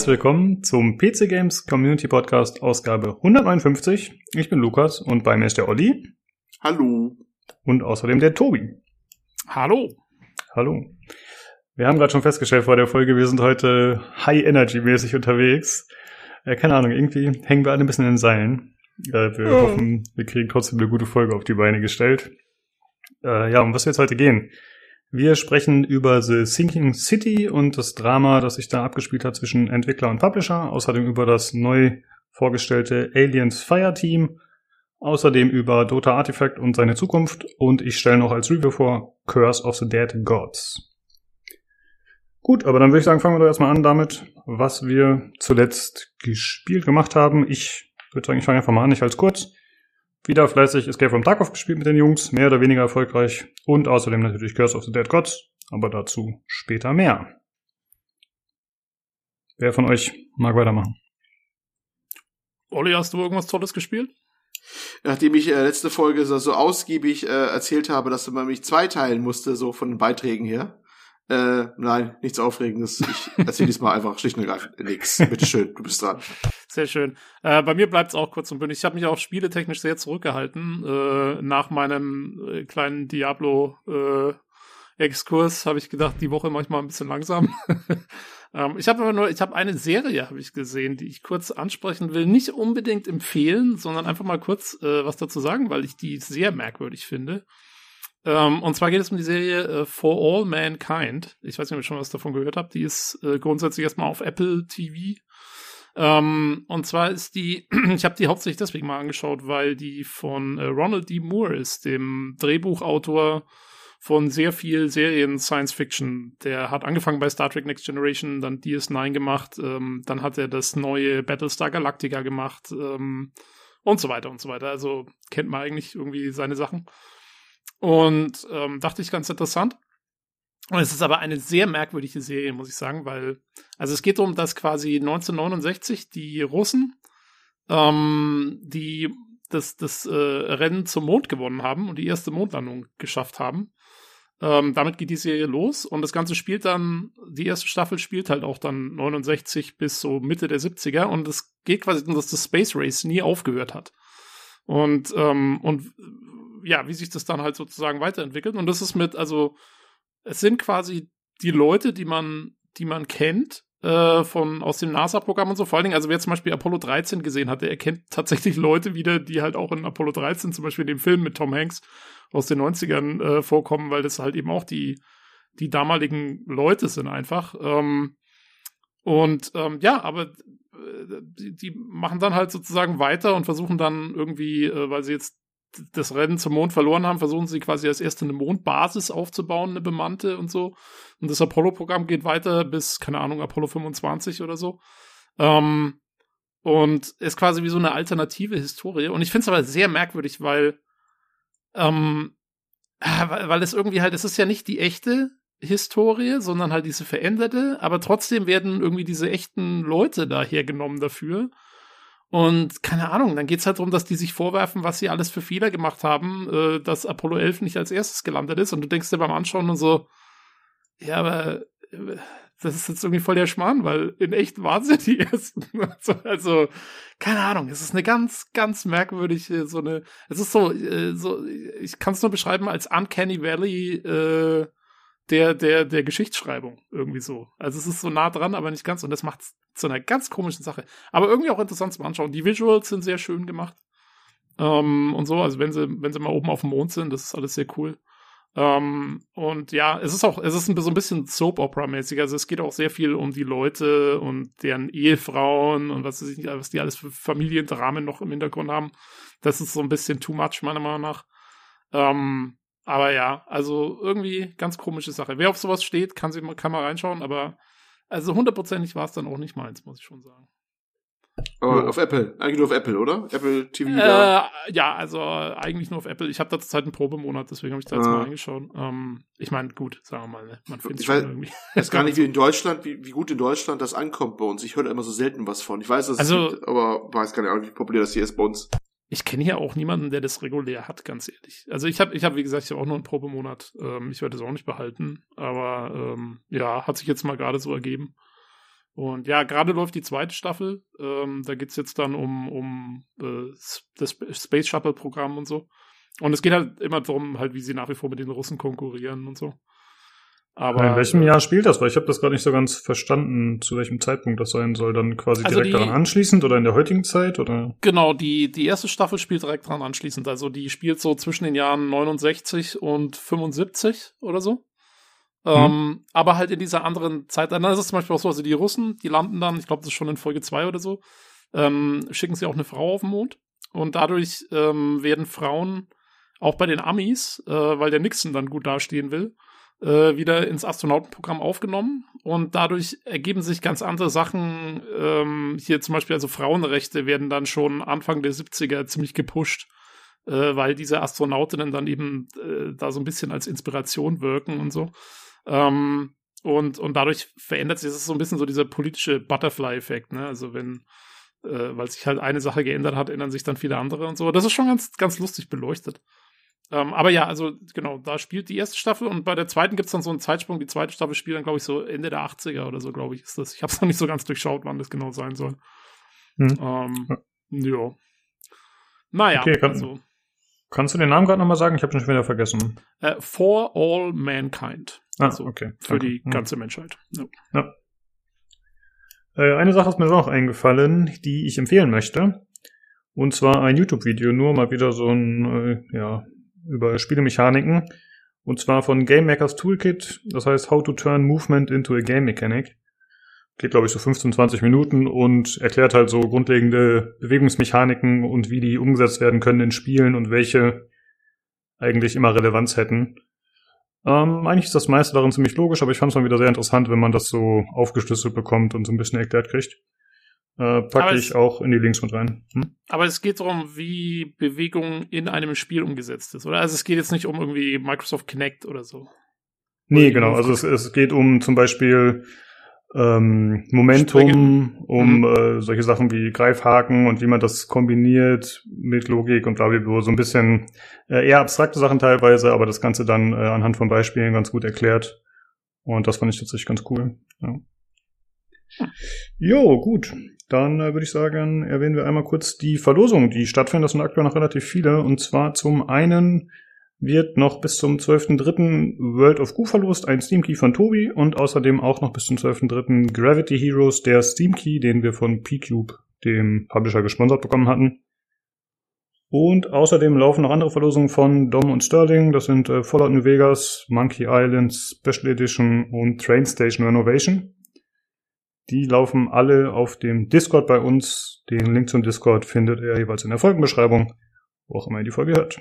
Herzlich willkommen zum PC Games Community Podcast Ausgabe 159. Ich bin Lukas und bei mir ist der Olli. Hallo. Und außerdem der Tobi. Hallo. Hallo. Wir haben gerade schon festgestellt vor der Folge, wir sind heute High-Energy-mäßig unterwegs. Äh, keine Ahnung, irgendwie hängen wir alle ein bisschen in den Seilen. Äh, wir oh. hoffen, wir kriegen trotzdem eine gute Folge auf die Beine gestellt. Äh, ja, um was wird es heute gehen? Wir sprechen über The Sinking City und das Drama, das sich da abgespielt hat zwischen Entwickler und Publisher. Außerdem über das neu vorgestellte Aliens Fire Team. Außerdem über Dota Artifact und seine Zukunft. Und ich stelle noch als Review vor Curse of the Dead Gods. Gut, aber dann würde ich sagen, fangen wir doch erstmal an damit, was wir zuletzt gespielt gemacht haben. Ich würde sagen, ich fange einfach mal an, ich halte es kurz. Wieder fleißig Escape from Tarkov gespielt mit den Jungs, mehr oder weniger erfolgreich. Und außerdem natürlich Curse of the Dead Gods, aber dazu später mehr. Wer von euch mag weitermachen? Olli, hast du irgendwas Tolles gespielt? Nachdem ich äh, letzte Folge so, so ausgiebig äh, erzählt habe, dass man mich zweiteilen musste, so von den Beiträgen her, äh, nein, nichts Aufregendes. Ich erzähle diesmal einfach schlicht und ergreifend nichts. Bitteschön, du bist dran. Sehr schön. Äh, bei mir bleibt es auch kurz und bündig. Ich habe mich auch spieletechnisch sehr zurückgehalten. Äh, nach meinem äh, kleinen Diablo äh, Exkurs habe ich gedacht, die Woche manchmal ein bisschen langsam. ähm, ich habe aber nur, ich habe eine Serie habe ich gesehen, die ich kurz ansprechen will. Nicht unbedingt empfehlen, sondern einfach mal kurz äh, was dazu sagen, weil ich die sehr merkwürdig finde. Ähm, und zwar geht es um die Serie äh, For All Mankind. Ich weiß nicht, ob ihr schon was davon gehört habt. Die ist äh, grundsätzlich erstmal auf Apple TV. Ähm, und zwar ist die, ich habe die hauptsächlich deswegen mal angeschaut, weil die von äh, Ronald D. Moore ist, dem Drehbuchautor von sehr viel Serien Science Fiction. Der hat angefangen bei Star Trek Next Generation, dann DS9 gemacht, ähm, dann hat er das neue Battlestar Galactica gemacht ähm, und so weiter und so weiter. Also kennt man eigentlich irgendwie seine Sachen. Und ähm, dachte ich ganz interessant. Und es ist aber eine sehr merkwürdige Serie, muss ich sagen, weil, also es geht darum, dass quasi 1969 die Russen, ähm, die das, das äh, Rennen zum Mond gewonnen haben und die erste Mondlandung geschafft haben. Ähm, damit geht die Serie los und das Ganze spielt dann, die erste Staffel spielt halt auch dann 69 bis so Mitte der 70er und es geht quasi darum, dass das Space Race nie aufgehört hat. Und, ähm, und ja, wie sich das dann halt sozusagen weiterentwickelt. Und das ist mit, also, es sind quasi die Leute, die man, die man kennt, äh, von aus dem NASA-Programm und so. Vor allen Dingen, also wer zum Beispiel Apollo 13 gesehen hat, der erkennt tatsächlich Leute wieder, die halt auch in Apollo 13, zum Beispiel in dem Film mit Tom Hanks aus den 90ern äh, vorkommen, weil das halt eben auch die, die damaligen Leute sind einfach. Ähm, und ähm, ja, aber äh, die, die machen dann halt sozusagen weiter und versuchen dann irgendwie, äh, weil sie jetzt das Rennen zum Mond verloren haben, versuchen sie quasi als erste eine Mondbasis aufzubauen, eine bemannte und so. Und das Apollo-Programm geht weiter bis, keine Ahnung, Apollo 25 oder so. Ähm, und ist quasi wie so eine alternative Historie. Und ich finde es aber sehr merkwürdig, weil, ähm, weil, weil es irgendwie halt, es ist ja nicht die echte Historie, sondern halt diese veränderte, aber trotzdem werden irgendwie diese echten Leute da hergenommen dafür. Und keine Ahnung, dann geht's halt darum, dass die sich vorwerfen, was sie alles für Fehler gemacht haben, äh, dass Apollo 11 nicht als erstes gelandet ist. Und du denkst dir beim Anschauen und so, ja, aber äh, das ist jetzt irgendwie voll der Schmarrn, weil in echt waren sie die ersten. also, also, keine Ahnung, es ist eine ganz, ganz merkwürdige, so eine, es ist so, äh, so ich kann es nur beschreiben als Uncanny Valley, äh, der, der, der Geschichtsschreibung irgendwie so. Also es ist so nah dran, aber nicht ganz. Und das macht zu einer ganz komischen Sache. Aber irgendwie auch interessant zum Anschauen. Die Visuals sind sehr schön gemacht. Ähm, und so, also wenn sie, wenn sie mal oben auf dem Mond sind, das ist alles sehr cool. Ähm, und ja, es ist auch, es ist ein, so ein bisschen Soap-Opera-mäßig. Also es geht auch sehr viel um die Leute und deren Ehefrauen und was, ich, was die alles für Familiendramen noch im Hintergrund haben. Das ist so ein bisschen too much, meiner Meinung nach. Ähm, aber ja, also irgendwie ganz komische Sache. Wer auf sowas steht, kann, sie, kann mal reinschauen, aber also hundertprozentig war es dann auch nicht meins, muss ich schon sagen. Aber auf Apple, eigentlich nur auf Apple, oder? Apple TV. Äh, ja, also eigentlich nur auf Apple. Ich habe da zurzeit einen Probemonat, deswegen habe ich da jetzt ah. mal reingeschaut. Ähm, ich meine, gut, sagen wir mal, ne? man findet es schon irgendwie. Ich weiß gar nicht, wie in Deutschland, wie, wie gut in Deutschland das ankommt bei uns. Ich höre immer so selten was von. Ich weiß, dass also, es gibt, aber weiß gar nicht, wie populär das hier ist bei uns ich kenne hier auch niemanden, der das regulär hat, ganz ehrlich. Also ich habe, ich habe, wie gesagt, ich habe auch nur einen Probemonat. Ähm, ich werde es auch nicht behalten, aber ähm, ja, hat sich jetzt mal gerade so ergeben. Und ja, gerade läuft die zweite Staffel. Ähm, da geht's jetzt dann um, um äh, das Space Shuttle-Programm und so. Und es geht halt immer darum, halt, wie sie nach wie vor mit den Russen konkurrieren und so. Aber in welchem Jahr spielt das? Weil ich habe das gerade nicht so ganz verstanden, zu welchem Zeitpunkt das sein soll. Dann quasi also direkt die, daran anschließend oder in der heutigen Zeit? oder? Genau, die, die erste Staffel spielt direkt daran anschließend. Also die spielt so zwischen den Jahren 69 und 75 oder so. Mhm. Ähm, aber halt in dieser anderen Zeit. Dann ist es zum Beispiel auch so, also die Russen, die landen dann, ich glaube, das ist schon in Folge 2 oder so, ähm, schicken sie auch eine Frau auf den Mond. Und dadurch ähm, werden Frauen auch bei den Amis, äh, weil der Nixon dann gut dastehen will, äh, wieder ins Astronautenprogramm aufgenommen und dadurch ergeben sich ganz andere Sachen. Ähm, hier zum Beispiel, also Frauenrechte werden dann schon Anfang der 70er ziemlich gepusht, äh, weil diese Astronautinnen dann eben äh, da so ein bisschen als Inspiration wirken und so. Ähm, und, und dadurch verändert sich das so ein bisschen so dieser politische Butterfly-Effekt, ne? Also wenn, äh, weil sich halt eine Sache geändert hat, ändern sich dann viele andere und so. Das ist schon ganz, ganz lustig beleuchtet. Ähm, aber ja, also genau, da spielt die erste Staffel und bei der zweiten gibt es dann so einen Zeitsprung. Die zweite Staffel spielt dann, glaube ich, so Ende der 80er oder so, glaube ich, ist das. Ich habe es noch nicht so ganz durchschaut, wann das genau sein soll. Hm. Ähm, ja. Naja, okay, kann, also. Kannst du den Namen gerade nochmal sagen? Ich habe schon wieder vergessen. Uh, for All Mankind. Ah, also okay. Für Danke. die hm. ganze Menschheit. Ja. ja. Äh, eine Sache ist mir noch eingefallen, die ich empfehlen möchte. Und zwar ein YouTube-Video, nur mal wieder so ein, äh, ja, über Spielemechaniken. Und zwar von Game Makers Toolkit. Das heißt How to Turn Movement into a Game Mechanic. Geht, glaube ich, so 15, 20 Minuten und erklärt halt so grundlegende Bewegungsmechaniken und wie die umgesetzt werden können in Spielen und welche eigentlich immer Relevanz hätten. Ähm, eigentlich ist das meiste darin ziemlich logisch, aber ich fand es mal wieder sehr interessant, wenn man das so aufgeschlüsselt bekommt und so ein bisschen erklärt kriegt. Äh, packe ich auch in die Links mit rein. Hm? Aber es geht darum, wie Bewegung in einem Spiel umgesetzt ist, oder? Also es geht jetzt nicht um irgendwie Microsoft Kinect oder so. Nee, genau. Also es, es geht um zum Beispiel ähm, Momentum, Springen. um mhm. äh, solche Sachen wie Greifhaken und wie man das kombiniert mit Logik und blablabla. So ein bisschen äh, eher abstrakte Sachen teilweise, aber das Ganze dann äh, anhand von Beispielen ganz gut erklärt. Und das fand ich tatsächlich ganz cool. Ja. Jo, gut. Dann äh, würde ich sagen, erwähnen wir einmal kurz die Verlosungen, die stattfinden. Das sind aktuell noch relativ viele. Und zwar zum einen wird noch bis zum 12.3. World of Goo verlost, ein Steam Key von Tobi und außerdem auch noch bis zum 12.3. Gravity Heroes, der Steam Key, den wir von P-Cube, dem Publisher, gesponsert bekommen hatten. Und außerdem laufen noch andere Verlosungen von Dom und Sterling. Das sind äh, Fallout New Vegas, Monkey Island Special Edition und Train Station Renovation. Die laufen alle auf dem Discord bei uns. Den Link zum Discord findet ihr jeweils in der Folgenbeschreibung, wo auch immer ihr die Folge hört.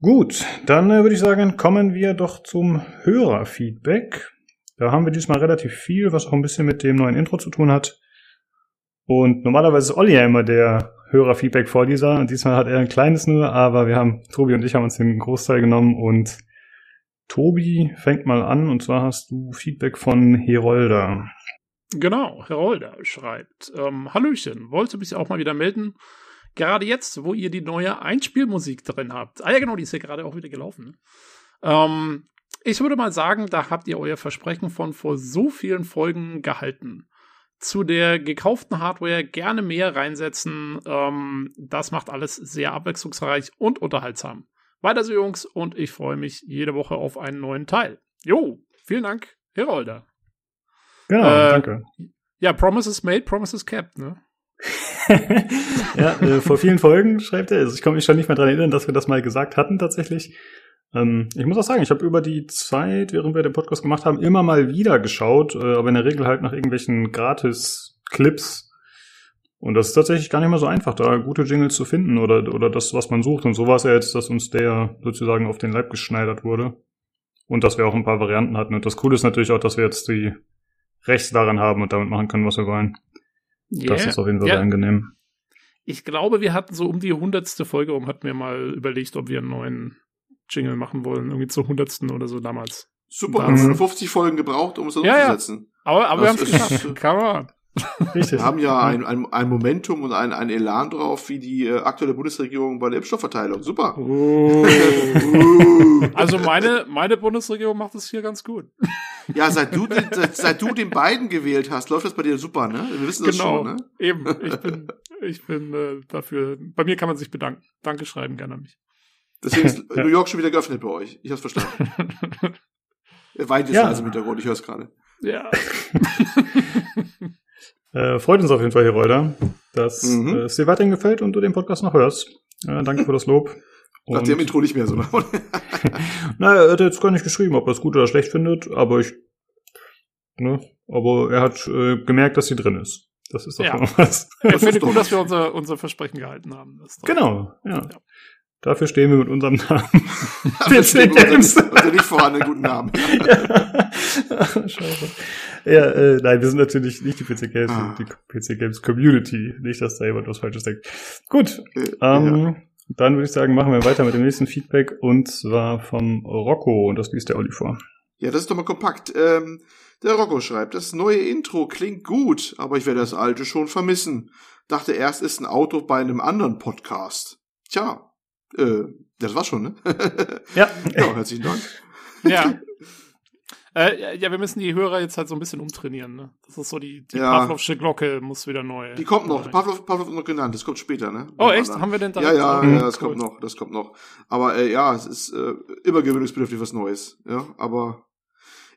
Gut, dann äh, würde ich sagen, kommen wir doch zum Hörerfeedback. Da haben wir diesmal relativ viel, was auch ein bisschen mit dem neuen Intro zu tun hat. Und normalerweise ist Olli ja immer der Hörerfeedback-Vorleser diesmal hat er ein kleines nur, aber wir haben, Tobi und ich haben uns den Großteil genommen und Tobi fängt mal an und zwar hast du Feedback von Herolda. Genau, Herolda schreibt, ähm, Hallöchen, wollte mich auch mal wieder melden. Gerade jetzt, wo ihr die neue Einspielmusik drin habt. Ah ja, genau, die ist ja gerade auch wieder gelaufen. Ähm, ich würde mal sagen, da habt ihr euer Versprechen von vor so vielen Folgen gehalten. Zu der gekauften Hardware gerne mehr reinsetzen. Ähm, das macht alles sehr abwechslungsreich und unterhaltsam. Weiter so, Jungs, und ich freue mich jede Woche auf einen neuen Teil. Jo, vielen Dank, Herolder. Genau, äh, danke. Ja, Promises made, Promises kept, ne? ja, äh, vor vielen Folgen schreibt er, also ich kann mich schon nicht mehr dran erinnern, dass wir das mal gesagt hatten tatsächlich. Ähm, ich muss auch sagen, ich habe über die Zeit, während wir den Podcast gemacht haben, immer mal wieder geschaut, äh, aber in der Regel halt nach irgendwelchen Gratis-Clips und das ist tatsächlich gar nicht mehr so einfach, da gute Jingles zu finden oder, oder das, was man sucht. Und so war es ja jetzt, dass uns der sozusagen auf den Leib geschneidert wurde. Und dass wir auch ein paar Varianten hatten. Und das Coole ist natürlich auch, dass wir jetzt die Rechte daran haben und damit machen können, was wir wollen. Yeah. Das ist auf jeden Fall ja. sehr angenehm. Ich glaube, wir hatten so um die hundertste Folge um, hatten wir mal überlegt, ob wir einen neuen Jingle machen wollen. Irgendwie zur hundertsten oder so damals. Super, wir haben 50 Folgen gebraucht, um es ja, umzusetzen. Ja. Aber, aber wir haben es geschafft. Come on. Richtig. Wir haben ja ein, ein, ein Momentum und ein, ein Elan drauf, wie die äh, aktuelle Bundesregierung bei der Impfstoffverteilung. Super. Oh. also meine, meine Bundesregierung macht es hier ganz gut. Ja, seit du, seit, seit, du den beiden gewählt hast, läuft das bei dir super, ne? Wir wissen das genau, schon, ne? Eben. Ich bin, ich bin äh, dafür. Bei mir kann man sich bedanken. Danke schreiben gerne an mich. Deswegen ist New York schon wieder geöffnet bei euch. Ich hab's verstanden. Weit ist ja. also im Hintergrund, ich höre es gerade. Ja. Äh, freut uns auf jeden Fall, Herolder, dass mhm. äh, es dir weiterhin gefällt und du den Podcast noch hörst. Äh, danke für das Lob. Nach dem Intro nicht mehr so. naja, er hat jetzt gar nicht geschrieben, ob er es gut oder schlecht findet, aber ich. Ne, aber er hat äh, gemerkt, dass sie drin ist. Das ist doch ja. was. Er findet gut, dass wir unser, unser Versprechen gehalten haben. Genau, ja. ja. Dafür stehen wir mit unserem Namen. PC Games. Also nicht vorhandenen guten Namen. ja. Scheiße. Ja, äh, nein, wir sind natürlich nicht die PC Games, ah. die PC Games Community. Nicht, dass da jemand was Falsches denkt. Gut. Äh, ähm, ja. Dann würde ich sagen, machen wir weiter mit dem nächsten Feedback und zwar vom Rocco und das liest der Olli vor. Ja, das ist doch mal kompakt. Ähm, der Rocco schreibt, das neue Intro klingt gut, aber ich werde das alte schon vermissen. Dachte erst, ist ein Auto bei einem anderen Podcast. Tja, äh, das war's schon, ne? ja. ja, herzlichen Dank. Ja. Äh, ja, wir müssen die Hörer jetzt halt so ein bisschen umtrainieren. Ne? Das ist so die, die ja. Pavlovsche Glocke muss wieder neu. Die kommt noch. Pavlov, Pavlov noch genannt. Das kommt später, ne? Oh, echt? Haben wir denn da? Ja, ja, ja, das cool. kommt noch. Das kommt noch. Aber äh, ja, es ist äh, immer gewöhnungsbedürftig was Neues. Ja, aber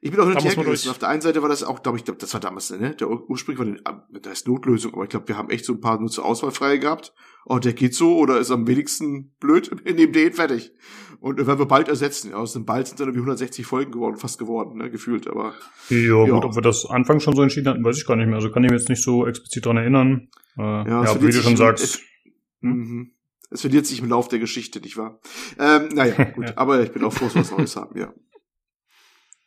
ich bin auch hin und her gerissen. Auf der einen Seite war das auch, glaube ich, glaub, das war damals, ne? Der Ursprung war, den, da ist Notlösung, aber ich glaube, wir haben echt so ein paar nur zur Auswahl frei gehabt. Oh, der geht so oder ist am wenigsten blöd, in dem den fertig. Und werden wir bald ersetzen. Ja, aus dem Bald sind dann irgendwie 160 Folgen geworden, fast geworden, ne, gefühlt, aber. Ja, ja, gut, ob wir das Anfang schon so entschieden hatten, weiß ich gar nicht mehr. Also kann ich mich jetzt nicht so explizit dran erinnern. Äh, ja, ja wie du schon sagst. Es, mhm. es verliert sich im Lauf der Geschichte, nicht wahr? Ähm, naja, gut, ja. aber ich bin auch froh, dass wir was Neues haben, ja.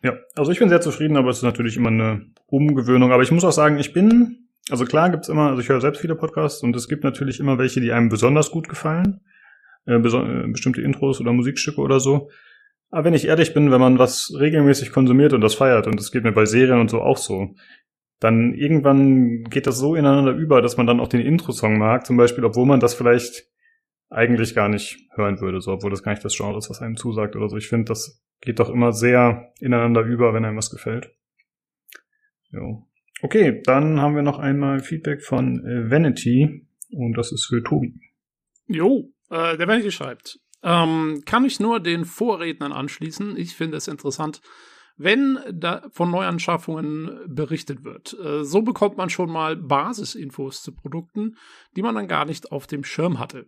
Ja, also ich bin sehr zufrieden, aber es ist natürlich immer eine Umgewöhnung. Aber ich muss auch sagen, ich bin, also klar gibt's immer, also ich höre selbst viele Podcasts und es gibt natürlich immer welche, die einem besonders gut gefallen. Äh, beso äh, bestimmte Intros oder Musikstücke oder so. Aber wenn ich ehrlich bin, wenn man was regelmäßig konsumiert und das feiert, und das geht mir bei Serien und so auch so, dann irgendwann geht das so ineinander über, dass man dann auch den Intro-Song mag, zum Beispiel, obwohl man das vielleicht eigentlich gar nicht hören würde, so, obwohl das gar nicht das Genre ist, was einem zusagt oder so. Ich finde, das geht doch immer sehr ineinander über, wenn einem was gefällt. Jo. Okay, dann haben wir noch einmal Feedback von äh, Vanity und das ist für Tobi. Jo, äh, der Vanity schreibt, ähm, kann ich nur den Vorrednern anschließen. Ich finde es interessant, wenn da von Neuanschaffungen berichtet wird. Äh, so bekommt man schon mal Basisinfos zu Produkten, die man dann gar nicht auf dem Schirm hatte.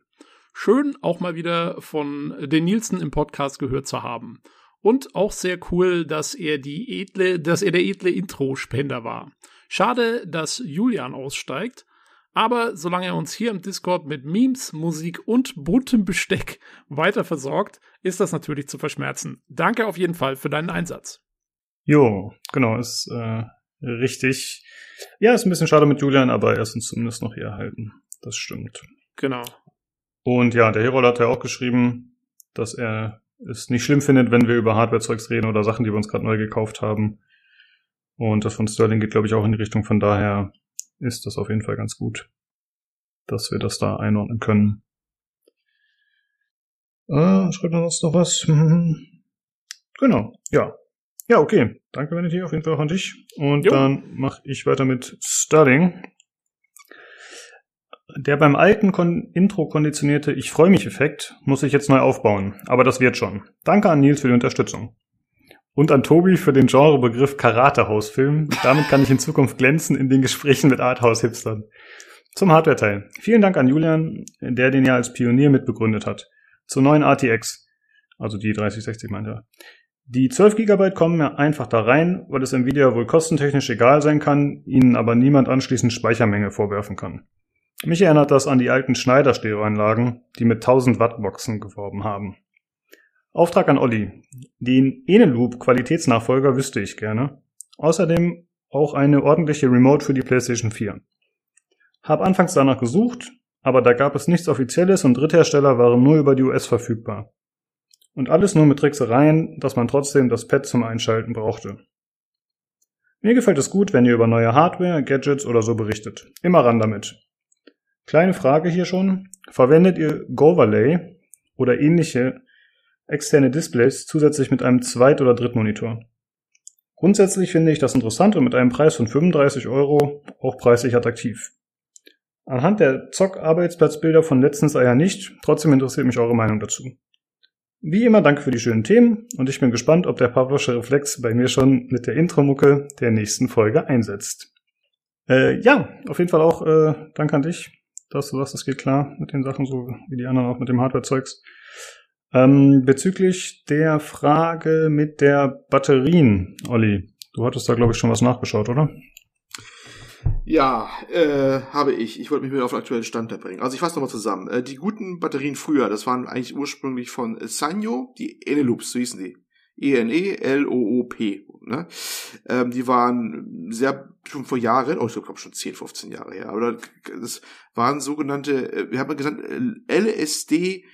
Schön auch mal wieder von den Nielsen im Podcast gehört zu haben. Und auch sehr cool, dass er die edle, dass er der edle Intro-Spender war. Schade, dass Julian aussteigt. Aber solange er uns hier im Discord mit Memes, Musik und buntem Besteck weiter versorgt, ist das natürlich zu verschmerzen. Danke auf jeden Fall für deinen Einsatz. Jo, genau, ist äh, richtig. Ja, ist ein bisschen schade mit Julian, aber er ist uns zumindest noch hier erhalten. Das stimmt. Genau. Und ja, der Hero hat ja auch geschrieben, dass er es nicht schlimm findet, wenn wir über Hardware-Zeugs reden oder Sachen, die wir uns gerade neu gekauft haben. Und das von Sterling geht, glaube ich, auch in die Richtung. Von daher ist das auf jeden Fall ganz gut, dass wir das da einordnen können. Äh, schreibt noch sonst noch was? Genau, ja. Ja, okay. Danke, Vanity, auf jeden Fall auch an dich. Und jo. dann mache ich weiter mit Sterling. Der beim alten Kon Intro konditionierte Ich freue mich Effekt muss ich jetzt neu aufbauen, aber das wird schon. Danke an Nils für die Unterstützung. Und an Tobi für den Genrebegriff Karatehausfilm. Damit kann ich in Zukunft glänzen in den Gesprächen mit Arthouse-Hipstern. Zum Hardware-Teil. Vielen Dank an Julian, der den ja als Pionier mitbegründet hat. Zur neuen RTX. Also die 3060 meinte er. Die 12 GB kommen mir einfach da rein, weil es Nvidia wohl kostentechnisch egal sein kann, ihnen aber niemand anschließend Speichermenge vorwerfen kann. Mich erinnert das an die alten Schneider-Stereoanlagen, die mit 1000 Watt Boxen geworben haben. Auftrag an Olli. Den Eneloop Qualitätsnachfolger wüsste ich gerne. Außerdem auch eine ordentliche Remote für die PlayStation 4. Hab anfangs danach gesucht, aber da gab es nichts Offizielles und Dritthersteller waren nur über die US verfügbar. Und alles nur mit Tricksereien, dass man trotzdem das Pad zum Einschalten brauchte. Mir gefällt es gut, wenn ihr über neue Hardware, Gadgets oder so berichtet. Immer ran damit. Kleine Frage hier schon. Verwendet ihr Goverlay oder ähnliche externe Displays zusätzlich mit einem Zweit- oder Drittmonitor? Grundsätzlich finde ich das interessant und mit einem Preis von 35 Euro auch preislich attraktiv. Anhand der Zock-Arbeitsplatzbilder von letztens eher nicht, trotzdem interessiert mich eure Meinung dazu. Wie immer danke für die schönen Themen und ich bin gespannt, ob der Publisher Reflex bei mir schon mit der Intro-Mucke der nächsten Folge einsetzt. Äh, ja, auf jeden Fall auch äh, danke an dich, dass du sagst, es geht klar mit den Sachen, so wie die anderen auch mit dem Hardware-Zeugs. Ähm, bezüglich der Frage mit der Batterien, Olli, du hattest da glaube ich schon was nachgeschaut, oder? Ja, äh, habe ich. Ich wollte mich wieder auf den aktuellen Stand bringen. Also ich fasse nochmal zusammen. Äh, die guten Batterien früher, das waren eigentlich ursprünglich von Sanyo, die Eneloops, so hießen die. E-N-E-L-O-O-P. Ne? Ähm, die waren sehr schon vor Jahren, oh, ich glaube schon 10, 15 Jahre her, aber das waren sogenannte, äh, wir haben gesagt, äh, LSD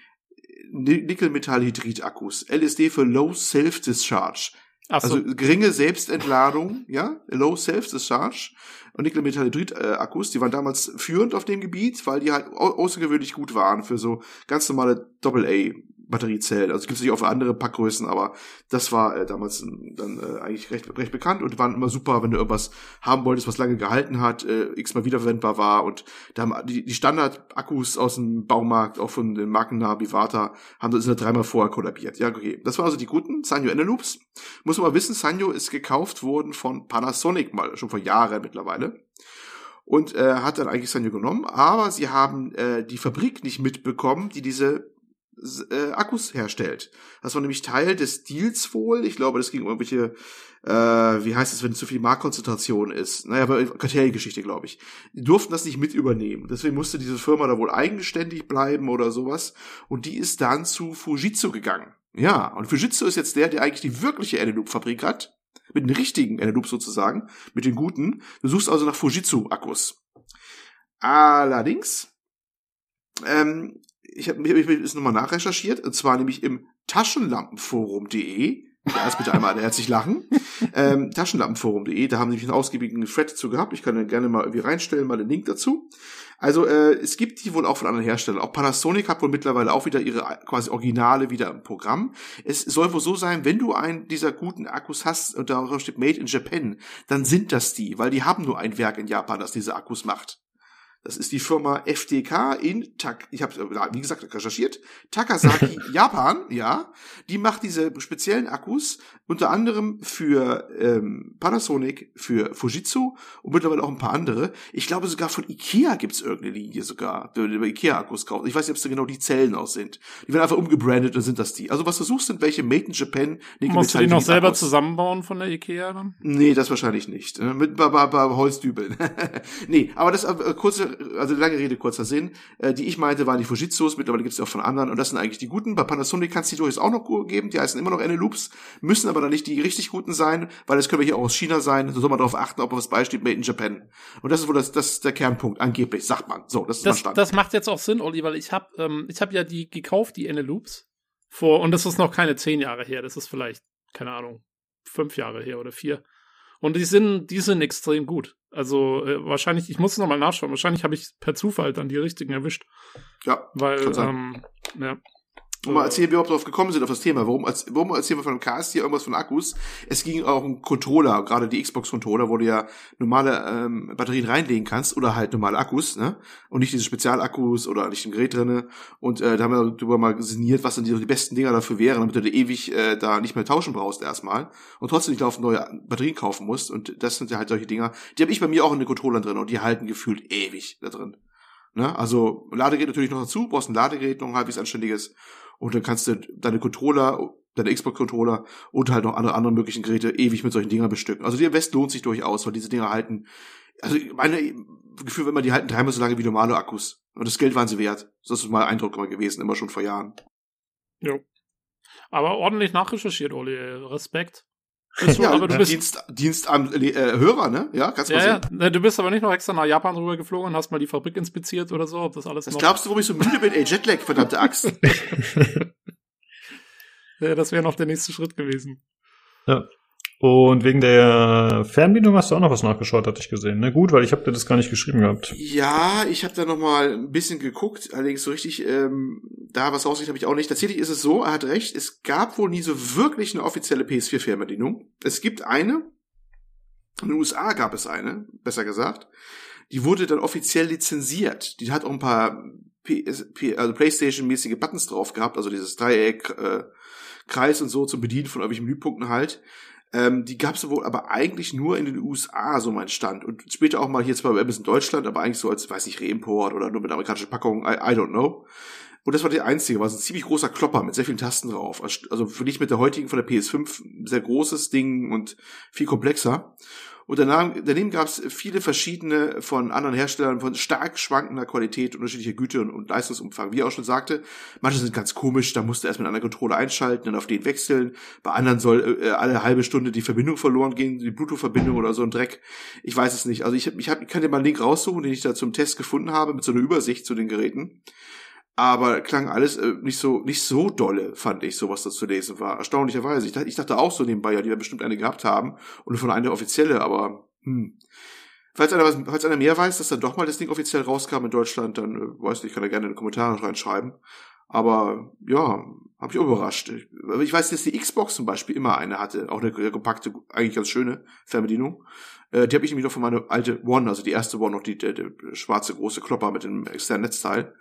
Nickelmetallhydrid-Akkus. LSD für Low Self-Discharge. So. Also geringe Selbstentladung, ja, Low Self-Discharge und Nickel-Metallhydrid-Akkus, die waren damals führend auf dem Gebiet, weil die halt außergewöhnlich gut waren für so ganz normale Doppel-A Batteriezellen. Also gibt es nicht auch für andere Packgrößen, aber das war äh, damals dann äh, eigentlich recht, recht bekannt und waren immer super, wenn du irgendwas haben wolltest, was lange gehalten hat, äh, x-mal wiederverwendbar war und da haben die, die Standard-Akkus aus dem Baumarkt, auch von den Marken Vivata, haben das dreimal vorher kollabiert. Ja, okay. Das waren also die guten Sanyo Eneloops. Muss man mal wissen, Sanyo ist gekauft worden von Panasonic mal, schon vor Jahren mittlerweile und äh, hat dann eigentlich Sanyo genommen, aber sie haben äh, die Fabrik nicht mitbekommen, die diese äh, Akkus herstellt. Das war nämlich Teil des Deals wohl. Ich glaube, das ging um irgendwelche, äh, wie heißt es, wenn zu viel Marktkonzentration ist. Naja, Kartellgeschichte, glaube ich. Die durften das nicht mit übernehmen. Deswegen musste diese Firma da wohl eigenständig bleiben oder sowas. Und die ist dann zu Fujitsu gegangen. Ja, und Fujitsu ist jetzt der, der eigentlich die wirkliche Eneloop-Fabrik hat. Mit den richtigen Eneloop sozusagen. Mit den guten. Du suchst also nach Fujitsu-Akkus. Allerdings ähm, ich habe mich das nochmal nachrecherchiert, und zwar nämlich im Taschenlampenforum.de. Jetzt bitte einmal herzlich lachen. Ähm, Taschenlampenforum.de, da haben sie einen ausgiebigen Thread zu gehabt. Ich kann den gerne mal irgendwie reinstellen, mal den Link dazu. Also äh, es gibt die wohl auch von anderen Herstellern. Auch Panasonic hat wohl mittlerweile auch wieder ihre quasi Originale wieder im Programm. Es soll wohl so sein, wenn du einen dieser guten Akkus hast und darauf steht Made in Japan, dann sind das die, weil die haben nur ein Werk in Japan, das diese Akkus macht. Das ist die Firma FDK in Tak, ich habe wie gesagt recherchiert, Takasaki, Japan, ja. Die macht diese speziellen Akkus unter anderem für ähm, Panasonic, für Fujitsu und mittlerweile auch ein paar andere. Ich glaube sogar von Ikea gibt's irgendeine Linie sogar, die über Ikea Akkus kauft. Ich weiß nicht, ob es genau die Zellen aus sind. Die werden einfach umgebrandet und sind das die. Also was du suchst, sind welche Made in Japan. Musst du die noch selber Akkus. zusammenbauen von der Ikea dann? Nee, das wahrscheinlich nicht. Äh, mit bei, bei, bei Holzdübeln. nee, aber das äh, kurze also lange Rede, kurzer Sinn, äh, die ich meinte, waren die Fujitsus, mittlerweile gibt es auch von anderen und das sind eigentlich die guten. Bei Panasonic kann es die durchaus auch noch geben, die heißen immer noch N-Loops, müssen aber dann nicht die richtig guten sein, weil das können wir hier auch aus China sein, so soll man darauf achten, ob was beisteht, Made in Japan. Und das ist wohl das, das ist der Kernpunkt, angeblich, sagt man. So, das ist das, Das macht jetzt auch Sinn, Olli, weil ich habe ähm, ich hab ja die gekauft, die N-Loops, vor, und das ist noch keine zehn Jahre her, das ist vielleicht, keine Ahnung, fünf Jahre her oder vier. Und die sind, die sind extrem gut. Also äh, wahrscheinlich, ich muss es nochmal nachschauen, wahrscheinlich habe ich per Zufall dann die richtigen erwischt. Ja. Weil, ähm, ja. Und mal erzählen, wie wir überhaupt drauf gekommen sind, auf das Thema. Warum, warum erzählen wir von einem Cast hier irgendwas von Akkus? Es ging auch um Controller, gerade die Xbox-Controller, wo du ja normale ähm, Batterien reinlegen kannst oder halt normale Akkus, ne? Und nicht diese Spezialakkus oder nicht ein Gerät drinne. Und äh, da haben wir darüber mal sinniert, was dann die, die besten Dinger dafür wären, damit du da ewig äh, da nicht mehr tauschen brauchst erstmal und trotzdem nicht laufend neue Batterien kaufen musst. Und das sind ja halt solche Dinger. Die habe ich bei mir auch in den Controllern drin und die halten gefühlt ewig da drin. Ne? Also Ladegerät natürlich noch dazu, brauchst ein Ladegerät, noch ein halbwegs anständiges und dann kannst du deine Controller, deine Xbox-Controller und halt noch andere, andere möglichen Geräte ewig mit solchen Dingern bestücken. Also der West lohnt sich durchaus, weil diese Dinger halten, also meine Gefühl, wenn man die halten dreimal so lange wie normale Akkus. Und das Geld waren sie wert. Das ist mal Eindruck immer gewesen, immer schon vor Jahren. Jo. Aber ordentlich nachrecherchiert, Oli. Respekt. Du, ja, aber du bist Dienst, Dienst am äh, Hörer, ne? Ja, kannst du ja, mal sehen. Ja. Du bist aber nicht noch extra nach Japan rüber geflogen und hast mal die Fabrik inspiziert oder so, ob das alles. Was glaubst du, warum ich so müde bin? Ey, Jetlag, verdammte Axt. ja, das wäre noch der nächste Schritt gewesen. Ja. Und wegen der Fernbedienung hast du auch noch was nachgeschaut, hatte ich gesehen. Na ne? gut, weil ich habe dir das gar nicht geschrieben gehabt. Ja, ich habe da noch mal ein bisschen geguckt, allerdings so richtig ähm, da was raussieht habe ich auch nicht. Tatsächlich ist es so, er hat recht, es gab wohl nie so wirklich eine offizielle PS4 Fernbedienung. Es gibt eine, in den USA gab es eine, besser gesagt. Die wurde dann offiziell lizenziert. Die hat auch ein paar also PlayStation-mäßige Buttons drauf gehabt, also dieses Dreieck, äh, Kreis und so zum Bedienen von irgendwelchen Menüpunkten halt. Ähm, die gab es wohl aber eigentlich nur in den USA, so mein Stand. Und später auch mal hier zwar bei in Deutschland, aber eigentlich so als, weiß nicht, Reimport oder nur mit amerikanischer Packung, I, I don't know. Und das war der einzige, war so ein ziemlich großer Klopper mit sehr vielen Tasten drauf. Also für dich mit der heutigen von der PS5 sehr großes Ding und viel komplexer. Und danach, daneben gab es viele verschiedene von anderen Herstellern von stark schwankender Qualität, unterschiedlicher Güte und, und, Leistungsumfang. Wie er auch schon sagte, manche sind ganz komisch, da musst du erst mit einer Controller einschalten, dann auf den wechseln. Bei anderen soll äh, alle halbe Stunde die Verbindung verloren gehen, die Bluetooth-Verbindung oder so ein Dreck. Ich weiß es nicht. Also ich, ich, hab, ich kann dir mal einen Link raussuchen, den ich da zum Test gefunden habe, mit so einer Übersicht zu den Geräten aber klang alles äh, nicht so nicht so dolle, fand ich, so was da zu lesen war. Erstaunlicherweise. Ich dachte, ich dachte auch so nebenbei, ja, die werden bestimmt eine gehabt haben und von einer offizielle, aber hm. Falls einer, was, falls einer mehr weiß, dass dann doch mal das Ding offiziell rauskam in Deutschland, dann äh, weiß nicht, kann er gerne in die Kommentare reinschreiben. Aber ja, habe ich überrascht. Ich, weiß, dass die Xbox zum Beispiel immer eine hatte, auch eine, eine kompakte, eigentlich ganz schöne Fernbedienung. Äh, die habe ich nämlich noch von meiner alte One, also die erste One, noch die, der, der schwarze große Klopper mit dem externen Netzteil.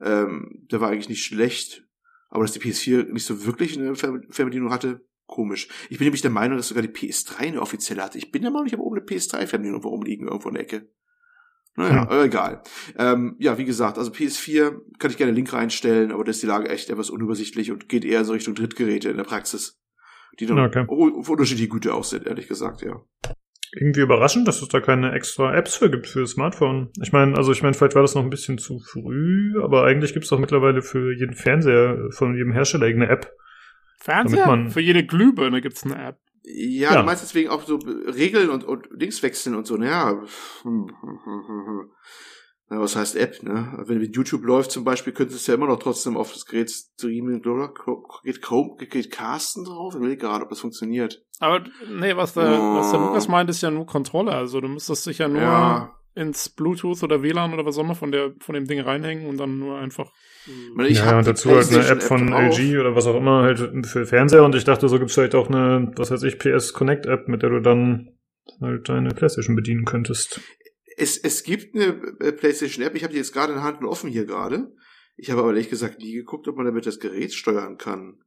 Ähm, der war eigentlich nicht schlecht, aber dass die PS4 nicht so wirklich eine Fernbedienung hatte, komisch. Ich bin nämlich der Meinung, dass sogar die PS3 eine offizielle hatte. Ich bin der Meinung, ich habe oben eine PS3-Fernbedienung rumliegen, irgendwo in der Ecke. Naja, hm. egal. Ähm, ja, wie gesagt, also PS4 kann ich gerne Link reinstellen, aber da ist die Lage echt etwas unübersichtlich und geht eher so Richtung Drittgeräte in der Praxis, die dann okay. unterschiedliche Güte auch sind, ehrlich gesagt, ja irgendwie überraschend, dass es da keine extra Apps für gibt für Smartphone. Ich meine, also ich meine, vielleicht war das noch ein bisschen zu früh, aber eigentlich gibt es doch mittlerweile für jeden Fernseher von jedem Hersteller irgendeine App. Fernseher? für jede Glühbirne gibt es eine App. Ja, ja, du meinst deswegen auch so Regeln und, und Links wechseln und so, naja. Na, was heißt App, ne? Wenn mit YouTube läuft zum Beispiel, könntest du es ja immer noch trotzdem auf das Gerät streamen, oder? Geht Chrome, geht Casten drauf? Ich will gerade, ob das funktioniert. Aber, nee, was der, oh. was der Lukas meint, ist ja nur Controller. Also du müsstest dich ja nur ja. ins Bluetooth oder WLAN oder was auch immer von der, von dem Ding reinhängen und dann nur einfach. Ich ja, und dazu halt eine App von App LG oder was auch immer halt für Fernseher und ich dachte, so gibt's vielleicht auch eine, was weiß ich, PS Connect App, mit der du dann halt deine Playstation bedienen könntest. Es, es gibt eine äh, PlayStation App, ich habe die jetzt gerade in der Hand und offen hier gerade. Ich habe aber ehrlich gesagt nie geguckt, ob man damit das Gerät steuern kann.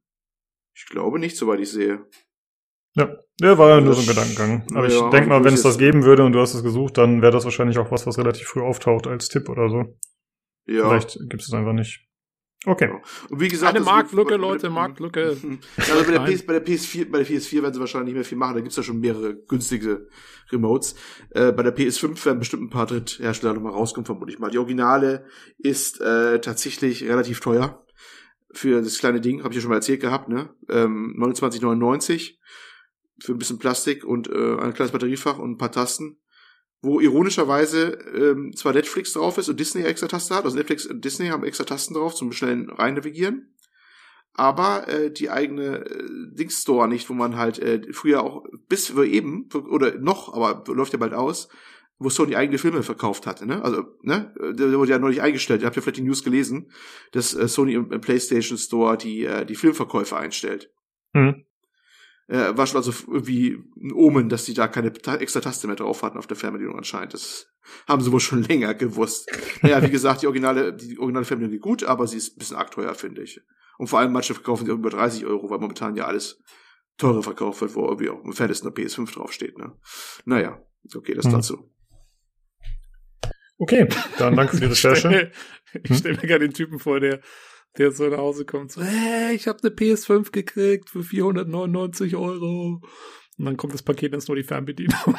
Ich glaube nicht, soweit ich sehe. Ja, der war ja nur so ein Gedankengang. Aber ja, ich denke mal, wenn es das geben würde und du hast es gesucht, dann wäre das wahrscheinlich auch was, was relativ früh auftaucht als Tipp oder so. Ja. Vielleicht gibt es einfach nicht. Okay. Und wie gesagt, eine Marktlücke, Leute, Marktlücke. Also bei der, PS, bei der PS4, bei der PS4 werden sie wahrscheinlich nicht mehr viel machen. Da gibt's ja schon mehrere günstige Remotes. Äh, bei der PS5 werden bestimmt ein paar Dritthersteller nochmal rauskommen, vermutlich mal. Die Originale ist äh, tatsächlich relativ teuer für das kleine Ding, habe ich ja schon mal erzählt gehabt, ne? Ähm, 29,99 für ein bisschen Plastik und äh, ein kleines Batteriefach und ein paar Tasten wo ironischerweise ähm, zwar Netflix drauf ist und Disney extra Taste hat, also Netflix und Disney haben extra Tasten drauf zum schnellen rein navigieren, aber äh, die eigene äh, Dings Store nicht, wo man halt äh, früher auch bis für eben oder noch, aber läuft ja bald aus, wo Sony eigene Filme verkauft hatte, ne? Also, ne? Der wurde ja nicht eingestellt. Ihr habt ja vielleicht die News gelesen, dass äh, Sony im, im PlayStation Store die äh, die Filmverkäufe einstellt. Mhm. Äh, war schon also irgendwie ein Omen, dass sie da keine extra Taste mehr drauf hatten auf der Fernbedienung anscheinend. Das haben sie wohl schon länger gewusst. Naja, wie gesagt, die originale, die originale Fernbedienung geht gut, aber sie ist ein bisschen arg teuer, finde ich. Und vor allem manche verkaufen sie über 30 Euro, weil momentan ja alles teure verkauft wird, wo irgendwie auch im Fairness eine PS5 draufsteht, ne? Naja, okay, das mhm. dazu. Okay, dann danke für die Recherche. ich stelle mir gerade den Typen vor, der der so nach Hause kommt, so, hey, ich habe eine PS5 gekriegt für 499 Euro. Und dann kommt das Paket, dann ist nur die Fernbedienung.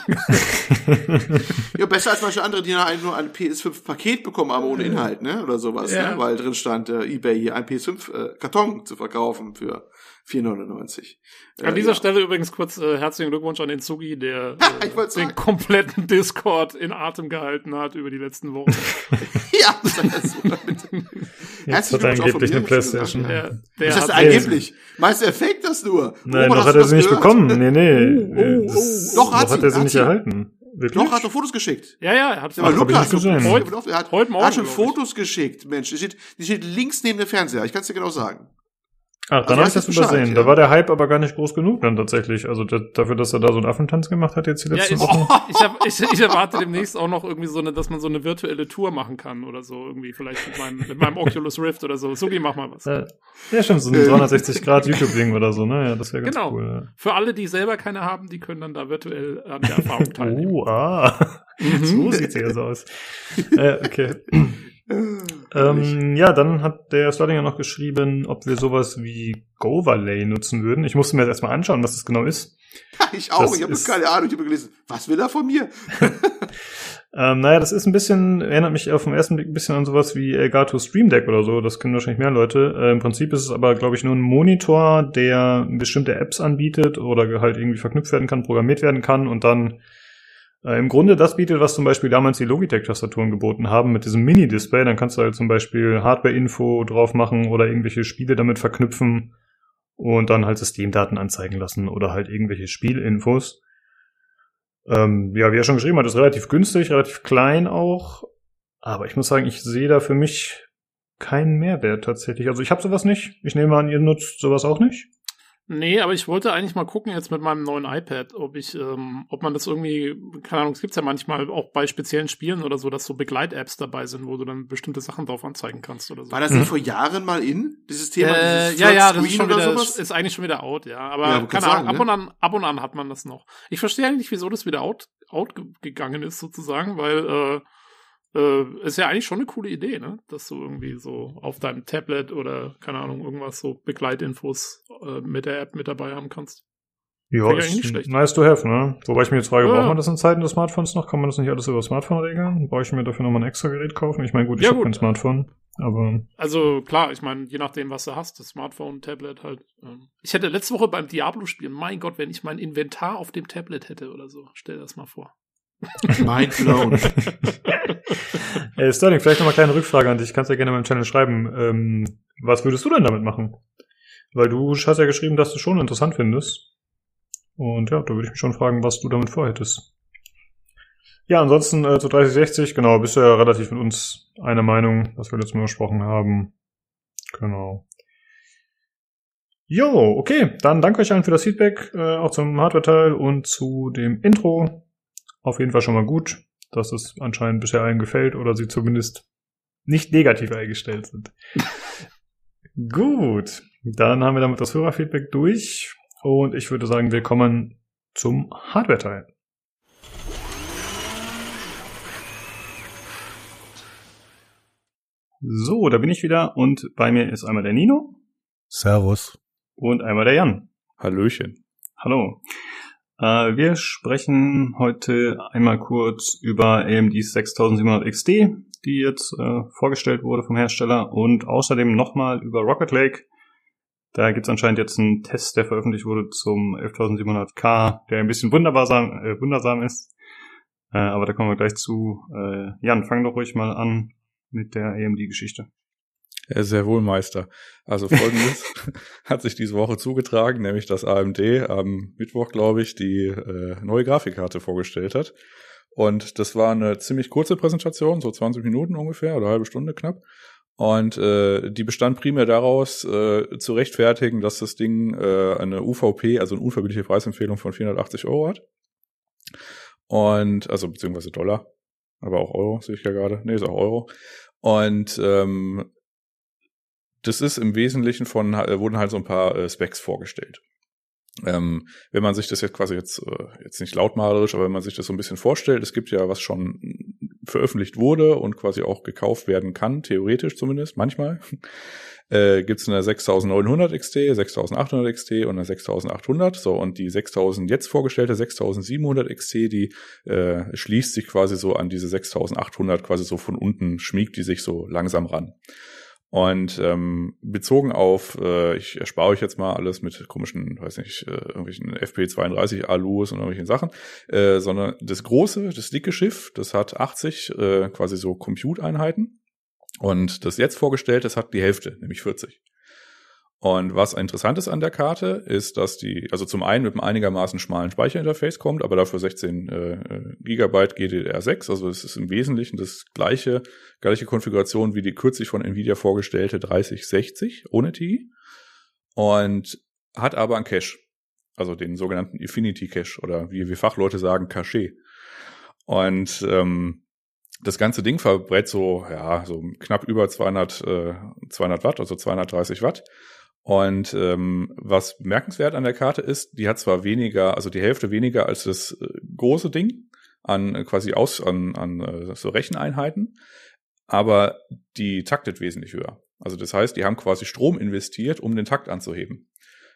ja, besser als manche andere, die nur ein PS5-Paket bekommen haben ohne Inhalt, ne? Oder sowas, ja. ne? Weil drin stand, äh, eBay hier ein PS5-Karton äh, zu verkaufen für 4,99. An Äh, dieser ja. Stelle übrigens kurz äh, herzlichen Glückwunsch an den Zugi, der ich äh, den sagen. kompletten Discord in Atem gehalten hat über die letzten Wochen. Ja, das ist super, bitte. Jetzt hat Herzlichen er Glückwunsch auch angeblich von eine mir, Playstation. Der, der Was heißt hat angeblich? Meinst du, er fake das nur? Nein, Robert, noch hat er das sie nicht gehört? bekommen. Nee, nee. Oh, oh, Das- oh. Doch, hat noch hat er sie hat nicht sie. erhalten. Wirklich? Doch, hat er Fotos geschickt. Ja, ja, er hat aber Lukas, nicht gesehen. Heute, er hat, Heute Morgen, er hat schon. Fotos geschickt, Mensch. Die steht, die steht links neben dem Fernseher. Ich kann es dir genau sagen. Ach, dann Also habe ich das übersehen. ja. Da war der Hype aber gar nicht groß genug dann tatsächlich. Also da, dafür, dass er da so einen Affentanz gemacht hat jetzt die Ja, letzten ich, Wochen. ich, hab, ich, ich erwarte demnächst auch noch irgendwie so eine, dass man so eine virtuelle Tour machen kann oder so, irgendwie vielleicht mit meinem, mit meinem Oculus Rift oder so. Sugi, mach mal was. Ja, ja, stimmt, so ein Äh. 360 Grad YouTube-Ding oder so, ne? Ja, das wäre ganz Genau. cool. Für alle, die selber keine haben, die können dann da virtuell an der Erfahrung Ja. teilnehmen. Oh, ah. Mhm. So sieht's ja so aus. äh, okay. Ähm, ja, dann hat der Slottinger noch geschrieben, ob wir sowas wie Goverlay nutzen würden. Ich musste mir das erstmal anschauen, was das genau ist. ich auch. Das ich habe keine Ahnung. Ich habe gelesen. Was will er von mir? Ähm, naja, das ist ein bisschen, erinnert mich auf den ersten Blick ein bisschen an sowas wie Elgato Stream Deck oder so. Das kennen wahrscheinlich mehr Leute. Äh, Im Prinzip ist es aber, glaube ich, nur ein Monitor, der bestimmte Apps anbietet oder halt irgendwie verknüpft werden kann, programmiert werden kann und dann äh, im Grunde das bietet, was zum Beispiel damals die Logitech-Tastaturen geboten haben mit diesem Mini-Display. Dann kannst du halt zum Beispiel Hardware-Info drauf machen oder irgendwelche Spiele damit verknüpfen und dann halt Systemdaten anzeigen lassen oder halt irgendwelche Spielinfos. Ähm, ja, wie er schon geschrieben hat, ist relativ günstig, relativ klein auch. Aber ich muss sagen, ich sehe da für mich keinen Mehrwert tatsächlich. Also ich habe sowas nicht. Ich nehme an, ihr nutzt sowas auch nicht. Nee, aber ich wollte eigentlich mal gucken jetzt mit meinem neuen iPad, ob ich, ähm, ob man das irgendwie, keine Ahnung, es gibt's ja manchmal auch bei speziellen Spielen oder so, dass so Begleit-Apps dabei sind, wo du dann bestimmte Sachen drauf anzeigen kannst oder so. War das Mhm. nicht vor Jahren mal in? Dieses Thema? äh, dieses ja, ja, das ist schon oder wieder, sowas? ist eigentlich schon wieder out, ja. Aber Ja, keine Ahnung, sagen, ab und an, ab und an hat man das noch. Ich verstehe eigentlich, wieso das wieder out, out ge- gegangen ist sozusagen, weil äh, äh, ist ja eigentlich schon eine coole Idee, ne? Dass du irgendwie so auf deinem Tablet oder keine Ahnung irgendwas so Begleitinfos äh, mit der App mit dabei haben kannst. Ja, ich ist nicht schlecht. nice to have, ne? Wobei ich mir jetzt frage, Ja. braucht man das in Zeiten des Smartphones noch? Kann man das nicht alles über Smartphone regeln? Brauche ich mir dafür nochmal ein extra Gerät kaufen? Ich meine, gut, ich Ja, habe kein Smartphone, aber Also klar, ich meine, je nachdem, was du hast, das Smartphone, Tablet halt. Ähm. Ich hätte letzte Woche beim Diablo-Spielen, mein Gott, wenn ich mein Inventar auf dem Tablet hätte oder so, stell dir das mal vor. Mind blown. Ey, Sterling, vielleicht nochmal kleine Rückfrage an dich. Kannst ja gerne mal im Channel schreiben. Ähm, was würdest du denn damit machen? Weil du hast ja geschrieben, dass du es schon interessant findest. Und ja, da würde ich mich schon fragen, was du damit vorhättest. Ja, ansonsten äh, zu 3060, genau, bist du ja relativ mit uns einer Meinung, was wir letztes Mal besprochen haben. Genau. Jo, okay, dann danke euch allen für das Feedback, äh, auch zum Hardware-Teil und zu dem Intro. Auf jeden Fall schon mal gut dass es anscheinend bisher allen gefällt oder sie zumindest nicht negativ eingestellt sind. Gut, dann haben wir damit das Hörerfeedback durch und ich würde sagen, wir kommen zum Hardware-Teil. So, da bin ich wieder und bei mir ist einmal der Nino Servus. und einmal der Jan. Hallöchen. Hallo. Äh, wir sprechen heute einmal kurz über AMD 6700 XT, die jetzt äh, vorgestellt wurde vom Hersteller und außerdem nochmal über Rocket Lake. Da gibt es anscheinend jetzt einen Test, der veröffentlicht wurde zum 11700K, der ein bisschen wunderbar äh, wundersam ist. Äh, aber da kommen wir gleich zu. Äh, Jan, fang doch ruhig mal an mit der AMD-Geschichte. Sehr wohl, Meister. Also folgendes hat sich diese Woche zugetragen, nämlich dass AMD am Mittwoch, glaube ich, die äh, neue Grafikkarte vorgestellt hat. Und das war eine ziemlich kurze Präsentation, so 20 Minuten ungefähr oder eine halbe Stunde knapp. Und äh, die bestand primär daraus, äh, zu rechtfertigen, dass das Ding äh, eine UVP, also eine unverbindliche Preisempfehlung von 480 Euro hat. Und, also beziehungsweise Dollar, aber auch Euro, sehe ich ja gerade. Nee, ist auch Euro. Und ähm, das ist im Wesentlichen von, äh, wurden halt so ein paar äh, Specs vorgestellt. Ähm, wenn man sich das jetzt quasi jetzt, äh, jetzt nicht lautmalerisch, aber wenn man sich das so ein bisschen vorstellt, es gibt ja, was schon veröffentlicht wurde und quasi auch gekauft werden kann, theoretisch zumindest, manchmal, äh, gibt es eine 6900 XT, 6800 XT und eine 6800. So, und die 6000 jetzt vorgestellte 6700 XT, die äh, schließt sich quasi so an diese 6800 quasi so von unten, schmiegt die sich so langsam ran. Und ähm, bezogen auf, äh, ich erspare euch jetzt mal alles mit komischen, weiß nicht, äh, irgendwelchen FP32 Alus und irgendwelchen Sachen, äh, sondern das große, das dicke Schiff, das hat 80 äh, quasi so Compute-Einheiten. Und das jetzt vorgestellte, das hat die Hälfte, nämlich 40. Und was interessant ist an der Karte, ist, dass die, also zum einen mit einem einigermaßen schmalen Speicherinterface kommt, aber dafür 16 äh, Gigabyte GDDR6, also es ist im Wesentlichen das gleiche, gleiche Konfiguration wie die kürzlich von Nvidia vorgestellte 3060 ohne TI und hat aber einen Cache, also den sogenannten Infinity Cache oder wie wir Fachleute sagen, Cache. Und ähm, das ganze Ding verbrät so, ja, so knapp über 200, äh, 200 Watt, also 230 Watt und ähm, was bemerkenswert an der Karte ist, die hat zwar weniger, also die Hälfte weniger als das äh, große Ding an äh, quasi aus an, an äh, so Recheneinheiten, aber die taktet wesentlich höher. Also das heißt, die haben quasi Strom investiert, um den Takt anzuheben.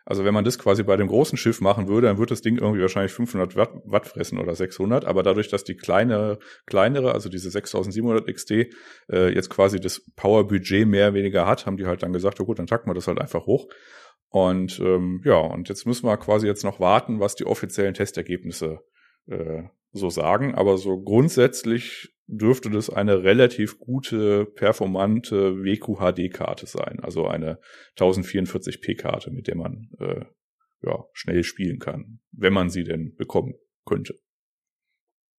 Also wenn man das quasi bei dem großen Schiff machen würde, dann würde das Ding irgendwie wahrscheinlich 500 Watt, Watt fressen oder 600. Aber dadurch, dass die kleine, kleinere, also diese 6700 XT, äh, jetzt quasi das Power-Budget mehr oder weniger hat, haben die halt dann gesagt, oh gut, dann tacken wir das halt einfach hoch. Und ähm, ja, und jetzt müssen wir quasi jetzt noch warten, was die offiziellen Testergebnisse äh, so sagen. Aber so grundsätzlich dürfte das eine relativ gute, performante WQHD-Karte sein. Also eine 1044p-Karte, mit der man äh, ja, schnell spielen kann, wenn man sie denn bekommen könnte.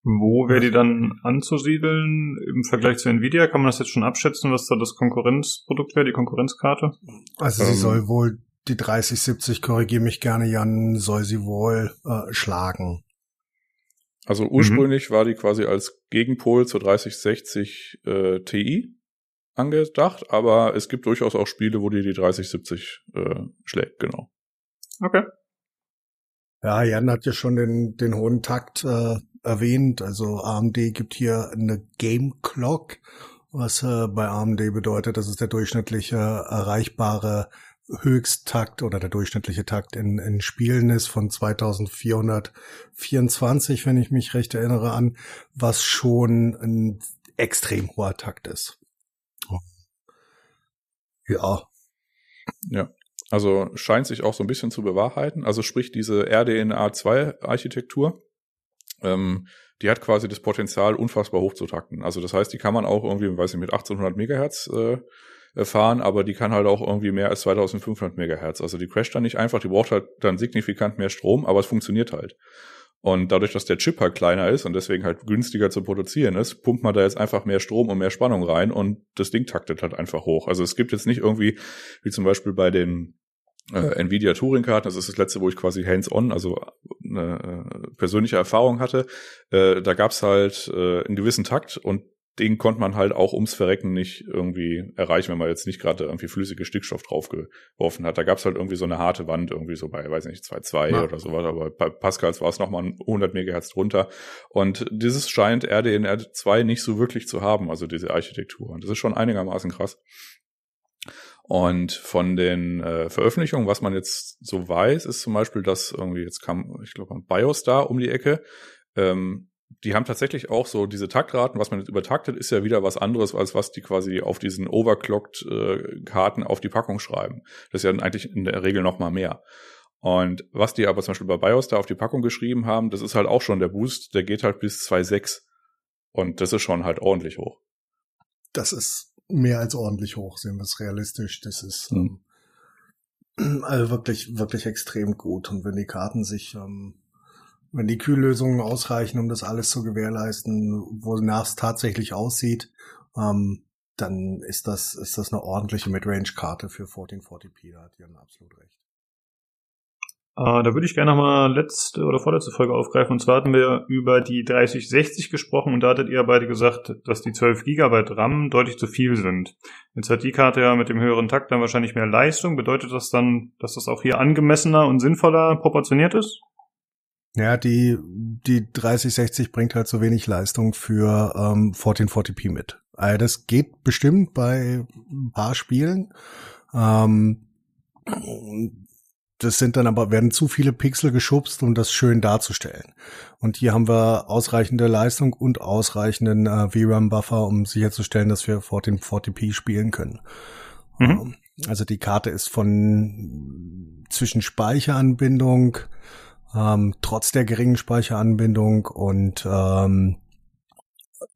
Wo wäre die dann anzusiedeln im Vergleich zu Nvidia? Kann man das jetzt schon abschätzen, was da das Konkurrenzprodukt wäre, die Konkurrenzkarte? Also sie ähm, soll wohl die 3070, korrigiere mich gerne, Jan, soll sie wohl äh, schlagen. Also mhm. ursprünglich mhm. war die quasi als Gegenpol zur 3060 äh, Ti angedacht, aber es gibt durchaus auch Spiele, wo die die 3070 äh, schlägt, genau. Okay. Ja, Jan hat ja schon den, den hohen Takt äh, erwähnt. Also AMD gibt hier eine Game Clock, was äh, bei AMD bedeutet, das ist der durchschnittliche erreichbare Höchsttakt oder der durchschnittliche Takt in, in Spielen ist von 2424, wenn ich mich recht erinnere an, was schon ein extrem hoher Takt ist. Ja. Ja. Also scheint sich auch so ein bisschen zu bewahrheiten. Also sprich diese RDNA2-Architektur, ähm, die hat quasi das Potenzial, unfassbar hoch zu takten. Also das heißt, die kann man auch irgendwie, weiß ich, mit 1800 Megahertz äh, fahren, aber die kann halt auch irgendwie mehr als 2500 Megahertz. Also die crasht dann nicht einfach, die braucht halt dann signifikant mehr Strom, aber es funktioniert halt. Und dadurch, dass der Chip halt kleiner ist und deswegen halt günstiger zu produzieren ist, pumpt man da jetzt einfach mehr Strom und mehr Spannung rein und das Ding taktet halt einfach hoch. Also es gibt jetzt nicht irgendwie, wie zum Beispiel bei den äh, Nvidia Touring-Karten, das ist das letzte, wo ich quasi hands-on, also eine äh, persönliche Erfahrung hatte. Äh, da gab's halt äh, einen gewissen Takt und den konnte man halt auch ums Verrecken nicht irgendwie erreichen, wenn man jetzt nicht gerade irgendwie flüssige Stickstoff draufgeworfen hat. Da gab's halt irgendwie so eine harte Wand, irgendwie so bei, weiß nicht, 2,2 ja. oder sowas, aber bei Pascals war es nochmal 100 Megahertz drunter. Und dieses scheint RDNR2 nicht so wirklich zu haben, also diese Architektur. Und das ist schon einigermaßen krass. Und von den äh, Veröffentlichungen, was man jetzt so weiß, ist zum Beispiel, dass irgendwie jetzt kam, ich glaube, BIOS da um die Ecke, ähm, die haben tatsächlich auch so diese Taktraten, was man jetzt übertaktet, ist ja wieder was anderes, als was die quasi auf diesen overclocked äh, Karten auf die Packung schreiben. Das ist ja dann eigentlich in der Regel noch mal mehr. Und was die aber zum Beispiel bei BIOS da auf die Packung geschrieben haben, das ist halt auch schon der Boost, der geht halt bis 2.6. Und das ist schon halt ordentlich hoch. Das ist mehr als ordentlich hoch, sehen wir es realistisch. Das ist hm. ähm, also wirklich, wirklich extrem gut. Und wenn die Karten sich ähm, wenn die Kühllösungen ausreichen, um das alles zu gewährleisten, wonach es tatsächlich aussieht, ähm, dann ist das, ist das eine ordentliche Midrange-Karte für 1440p. Da hat Jan absolut recht. Uh, da würde ich gerne nochmal letzte oder vorletzte Folge aufgreifen. Und zwar hatten wir über die 3060 gesprochen und da hattet ihr beide gesagt, dass die 12 Gigabyte RAM deutlich zu viel sind. Jetzt hat die Karte ja mit dem höheren Takt dann wahrscheinlich mehr Leistung. Bedeutet das dann, dass das auch hier angemessener und sinnvoller proportioniert ist? Ja, die, die 3060 bringt halt so wenig Leistung für ähm, 1440p mit. Also das geht bestimmt bei ein paar Spielen. Ähm, das sind dann aber, werden zu viele Pixel geschubst, um das schön darzustellen. Und hier haben wir ausreichende Leistung und ausreichenden äh, VRAM-Buffer, um sicherzustellen, dass wir 1440p spielen können. Mhm. Also die Karte ist von zwischen Speicheranbindung, ähm, trotz der geringen Speicheranbindung und ähm,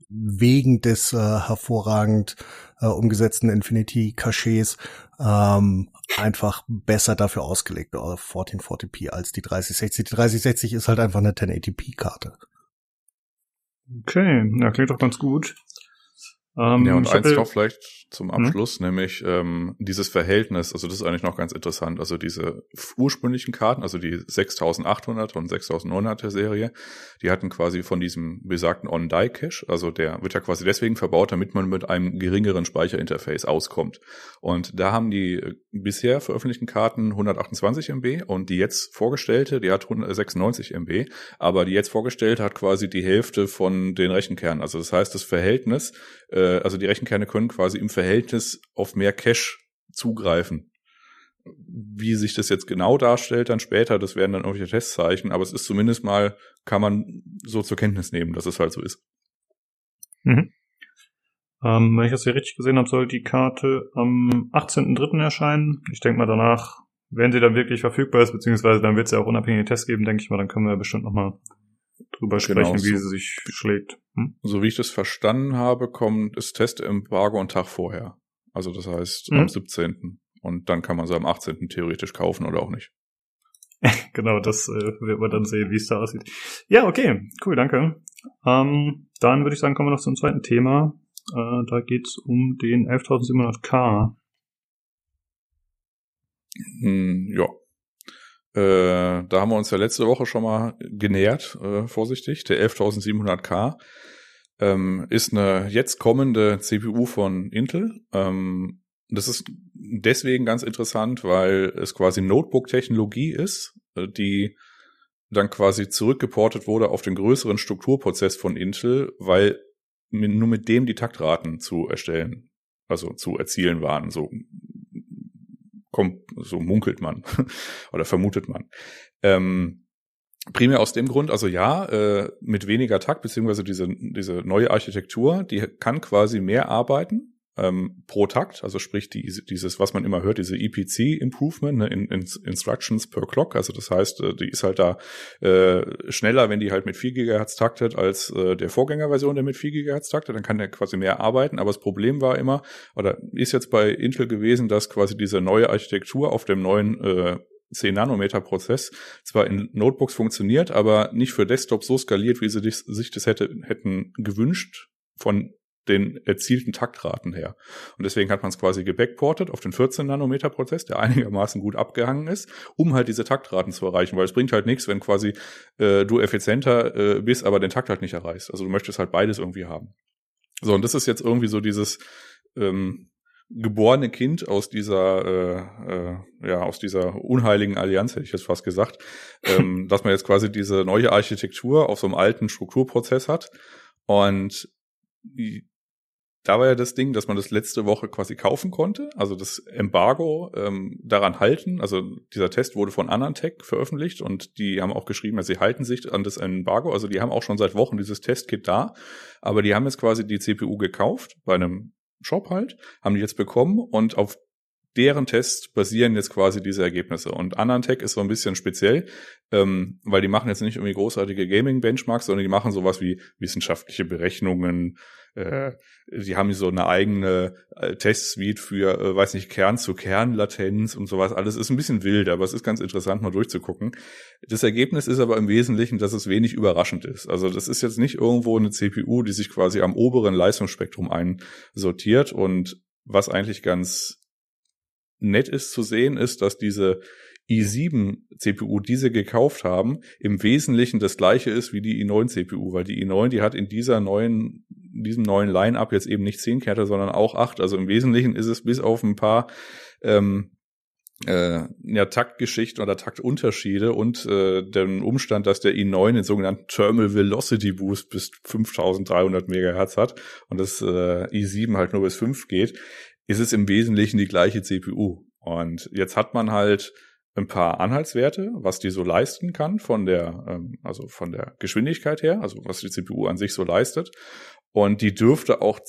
wegen des äh, hervorragend äh, umgesetzten Infinity-Cachets ähm, einfach besser dafür ausgelegt auf 1440p als die 3060. Die 3060 ist halt einfach eine 1080p-Karte. Okay, ja, klingt doch ganz gut. Ähm, ja, und eins noch vielleicht zum hm? Abschluss, hm? nämlich ähm, dieses Verhältnis, also das ist eigentlich noch ganz interessant, also diese ursprünglichen Karten, also die 6800 und 6900er Serie, die hatten quasi von diesem besagten On-Die-Cache, also der wird ja quasi deswegen verbaut, damit man mit einem geringeren Speicherinterface auskommt. Und da haben die äh, bisher veröffentlichten Karten 128 MB und die jetzt vorgestellte, die hat 96 MB, aber die jetzt vorgestellte hat quasi die Hälfte von den Rechenkernen. Also das heißt, das Verhältnis äh, also die Rechenkerne können quasi im Verhältnis auf mehr Cache zugreifen. Wie sich das jetzt genau darstellt, dann später, das werden dann irgendwelche Testzeichen, aber es ist zumindest mal, kann man so zur Kenntnis nehmen, dass es halt so ist. Mhm. Ähm, wenn ich das hier richtig gesehen habe, soll die Karte am 18.03. erscheinen. Ich denke mal danach, wenn sie dann wirklich verfügbar ist, beziehungsweise dann wird es ja auch unabhängige Tests geben, denke ich mal, dann können wir bestimmt nochmal drüber genau, sprechen, genau, wie so, sie sich schlägt. Hm? So wie ich das verstanden habe, kommt das Testembargo einen Tag vorher. Also das heißt hm? am 17. Und dann kann man sie am 18. theoretisch kaufen oder auch nicht. genau, das äh, wird man dann sehen, wie es da aussieht. Ja, okay, cool, danke. Ähm, dann würde ich sagen, kommen wir noch zum zweiten Thema. Äh, da geht's um den 11.700K. Hm, ja, äh, da haben wir uns ja letzte Woche schon mal genähert, äh, vorsichtig. Der 11700K ähm, ist eine jetzt kommende CPU von Intel. Ähm, das ist deswegen ganz interessant, weil es quasi Notebook-Technologie ist, äh, die dann quasi zurückgeportet wurde auf den größeren Strukturprozess von Intel, weil nur mit dem die Taktraten zu erstellen, also zu erzielen waren. So kommt, so munkelt man oder vermutet man. Ähm, primär aus dem Grund, also ja, äh, mit weniger Takt, beziehungsweise diese, diese neue Architektur, die kann quasi mehr arbeiten, ähm, pro Takt, also sprich die, dieses, was man immer hört, diese EPC-Improvement, ne, in, in, Instructions per Clock, also das heißt, äh, die ist halt da äh, schneller, wenn die halt mit 4 GHz taktet, als äh, der Vorgängerversion, der mit 4 GHz taktet, dann kann der quasi mehr arbeiten, aber das Problem war immer, oder ist jetzt bei Intel gewesen, dass quasi diese neue Architektur auf dem neuen äh, 10 Nanometer Prozess zwar in Notebooks funktioniert, aber nicht für Desktop so skaliert, wie sie sich das hätte, hätten gewünscht von den erzielten Taktraten her. Und deswegen hat man es quasi gebackportet auf den 14 Nanometer Prozess, der einigermaßen gut abgehangen ist, um halt diese Taktraten zu erreichen, weil es bringt halt nichts, wenn quasi äh, du effizienter äh, bist, aber den Takt halt nicht erreichst. Also du möchtest halt beides irgendwie haben. So, und das ist jetzt irgendwie so dieses ähm, geborene Kind aus dieser, äh, äh, ja, aus dieser unheiligen Allianz, hätte ich jetzt fast gesagt, ähm, dass man jetzt quasi diese neue Architektur auf so einem alten Strukturprozess hat. Und da war ja das Ding, dass man das letzte Woche quasi kaufen konnte, also das Embargo ähm, daran halten. Also dieser Test wurde von Anantech veröffentlicht und die haben auch geschrieben, dass sie halten sich an das Embargo. Also die haben auch schon seit Wochen dieses Testkit da, aber die haben jetzt quasi die CPU gekauft bei einem Shop halt, haben die jetzt bekommen und auf deren Tests basieren jetzt quasi diese Ergebnisse. Und Anantech ist so ein bisschen speziell, ähm, weil die machen jetzt nicht irgendwie großartige Gaming-Benchmarks, sondern die machen sowas wie wissenschaftliche Berechnungen, äh, die haben so eine eigene äh, Testsuite für, äh, weiß nicht, Kern zu Kern-Latenz und sowas. Alles ist ein bisschen wild, aber es ist ganz interessant, mal durchzugucken. Das Ergebnis ist aber im Wesentlichen, dass es wenig überraschend ist. Also das ist jetzt nicht irgendwo eine CPU, die sich quasi am oberen Leistungsspektrum einsortiert und was eigentlich ganz nett ist zu sehen, ist, dass diese i7 CPU, die sie gekauft haben, im Wesentlichen das gleiche ist wie die i9 CPU, weil die i9, die hat in dieser neuen, diesem neuen Line-Up jetzt eben nicht 10 Kerne, sondern auch 8. Also im Wesentlichen ist es bis auf ein paar ähm, äh, ja, Taktgeschichten oder Taktunterschiede und äh, den Umstand, dass der i9 den sogenannten Thermal Velocity Boost bis 5300 Megahertz hat und das äh, i7 halt nur bis 5 geht, ist es im Wesentlichen die gleiche CPU. Und jetzt hat man halt ein paar Anhaltswerte, was die so leisten kann von der, ähm, also von der Geschwindigkeit her, also was die CPU an sich so leistet. Und die dürfte auch,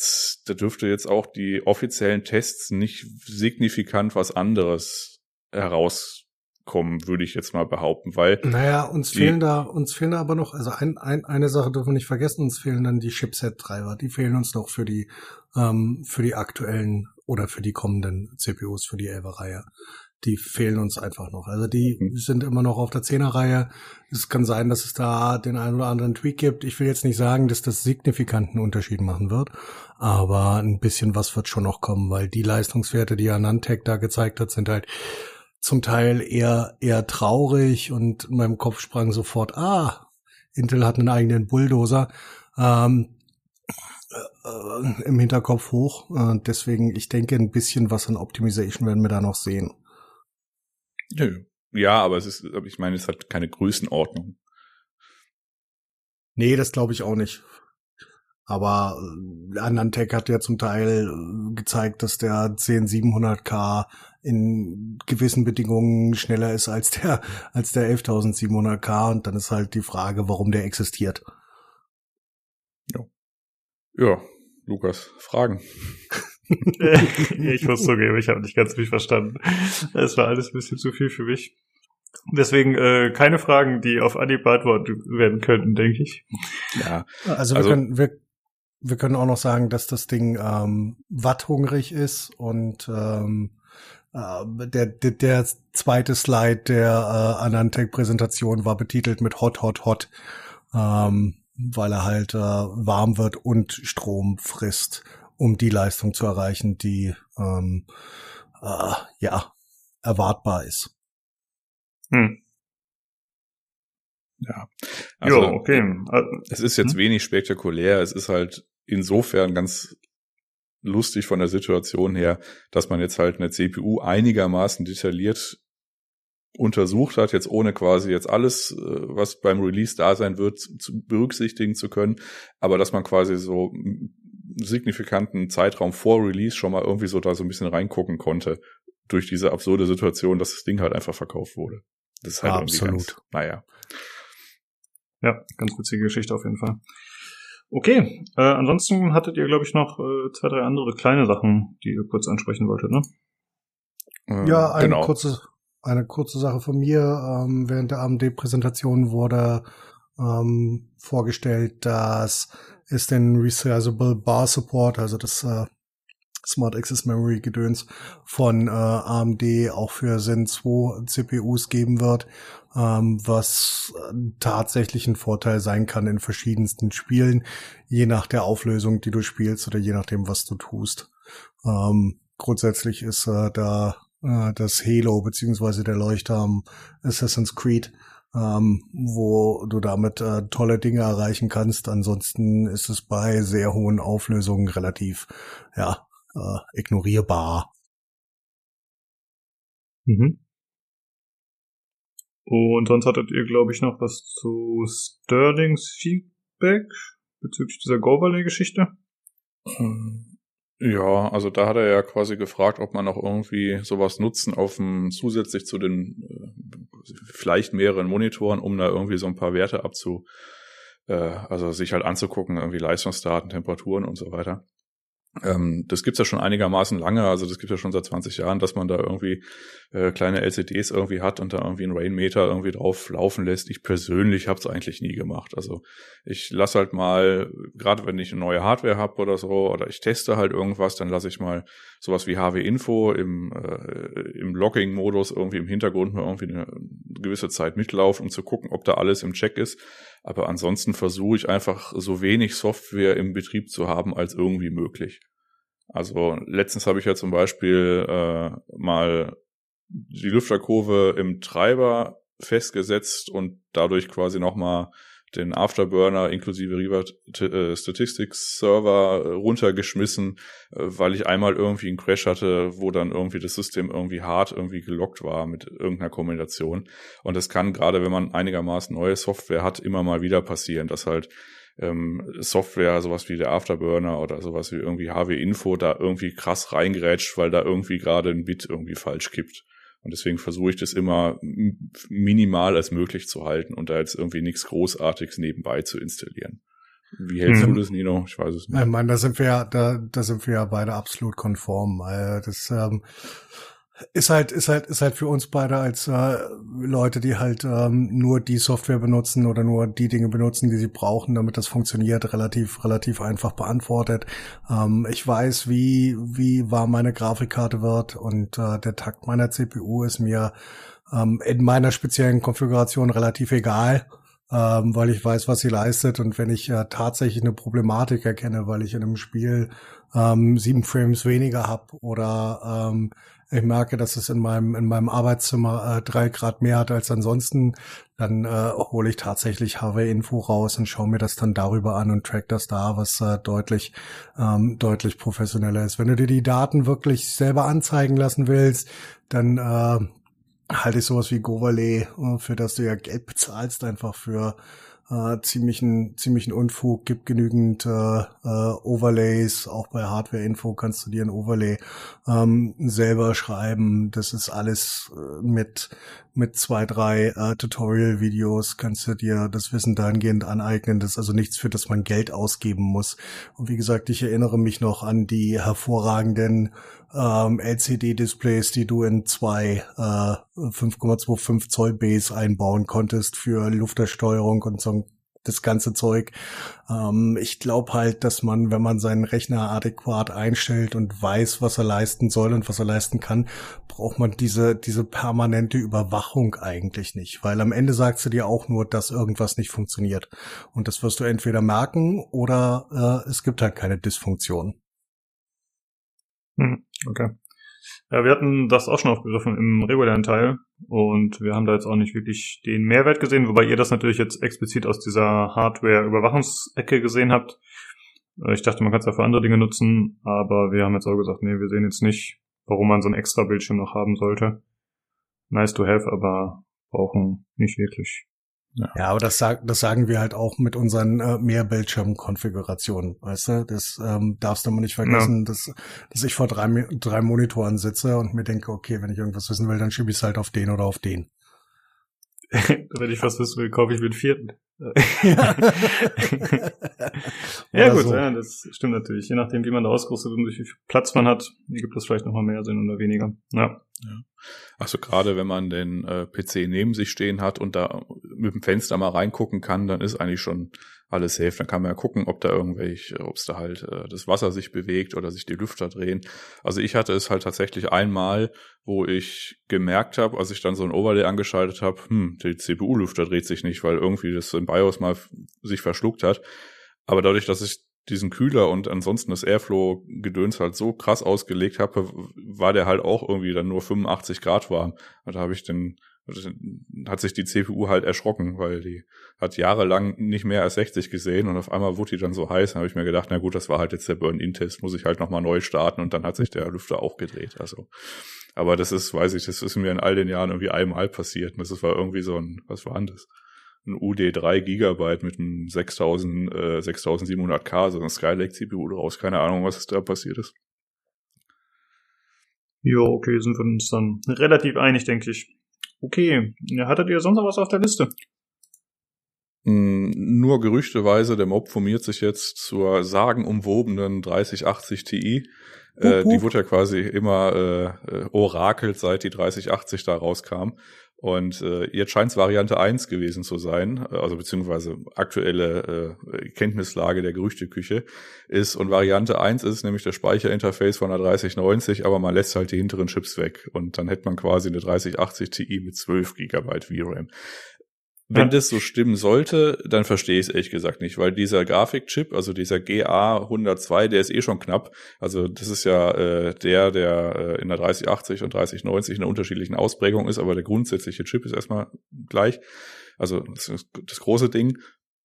da dürfte jetzt auch die offiziellen Tests nicht signifikant was anderes herauskommen, würde ich jetzt mal behaupten, weil. Naja, uns fehlen da, uns fehlen da aber noch, also ein, ein, eine Sache dürfen wir nicht vergessen, uns fehlen dann die Chipset-Treiber. Die fehlen uns noch für die, ähm, für die aktuellen oder für die kommenden CPUs, für die 11er-Reihe die fehlen uns einfach noch. Also die mhm. sind immer noch auf der Zehnerreihe. Es kann sein, dass es da den einen oder anderen Tweak gibt. Ich will jetzt nicht sagen, dass das signifikanten Unterschied machen wird, aber ein bisschen was wird schon noch kommen, weil die Leistungswerte, die Anantec da gezeigt hat, sind halt zum Teil eher eher traurig und in meinem Kopf sprang sofort, ah, Intel hat einen eigenen Bulldozer. Ähm, äh, im Hinterkopf hoch. Äh, deswegen, ich denke, ein bisschen was an Optimization werden wir da noch sehen. Nö. Ja, aber es ist, ich meine, es hat keine Größenordnung. Nee, das glaube ich auch nicht. Aber äh, Anantec hat ja zum Teil äh, gezeigt, dass der 10700K in gewissen Bedingungen schneller ist als der als der 11700K und dann ist halt die Frage, warum der existiert. Ja. Ja, Lukas, Fragen. ich muss zugeben, ich habe nicht ganz viel verstanden. Es war alles ein bisschen zu viel für mich. Deswegen äh, keine Fragen, die auf Anhieb beantwortet werden könnten, denke ich. Ja. Also, also wir, können, wir, wir können auch noch sagen, dass das Ding ähm, watthungrig ist und ähm, äh, der, der, der zweite Slide der äh, Anantec-Präsentation war betitelt mit Hot, Hot, Hot, ähm, weil er halt äh, warm wird und Strom frisst um die Leistung zu erreichen, die ähm, äh, ja erwartbar ist. Hm. Ja. Also, jo, okay. Es ist jetzt hm? wenig spektakulär. Es ist halt insofern ganz lustig von der Situation her, dass man jetzt halt eine CPU einigermaßen detailliert untersucht hat, jetzt ohne quasi jetzt alles, äh, was beim Release da sein wird, zu berücksichtigen zu können, aber dass man quasi so signifikanten Zeitraum vor Release schon mal irgendwie so da so ein bisschen reingucken konnte durch diese absurde Situation, dass das Ding halt einfach verkauft wurde. Das ist halt ja, absolut. Ganz, naja. Ja, ganz witzige Geschichte auf jeden Fall. Okay, äh, ansonsten hattet ihr, glaube ich, noch äh, zwei, drei andere kleine Sachen, die ihr kurz ansprechen wolltet, ne? Äh, ja, eine genau. kurze, eine kurze Sache von mir. Ähm, während der AMD-Präsentation wurde ähm, vorgestellt, dass es den Resizable Bar Support, also das äh, Smart Access Memory Gedöns von äh, AMD auch für Zen 2 CPUs geben wird, ähm, was äh, tatsächlich ein Vorteil sein kann in verschiedensten Spielen, je nach der Auflösung, die du spielst oder je nachdem, was du tust. Ähm, grundsätzlich ist äh, da äh, das Halo beziehungsweise der Leuchtturm Assassin's Creed ähm, wo du damit äh, tolle Dinge erreichen kannst. Ansonsten ist es bei sehr hohen Auflösungen relativ, ja, äh, ignorierbar. Mhm. Und sonst hattet ihr, glaube ich, noch was zu Sterlings Feedback bezüglich dieser Goverlay-Geschichte? Ähm, ja, also da hat er ja quasi gefragt, ob man noch irgendwie sowas nutzen auf dem, zusätzlich zu den äh, vielleicht mehreren Monitoren, um da irgendwie so ein paar Werte abzu, äh, also sich halt anzugucken, irgendwie Leistungsdaten, Temperaturen und so weiter. Ähm, das gibt's ja schon einigermaßen lange, also das gibt's ja schon seit 20 Jahren, dass man da irgendwie äh, kleine LCDs irgendwie hat und da irgendwie einen Rainmeter irgendwie drauf laufen lässt. Ich persönlich habe es eigentlich nie gemacht. Also ich lasse halt mal, gerade wenn ich eine neue Hardware habe oder so, oder ich teste halt irgendwas, dann lasse ich mal sowas wie HW-Info im, äh, im Logging-Modus irgendwie im Hintergrund mal irgendwie eine gewisse Zeit mitlaufen, um zu gucken, ob da alles im Check ist. Aber ansonsten versuche ich einfach so wenig Software im Betrieb zu haben als irgendwie möglich. Also letztens habe ich ja zum Beispiel äh, mal die Lüfterkurve im Treiber festgesetzt und dadurch quasi nochmal den Afterburner inklusive Riva äh, Statistics Server äh, runtergeschmissen, äh, weil ich einmal irgendwie einen Crash hatte, wo dann irgendwie das System irgendwie hart irgendwie gelockt war mit irgendeiner Kombination. Und das kann gerade, wenn man einigermaßen neue Software hat, immer mal wieder passieren, dass halt ähm, Software, sowas wie der Afterburner oder sowas wie irgendwie HW Info da irgendwie krass reingerätscht, weil da irgendwie gerade ein Bit irgendwie falsch kippt. Und deswegen versuche ich das immer minimal als möglich zu halten und da jetzt irgendwie nichts Großartiges nebenbei zu installieren. Wie hältst hm. du das, Nino? Ich weiß es nicht. Ich meine, da sind wir ja, da, da sind wir ja beide absolut konform. Das ähm, ist halt, ist halt, ist halt für uns beide als äh, Leute, die halt ähm, nur die Software benutzen oder nur die Dinge benutzen, die sie brauchen, damit das funktioniert, relativ, relativ einfach beantwortet. Ähm, ich weiß, wie, wie warm meine Grafikkarte wird und äh, der Takt meiner CPU ist mir ähm, in meiner speziellen Konfiguration relativ egal ähm, weil ich weiß, was sie leistet. Und wenn ich äh, tatsächlich eine Problematik erkenne, weil ich in einem Spiel ähm, sieben Frames weniger habe oder ähm, ich merke, dass es in meinem in meinem Arbeitszimmer äh, drei Grad mehr hat als ansonsten, dann äh, hole ich tatsächlich HW-Info raus und schaue mir das dann darüber an und track das da, was äh, deutlich ähm, deutlich professioneller ist. Wenn du dir die Daten wirklich selber anzeigen lassen willst, dann äh, halte ich sowas wie Goverlay, äh, für das du ja Geld bezahlst, einfach für äh, ziemlichen, ziemlichen Unfug, gibt genügend äh, äh, Overlays, auch bei Hardware-Info kannst du dir ein Overlay ähm, selber schreiben. Das ist alles äh, mit, mit zwei, drei äh, Tutorial-Videos kannst du dir das Wissen dahingehend aneignen. Das ist also nichts, für das man Geld ausgeben muss. Und wie gesagt, ich erinnere mich noch an die hervorragenden ähm, LCD-Displays, die du in zwei äh, 5,25 Zoll Bs einbauen konntest für Luftersteuerung und so das ganze Zeug. Ähm, ich glaube halt, dass man, wenn man seinen Rechner adäquat einstellt und weiß, was er leisten soll und was er leisten kann, braucht man diese, diese permanente Überwachung eigentlich nicht. Weil am Ende sagst du dir auch nur, dass irgendwas nicht funktioniert. Und das wirst du entweder merken oder äh, es gibt halt keine Dysfunktion. Hm, okay. Ja, wir hatten das auch schon aufgegriffen im regulären Teil und wir haben da jetzt auch nicht wirklich den Mehrwert gesehen, wobei ihr das natürlich jetzt explizit aus dieser Hardware-Überwachungsecke gesehen habt. Äh, ich dachte, man kann es ja für andere Dinge nutzen, aber wir haben jetzt auch gesagt, nee, wir sehen jetzt nicht, warum man so ein extra Bildschirm noch haben sollte. Nice to have, aber brauchen nicht wirklich. Ja. ja, aber das, sag, das sagen wir halt auch mit unseren äh, Mehrbildschirm-Konfigurationen, weißt du? Das ähm, darfst du mal nicht vergessen, ja. dass, dass ich vor drei, drei Monitoren sitze und mir denke, okay, wenn ich irgendwas wissen will, dann schiebe ich es halt auf den oder auf den. wenn ich was wissen will, kaufe ich mir vierten. ja, ja gut, so. ja, das stimmt natürlich. Je nachdem, wie man da ausgerüstet und wie viel Platz man hat, gibt das vielleicht nochmal mehr Sinn oder weniger. Ja. ja. Also gerade wenn man den äh, PC neben sich stehen hat und da mit dem Fenster mal reingucken kann, dann ist eigentlich schon alles safe. Dann kann man ja gucken, ob da irgendwelche, ob es da halt äh, das Wasser sich bewegt oder sich die Lüfter drehen. Also ich hatte es halt tatsächlich einmal, wo ich gemerkt habe, als ich dann so ein Overlay angeschaltet habe, hm, die CPU-Lüfter dreht sich nicht, weil irgendwie das im BIOS mal sich verschluckt hat. Aber dadurch, dass ich diesen Kühler und ansonsten das Airflow-Gedöns halt so krass ausgelegt habe, war der halt auch irgendwie dann nur 85 Grad warm. Da habe ich den, hat sich die CPU halt erschrocken, weil die hat jahrelang nicht mehr als 60 gesehen und auf einmal wurde die dann so heiß. Habe ich mir gedacht, na gut, das war halt jetzt der Burn-In-Test, muss ich halt nochmal neu starten und dann hat sich der Lüfter auch gedreht. Also, aber das ist, weiß ich, das ist mir in all den Jahren irgendwie einmal passiert. Und das war irgendwie so ein, was war denn das? ein UD3 Gigabyte mit einem 6000, äh, 6700K, so ein Skylake CPU draus. Keine Ahnung, was da passiert ist. Jo, okay, sind wir uns dann relativ einig, denke ich. Okay, hattet ihr sonst noch was auf der Liste? Mm, nur gerüchteweise, der Mob formiert sich jetzt zur sagenumwobenen 3080 Ti. Äh, die wurde ja quasi immer äh, äh, orakelt, seit die 3080 da rauskam. Und äh, jetzt scheint es Variante 1 gewesen zu sein, also beziehungsweise aktuelle äh, Kenntnislage der Gerüchteküche ist. Und Variante 1 ist nämlich das Speicherinterface von der 3090, aber man lässt halt die hinteren Chips weg. Und dann hätte man quasi eine 3080 Ti mit 12 Gigabyte VRAM. Wenn das so stimmen sollte, dann verstehe ich es ehrlich gesagt nicht, weil dieser Grafikchip, also dieser GA 102, der ist eh schon knapp. Also das ist ja äh, der, der äh, in der 3080 und 3090 in einer unterschiedlichen Ausprägung ist, aber der grundsätzliche Chip ist erstmal gleich. Also das, ist das große Ding.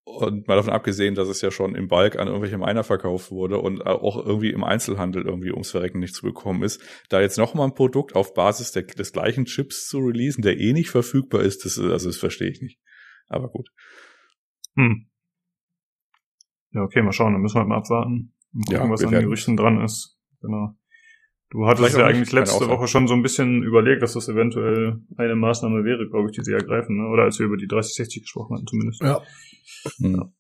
Und mal davon abgesehen, dass es ja schon im Bulk an irgendwelche Miner verkauft wurde und auch irgendwie im Einzelhandel irgendwie ums Verrecken nicht zu bekommen ist, da jetzt nochmal ein Produkt auf Basis der, des gleichen Chips zu releasen, der eh nicht verfügbar ist, das, also das verstehe ich nicht. Aber gut. Hm. Ja, okay, mal schauen. Dann müssen wir halt mal abwarten und gucken, ja, was an den Gerüchten dran ist. Genau. Du hattest ja eigentlich letzte Woche schon so ein bisschen überlegt, dass das eventuell eine Maßnahme wäre, glaube ich, die sie ergreifen, ne? Oder als wir über die 3060 gesprochen hatten zumindest. Ja. ja.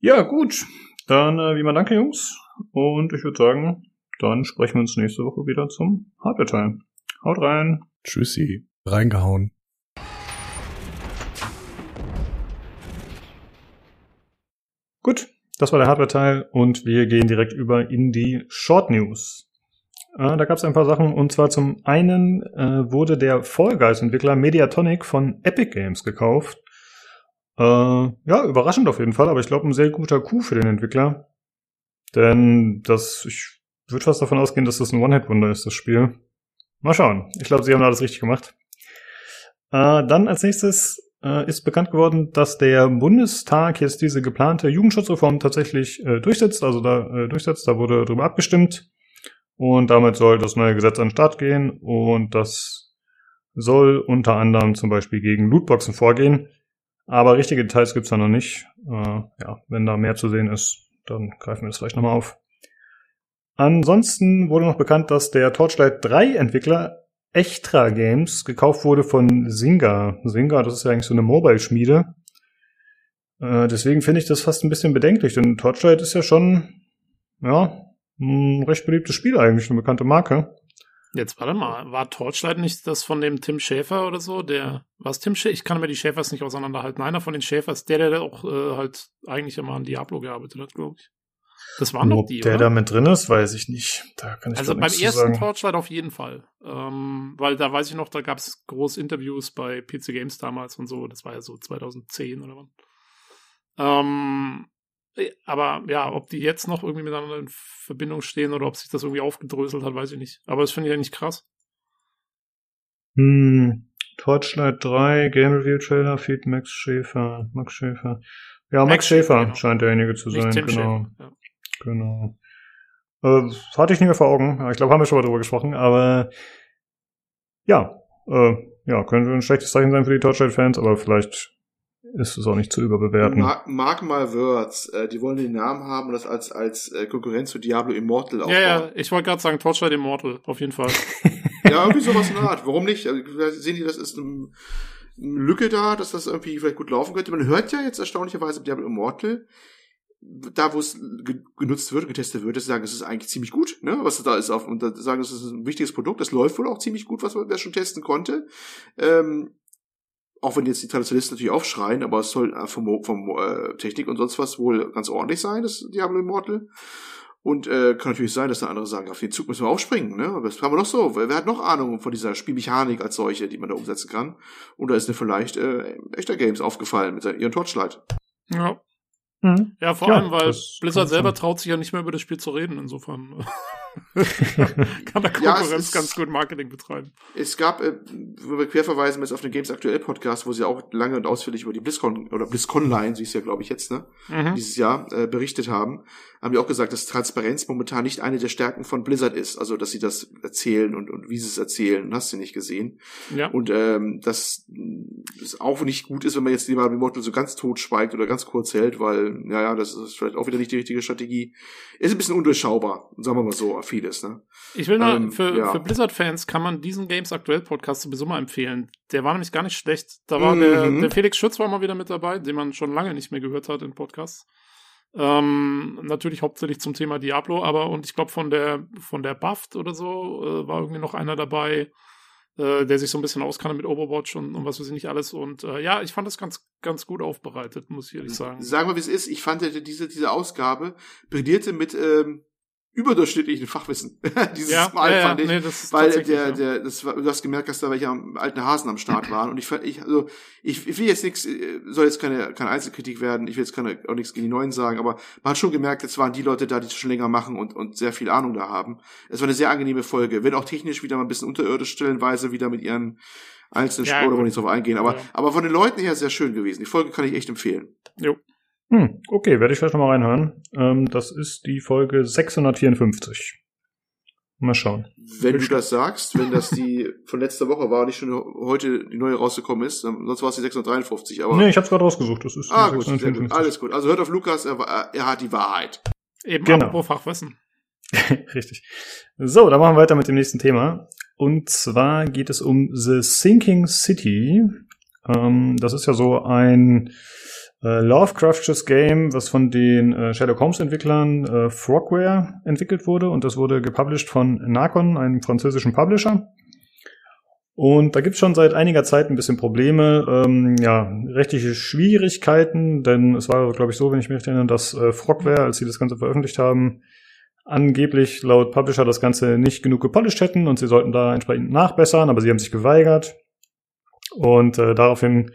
Ja, gut. Dann äh, wie immer danke, Jungs. Und ich würde sagen, dann sprechen wir uns nächste Woche wieder zum Hardware-Teil. Haut rein. Tschüssi. Reingehauen. Gut, das war der Hardware-Teil und wir gehen direkt über in die Short News. Äh, da gab es ein paar Sachen und zwar zum einen äh, wurde der Fall Guys-Entwickler Mediatonic von Epic Games gekauft. Äh, ja, überraschend auf jeden Fall, aber ich glaube ein sehr guter Coup für den Entwickler. Denn das, ich würde fast davon ausgehen, dass das ein One-Hit-Wunder ist, das Spiel. Mal schauen. Ich glaube, sie haben alles richtig gemacht. Äh, dann als nächstes äh, ist bekannt geworden, dass der Bundestag jetzt diese geplante Jugendschutzreform tatsächlich äh, durchsetzt, also da äh, durchsetzt, da wurde darüber abgestimmt und damit soll das neue Gesetz an den Start gehen und das soll unter anderem zum Beispiel gegen Lootboxen vorgehen, aber richtige Details gibt's da noch nicht. Äh, ja, wenn da mehr zu sehen ist, dann greifen wir das vielleicht nochmal auf. Ansonsten wurde noch bekannt, dass der Torchlight 3 Entwickler Echtra Games gekauft wurde von Singa. Singa, das ist ja eigentlich so eine Mobile-Schmiede. Äh, deswegen finde ich das fast ein bisschen bedenklich, denn Torchlight ist ja schon, ja, ein recht beliebtes Spiel eigentlich, eine bekannte Marke. Jetzt warte mal, war Torchlight nicht das von dem Tim Schäfer oder so? Der, was Tim Schäfer? Ich kann mir die Schäfers nicht auseinanderhalten. Einer von den Schäfers, der, der auch äh, halt eigentlich immer an Diablo gearbeitet hat, glaube ich. Das waren doch die, der oder? da mit drin ist, weiß ich nicht. Da kann ich Also beim ersten. Torchlight auf jeden Fall. Ähm, weil da weiß ich noch, da gab es große Interviews bei PC Games damals und so. Das war ja so 2010 oder wann. Ähm, äh, aber ja, ob die jetzt noch irgendwie miteinander in Verbindung stehen oder ob sich das irgendwie aufgedröselt hat, weiß ich nicht. Aber das finde ich ja nicht krass. Hm, Torchlight 3, Game Review Trailer, Feed Max Schäfer, Max Schäfer. Ja, Max, Max Schäfer Schäfer, genau. scheint derjenige zu Nicht sein, Tim genau. Schäfer. Ja. Genau. Äh, hatte ich nicht mehr vor Augen. Ich glaube, haben wir schon mal drüber gesprochen, aber ja, äh, ja, könnte ein schlechtes Zeichen sein für die Torchlight-Fans, aber vielleicht ist es auch nicht zu überbewerten. Mark, mark my words, äh, die wollen den Namen haben und das als, als äh, Konkurrenz zu Diablo Immortal aufbauen. Ja, ja, ich wollte gerade sagen, Torchlight Immortal, auf jeden Fall. Ja, irgendwie sowas in der Art. Warum nicht? Also, sehen die, das ist eine, Lücke da, dass das irgendwie vielleicht gut laufen könnte. Man hört ja jetzt erstaunlicherweise Diablo Immortal, da wo es ge genutzt wird, getestet wird, dass sie sagen, es ist eigentlich ziemlich gut, ne, was da ist auf, und da sagen, es ist ein wichtiges Produkt, das läuft wohl auch ziemlich gut, was man wer schon testen konnte. Ähm, auch wenn jetzt die Traditionalisten natürlich aufschreien, aber es soll äh, vom, vom äh, Technik und sonst was wohl ganz ordentlich sein, das Diablo Immortal. Und äh, kann natürlich sein, dass da andere sagen, auf den Zug müssen wir aufspringen, ne? Aber das haben wir doch so. Wer, wer hat noch Ahnung von dieser Spielmechanik als solche, die man da umsetzen kann? Und da ist mir vielleicht äh, echter Games aufgefallen mit seinen, ihren Torchlight. ja. Hm. Ja, vor Ja, allem, weil Blizzard selber sein. traut sich ja nicht mehr über das Spiel zu reden, insofern kann der Ja, Konkurrenz ist- ganz gut Marketing betreiben. Es gab, äh, wir querverweisen jetzt auf den Games Aktuell Podcast, wo sie auch lange und ausführlich über die BlizzCon oder BlizzConline, sie ist ja glaube ich jetzt, ne, Mhm. dieses Jahr äh, berichtet haben, haben die auch gesagt, dass Transparenz momentan nicht eine der Stärken von Blizzard ist. Also, dass sie das erzählen und, und wie sie es erzählen, hast du nicht gesehen. Ja. Und ähm, dass es auch nicht gut ist, wenn man jetzt lieber Immortal so ganz tot schweigt oder ganz kurz hält, weil, naja, das ist vielleicht auch wieder nicht die richtige Strategie. Ist ein bisschen undurchschaubar, sagen wir mal so, vieles, ne? Ich will nur, Ähm, für, ja. für Blizzard-Fans kann man diesen Games aktuell Podcast sowieso mal empfehlen. Der war nämlich gar nicht schlecht. Da war Mhm. der, der Felix Schütz war mal wieder mit dabei, den man schon lange nicht mehr gehört hat in Podcasts. Ähm, natürlich hauptsächlich zum Thema Diablo, aber und ich glaube von der von der Buffed oder so äh, war irgendwie noch einer dabei, äh, der sich so ein bisschen auskannte mit Overwatch und, und was weiß ich nicht alles. Und äh, ja, ich fand das ganz ganz gut aufbereitet, muss ich ehrlich sagen. Sagen wir, wie es ist. Ich fand diese, diese Ausgabe brillierte mit ähm, überdurchschnittlichen Fachwissen. Dieses ja, Mal ja, fand ich. nee, weil der, der, das war, du hast gemerkt, dass da welche am- alten Hasen am Start waren. Und ich fand, ich, also, ich, ich will jetzt nichts, soll jetzt keine, keine Einzelkritik werden, ich will jetzt keine, auch nichts gegen die Neuen sagen, aber man hat schon gemerkt, jetzt waren die Leute da, die das schon länger machen und, und sehr viel Ahnung da haben. Es war eine sehr angenehme Folge, wenn auch technisch wieder mal ein bisschen unterirdisch stellenweise wieder mit ihren einzelnen Ja, oder gut. nicht drauf eingehen, aber, Ja. aber von den Leuten her sehr schön gewesen. Die Folge kann ich echt empfehlen. Jo. Hm, okay, werde ich vielleicht nochmal reinhören. Ähm, das ist die Folge 654. Mal schauen. Wenn du das sagst, wenn das die von letzter Woche war, nicht schon heute die neue rausgekommen ist, sonst war es die 653, aber. nee, ich habe es gerade rausgesucht. Das ist ah, gut, sehr 654. gut. Alles gut. Also hört auf Lukas, er, er hat die Wahrheit. Eben Genau. apropos Fachwissen. Richtig. So, dann machen wir weiter mit dem nächsten Thema. Und zwar geht es um The Sinking City. Ähm, das ist ja so ein äh, Lovecraftsches Game, was von den äh, Sherlock Holmes Entwicklern äh, Frogware entwickelt wurde und das wurde gepublished von Narcon, einem französischen Publisher. Und da gibt es schon seit einiger Zeit ein bisschen Probleme, ähm, ja, rechtliche Schwierigkeiten, denn es war, glaube ich, so, wenn ich mich erinnere, dass äh, Frogware, als sie das Ganze veröffentlicht haben, angeblich laut Publisher das Ganze nicht genug gepolished hätten und sie sollten da entsprechend nachbessern, aber sie haben sich geweigert. Und äh, daraufhin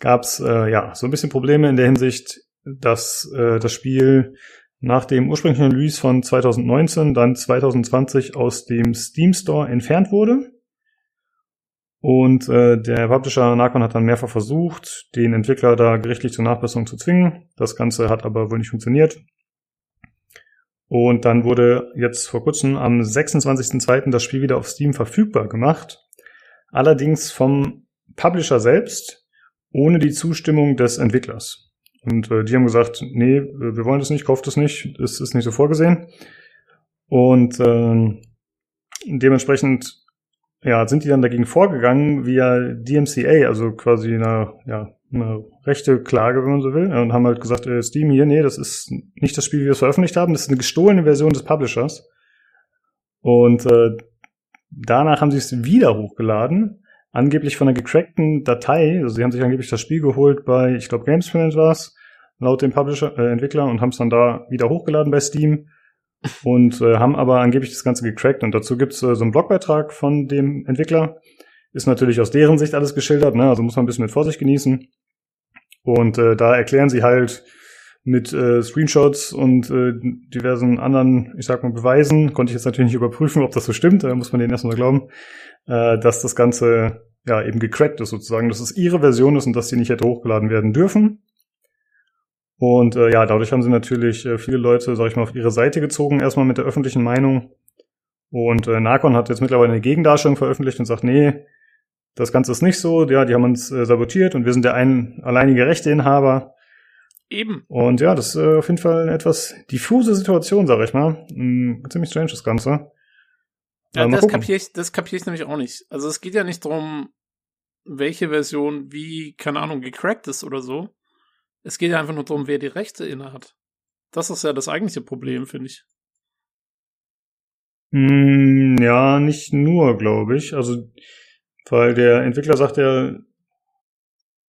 gab es äh, ja so ein bisschen Probleme in der Hinsicht, dass äh, das Spiel nach dem ursprünglichen Release von 2019 dann 2020 aus dem Steam Store entfernt wurde. Und äh, der Publisher Narcon hat dann mehrfach versucht, den Entwickler da gerichtlich zur Nachbesserung zu zwingen. Das Ganze hat aber wohl nicht funktioniert. Und dann wurde jetzt vor kurzem am 26.02. das Spiel wieder auf Steam verfügbar gemacht. Allerdings vom Publisher selbst, ohne die Zustimmung des Entwicklers. Und äh, die haben gesagt, nee, wir wollen das nicht, kauft das nicht, das ist nicht so vorgesehen. Und äh, dementsprechend ja, sind die dann dagegen vorgegangen via DMCA, also quasi eine, ja, eine rechte Klage, wenn man so will, und haben halt gesagt, äh, Steam hier, nee, das ist nicht das Spiel, wie wir es veröffentlicht haben, das ist eine gestohlene Version des Publishers. Und äh, danach haben sie es wieder hochgeladen, angeblich von einer gecrackten Datei, also sie haben sich angeblich das Spiel geholt bei, ich glaube, Gamesprint war es, laut dem Publisher, äh, Entwickler, und haben es dann da wieder hochgeladen bei Steam und äh, haben aber angeblich das Ganze gecrackt. Und dazu gibt's äh, so einen Blogbeitrag von dem Entwickler. Ist natürlich aus deren Sicht alles geschildert, ne? also muss man ein bisschen mit Vorsicht genießen. Und äh, da erklären sie halt mit äh, Screenshots und äh, diversen anderen, ich sag mal, Beweisen, konnte ich jetzt natürlich nicht überprüfen, ob das so stimmt, da muss man denen erstmal glauben, äh, dass das Ganze ja eben gecrackt ist sozusagen, dass es ihre Version ist und dass sie nicht hätte hochgeladen werden dürfen. Und äh, ja, dadurch haben sie natürlich äh, viele Leute, sag ich mal, auf ihre Seite gezogen, erstmal mit der öffentlichen Meinung. Und äh, Narcon hat jetzt mittlerweile eine Gegendarstellung veröffentlicht und sagt, nee, das Ganze ist nicht so, ja, die haben uns äh, sabotiert und wir sind der ein alleinige Rechteinhaber. Eben. Und ja, das ist äh, auf jeden Fall eine etwas diffuse Situation, sag ich mal. Hm, ziemlich strange das Ganze. Ja, das kapiere ich, das kapier ich nämlich auch nicht. Also es geht ja nicht darum, welche Version wie, keine Ahnung, gecrackt ist oder so. Es geht ja einfach nur darum, wer die Rechte inne hat. Das ist ja das eigentliche Problem, finde ich. Mm, ja, nicht nur, glaube ich. Also, weil der Entwickler sagt ja,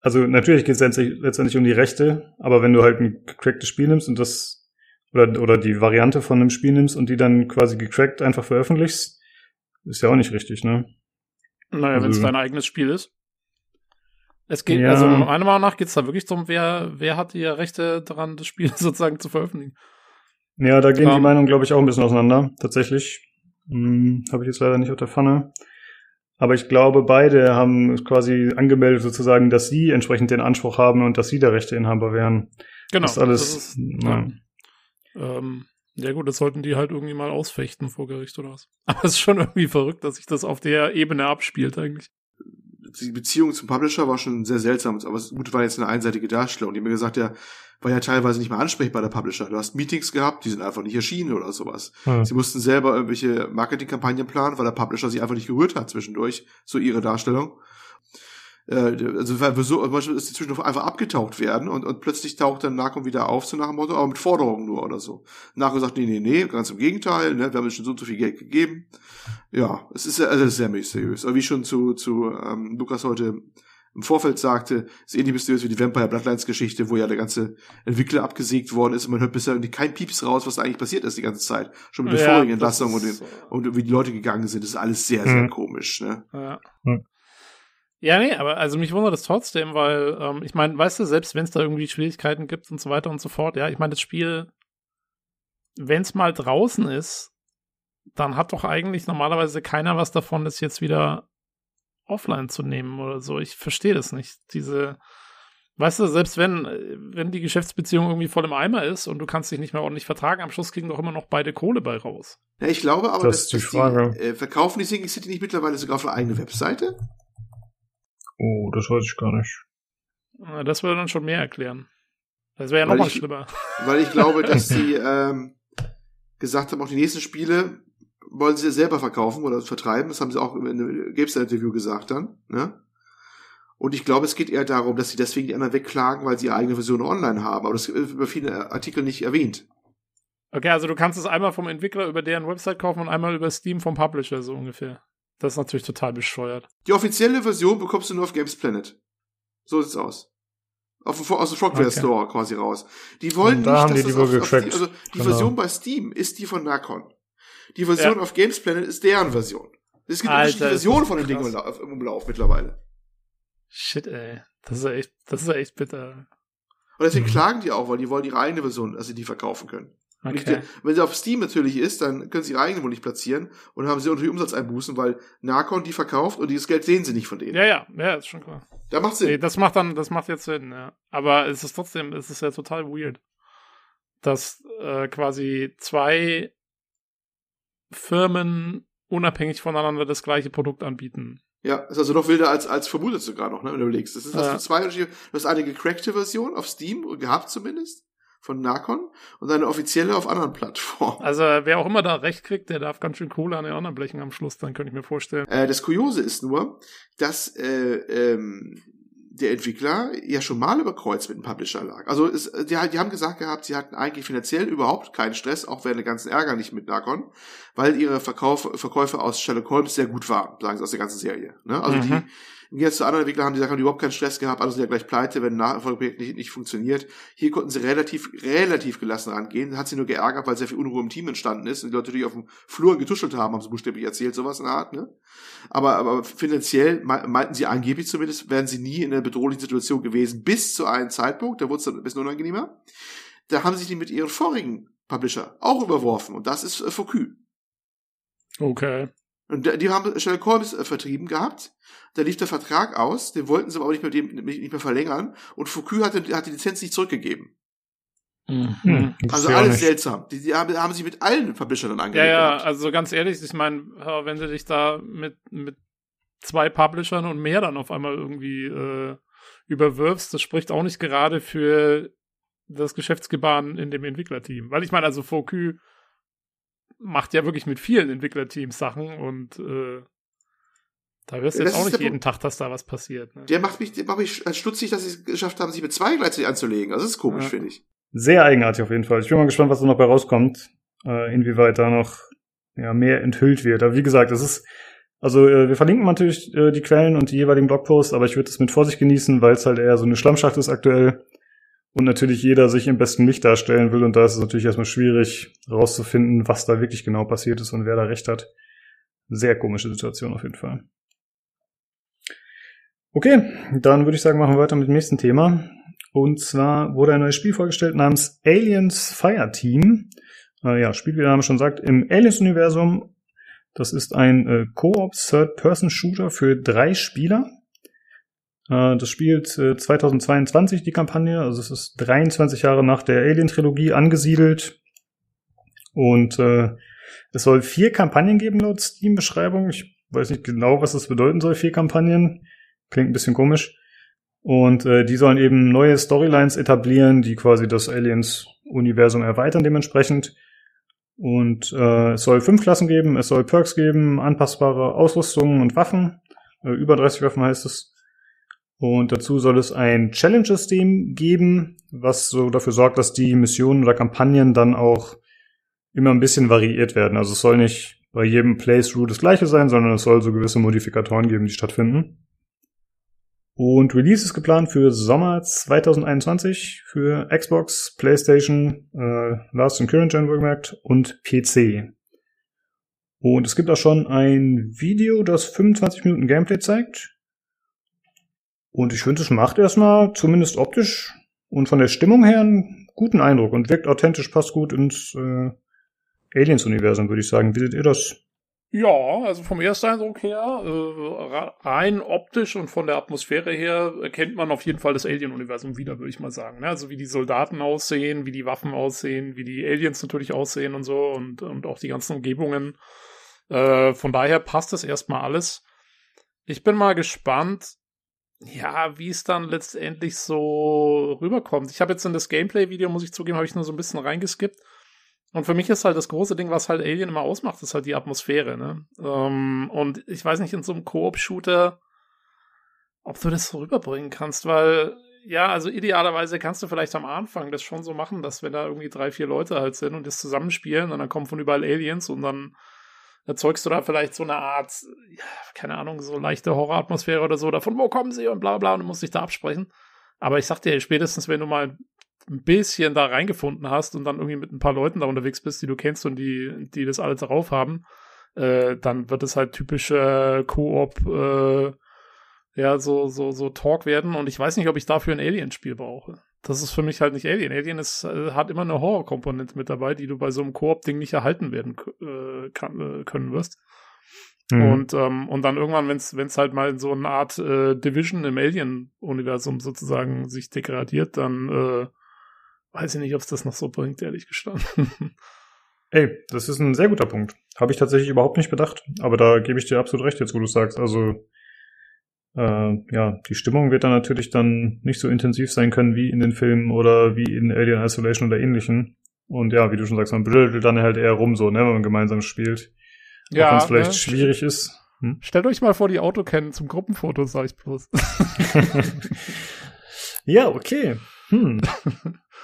also natürlich geht es letztendlich, letztendlich um die Rechte, aber wenn du halt ein gecracktes Spiel nimmst und das oder, oder die Variante von einem Spiel nimmst und die dann quasi gecrackt einfach veröffentlichst, ist ja auch nicht richtig, ne? Naja, also, wenn es dein eigenes Spiel ist. Es geht, ja. also meiner Meinung nach geht es da wirklich darum, wer, wer hat die Rechte daran, das Spiel sozusagen zu veröffentlichen. Ja, da gehen um, die Meinungen, glaube ich, auch ein bisschen auseinander, tatsächlich. Hm, Habe ich jetzt leider nicht auf der Pfanne. Aber ich glaube, beide haben quasi angemeldet sozusagen, dass sie entsprechend den Anspruch haben und dass sie der Rechteinhaber wären. Genau. Das ist alles. Das ist, ja. Ähm, ja gut, das sollten die halt irgendwie mal ausfechten vor Gericht oder was. Aber es ist schon irgendwie verrückt, dass sich das auf der Ebene abspielt eigentlich die Beziehung zum Publisher war schon sehr seltsam, aber es gut war jetzt eine einseitige Darstellung. Die haben mir gesagt, ja, war ja teilweise nicht mehr ansprechbar, der Publisher. Du hast Meetings gehabt, die sind einfach nicht erschienen oder sowas. Hm. Sie mussten selber irgendwelche Marketingkampagnen planen, weil der Publisher sie einfach nicht gerührt hat zwischendurch, so ihre Darstellung. Äh, also weil wir so, manchmal ist die zwischendurch einfach abgetaucht werden und, und plötzlich taucht dann Narcom wieder auf, so nach dem Motto, aber mit Forderungen nur oder so. Narcom sagt, nee, nee, nee, ganz im Gegenteil, ne, wir haben uns schon so und so viel Geld gegeben. Ja, es ist, also sehr mysteriös. Aber wie schon zu, zu ähm, Lukas heute im Vorfeld sagte, ist ähnlich mysteriös wie die Vampire Bloodlines Geschichte, wo ja der ganze Entwickler abgesägt worden ist und man hört bisher kein Pieps raus, was da eigentlich passiert ist die ganze Zeit. Schon mit der ja, vorigen Entlassung und, den, und wie die Leute gegangen sind, das ist alles sehr, sehr mhm. komisch. Ne? Ja. Mhm. Ja, nee, aber also mich wundert es trotzdem, weil ähm, ich meine, weißt du, selbst wenn es da irgendwie Schwierigkeiten gibt und so weiter und so fort, ja, ich meine, das Spiel, wenn es mal draußen ist, dann hat doch eigentlich normalerweise keiner was davon, das jetzt wieder offline zu nehmen oder so. Ich verstehe das nicht. Diese, weißt du, selbst wenn, wenn die Geschäftsbeziehung irgendwie voll im Eimer ist und du kannst dich nicht mehr ordentlich vertragen, am Schluss kriegen doch immer noch beide Kohle bei raus. Ja, ich glaube aber, das dass, ist die Frage. Die, äh, verkaufen die Sinking City nicht mittlerweile sogar auf eine eigene Webseite? Oh, das weiß ich gar nicht. Das würde dann schon mehr erklären. Das wäre ja nochmal schlimmer. Weil ich glaube, dass sie ähm, gesagt haben, auch die nächsten Spiele wollen sie selber verkaufen oder vertreiben. Das haben sie auch in einem GameStar-Interview gesagt dann. Ne? Und ich glaube, es geht eher darum, dass sie deswegen die anderen wegklagen, weil sie ihre eigene Version online haben. Aber das wird über viele Artikel nicht erwähnt. Okay, also du kannst es einmal vom Entwickler über deren Website kaufen und einmal über Steam vom Publisher, so ungefähr. Das ist natürlich total bescheuert. Die offizielle Version bekommst du nur auf Games Planet. So sieht's aus. Auf, aus dem Frogware okay. Store quasi raus. Die wollen da nicht, haben dass die das auf, auf die, also die genau. Version bei Steam ist die von Nacon. Die Version ja. auf Games Planet ist deren Version. Es gibt Alter, Versionen von den Dingen im Umlauf mittlerweile. Shit, ey. Das ist echt, das ist echt bitter. Und deswegen mhm. klagen die auch, weil die wollen ihre eigene Version, also die verkaufen können. Okay. Wenn sie auf Steam natürlich ist, dann können sie ihre eigene wohl nicht platzieren und haben sie natürlich Umsatzeinbußen, weil Narcon die verkauft und dieses Geld sehen sie nicht von denen. Ja, ja, ja, ist schon klar. Da macht Sinn. Nee, das macht dann, das macht jetzt Sinn, ja. Aber es ist trotzdem, es ist ja total weird, dass äh, quasi zwei Firmen unabhängig voneinander das gleiche Produkt anbieten. Ja, ist also noch wilder als, als vermutet sogar noch, ne, wenn du überlegst. Das ist was Ja. für zwei. Du hast eine gecrackte Version auf Steam gehabt zumindest von Narcon und eine offizielle auf anderen Plattformen. Also wer auch immer da recht kriegt, der darf ganz schön Kohle an den anderen blechen am Schluss, dann könnte ich mir vorstellen. Äh, das Kuriose ist nur, dass äh, ähm, der Entwickler ja schon mal über Kreuz mit dem Publisher lag. Also es, die, die haben gesagt gehabt, sie hatten eigentlich finanziell überhaupt keinen Stress, auch während der ganzen Ärger nicht mit Narcon, weil ihre Verkauf, Verkäufe aus Sherlock Holmes sehr gut waren, sagen sie aus der ganzen Serie. Ne? Also Mhm. die im Gegensatz zu anderen Entwicklern haben die die überhaupt keinen Stress gehabt, also sind ja gleich pleite, wenn ein Nachfolgeprojekt nicht, nicht funktioniert. Hier konnten sie relativ, relativ gelassen rangehen. Hat sie nur geärgert, weil sehr viel Unruhe im Team entstanden ist und die Leute, die auf dem Flur getuschelt haben, haben sie buchstäblich erzählt, sowas in der Art, ne? Aber, aber finanziell me- meinten sie angeblich zumindest, wären sie nie in einer bedrohlichen Situation gewesen, bis zu einem Zeitpunkt, da wurde es dann ein bisschen unangenehmer. Da haben sie die mit ihren vorigen Publisher auch überworfen und das ist äh, Focus. Okay. Und die haben Sherlock Holmes äh, vertrieben gehabt. Da lief der Vertrag aus, den wollten sie aber auch nicht mehr, nicht mehr verlängern. Und Focus hat, den- hat die Lizenz nicht zurückgegeben. Mhm. Hm, Also alles nicht. seltsam. Die, die haben, haben sich mit allen Publishern dann Ja, angelegt. ja, gehabt. also ganz ehrlich, ich meine, wenn du dich da mit, mit zwei Publishern und mehr dann auf einmal irgendwie äh, überwirfst, das spricht auch nicht gerade für das Geschäftsgebaren in dem Entwicklerteam. Weil ich meine, also Focus macht ja wirklich mit vielen Entwicklerteams Sachen und äh, da hörst du Ja, jetzt auch nicht jeden Tag, dass da was passiert. Ne? Der macht mich, der macht mich stutzig, dass sie es geschafft haben, sich mit zwei gleichzeitig anzulegen. Also das ist komisch, Ja. finde ich. Sehr eigenartig auf jeden Fall. Ich bin mal gespannt, was da noch bei rauskommt, äh, inwieweit da noch ja, mehr enthüllt wird. Aber wie gesagt, es ist, also äh, wir verlinken natürlich äh, die Quellen und die jeweiligen Blogposts, aber ich würde es mit Vorsicht genießen, weil es halt eher so eine Schlammschacht ist aktuell und natürlich jeder sich im besten Licht darstellen will und da ist es natürlich erstmal schwierig rauszufinden, was da wirklich genau passiert ist und wer da recht hat. Sehr komische Situation auf jeden Fall. Okay, dann würde ich sagen, machen wir weiter mit dem nächsten Thema. Und zwar wurde ein neues Spiel vorgestellt namens Aliens Fireteam. Äh, ja, Spiel, wie der Name schon sagt, im Aliens-Universum. Das ist ein äh, Co-op Third-Person-Shooter für drei Spieler. Äh, das spielt äh, 2022 die Kampagne, also es ist 23 Jahre nach der Alien-Trilogie angesiedelt. Und äh, es soll vier Kampagnen geben laut Steam-Beschreibung. Ich weiß nicht genau, was das bedeuten soll, vier Kampagnen. Klingt ein bisschen komisch. Und äh, die sollen eben neue Storylines etablieren, die quasi das Aliens-Universum erweitern dementsprechend. Und äh, es soll fünf Klassen geben, es soll Perks geben, anpassbare Ausrüstungen und Waffen. Äh, über 30 Waffen heißt es. Und dazu soll es ein Challenge-System geben, was so dafür sorgt, dass die Missionen oder Kampagnen dann auch immer ein bisschen variiert werden. Also es soll nicht bei jedem Playthrough das gleiche sein, sondern es soll so gewisse Modifikatoren geben, die stattfinden. Und Release ist geplant für Sommer 2021 für Xbox, PlayStation, äh, Last and Current Gen wohlgemerkt und PC. Und es gibt auch schon ein Video, das 25 Minuten Gameplay zeigt. Und ich finde, es macht erstmal, zumindest optisch und von der Stimmung her, einen guten Eindruck und wirkt authentisch, passt gut ins äh, Aliens-Universum, würde ich sagen. Wie seht ihr das? Ja, also vom ersten Eindruck her, äh, rein optisch und von der Atmosphäre her erkennt man auf jeden Fall das Alien-Universum wieder, würde ich mal sagen. Ne? Also wie die Soldaten aussehen, wie die Waffen aussehen, wie die Aliens natürlich aussehen und so und, und auch die ganzen Umgebungen. Äh, von daher passt das erstmal alles. Ich bin mal gespannt, ja, wie es dann letztendlich so rüberkommt. Ich habe jetzt in das Gameplay-Video, muss ich zugeben, habe ich nur so ein bisschen reingeskippt. Und für mich ist halt das große Ding, was halt Alien immer ausmacht, ist halt die Atmosphäre, ne? Ähm, und ich weiß nicht, in so einem Koop-Shooter, ob du das so rüberbringen kannst, weil ja, also idealerweise kannst du vielleicht am Anfang das schon so machen, dass wenn da irgendwie drei, vier Leute halt sind und das zusammenspielen und dann kommen von überall Aliens und dann erzeugst du da vielleicht so eine Art, ja, keine Ahnung, so leichte Horroratmosphäre oder so, oder von wo kommen sie und bla bla und du musst dich da absprechen. Aber ich sag dir, spätestens wenn du mal ein bisschen da reingefunden hast und dann irgendwie mit ein paar Leuten da unterwegs bist, die du kennst und die, die das alles darauf haben, äh, dann wird es halt typische Koop, äh, ja, so, so, so Talk werden und ich weiß nicht, ob ich dafür ein Alien-Spiel brauche. Das ist für mich halt nicht Alien. Alien ist, äh, hat immer eine Horror-Komponente mit dabei, die du bei so einem Koop-Ding nicht erhalten werden äh, kann, äh, können wirst. Mhm. Und, ähm, und dann irgendwann, wenn es halt mal in so eine Art äh, Division im Alien-Universum sozusagen sich degradiert, dann äh, weiß ich nicht, ob es das noch so bringt, ehrlich gestanden. Ey, das ist ein sehr guter Punkt. Habe ich tatsächlich überhaupt nicht bedacht. Aber da gebe ich dir absolut recht, jetzt wo du sagst. Also äh, ja, die Stimmung wird dann natürlich dann nicht so intensiv sein können wie in den Filmen oder wie in Alien Isolation oder ähnlichen. Und ja, wie du schon sagst, man blödelt dann halt eher rum so, ne, wenn man gemeinsam spielt. Ja. Auch wenn es vielleicht ne? schwierig ist. Hm? Stellt euch mal vor die Autokennen zum Gruppenfoto, sag ich bloß. ja, okay. Hm.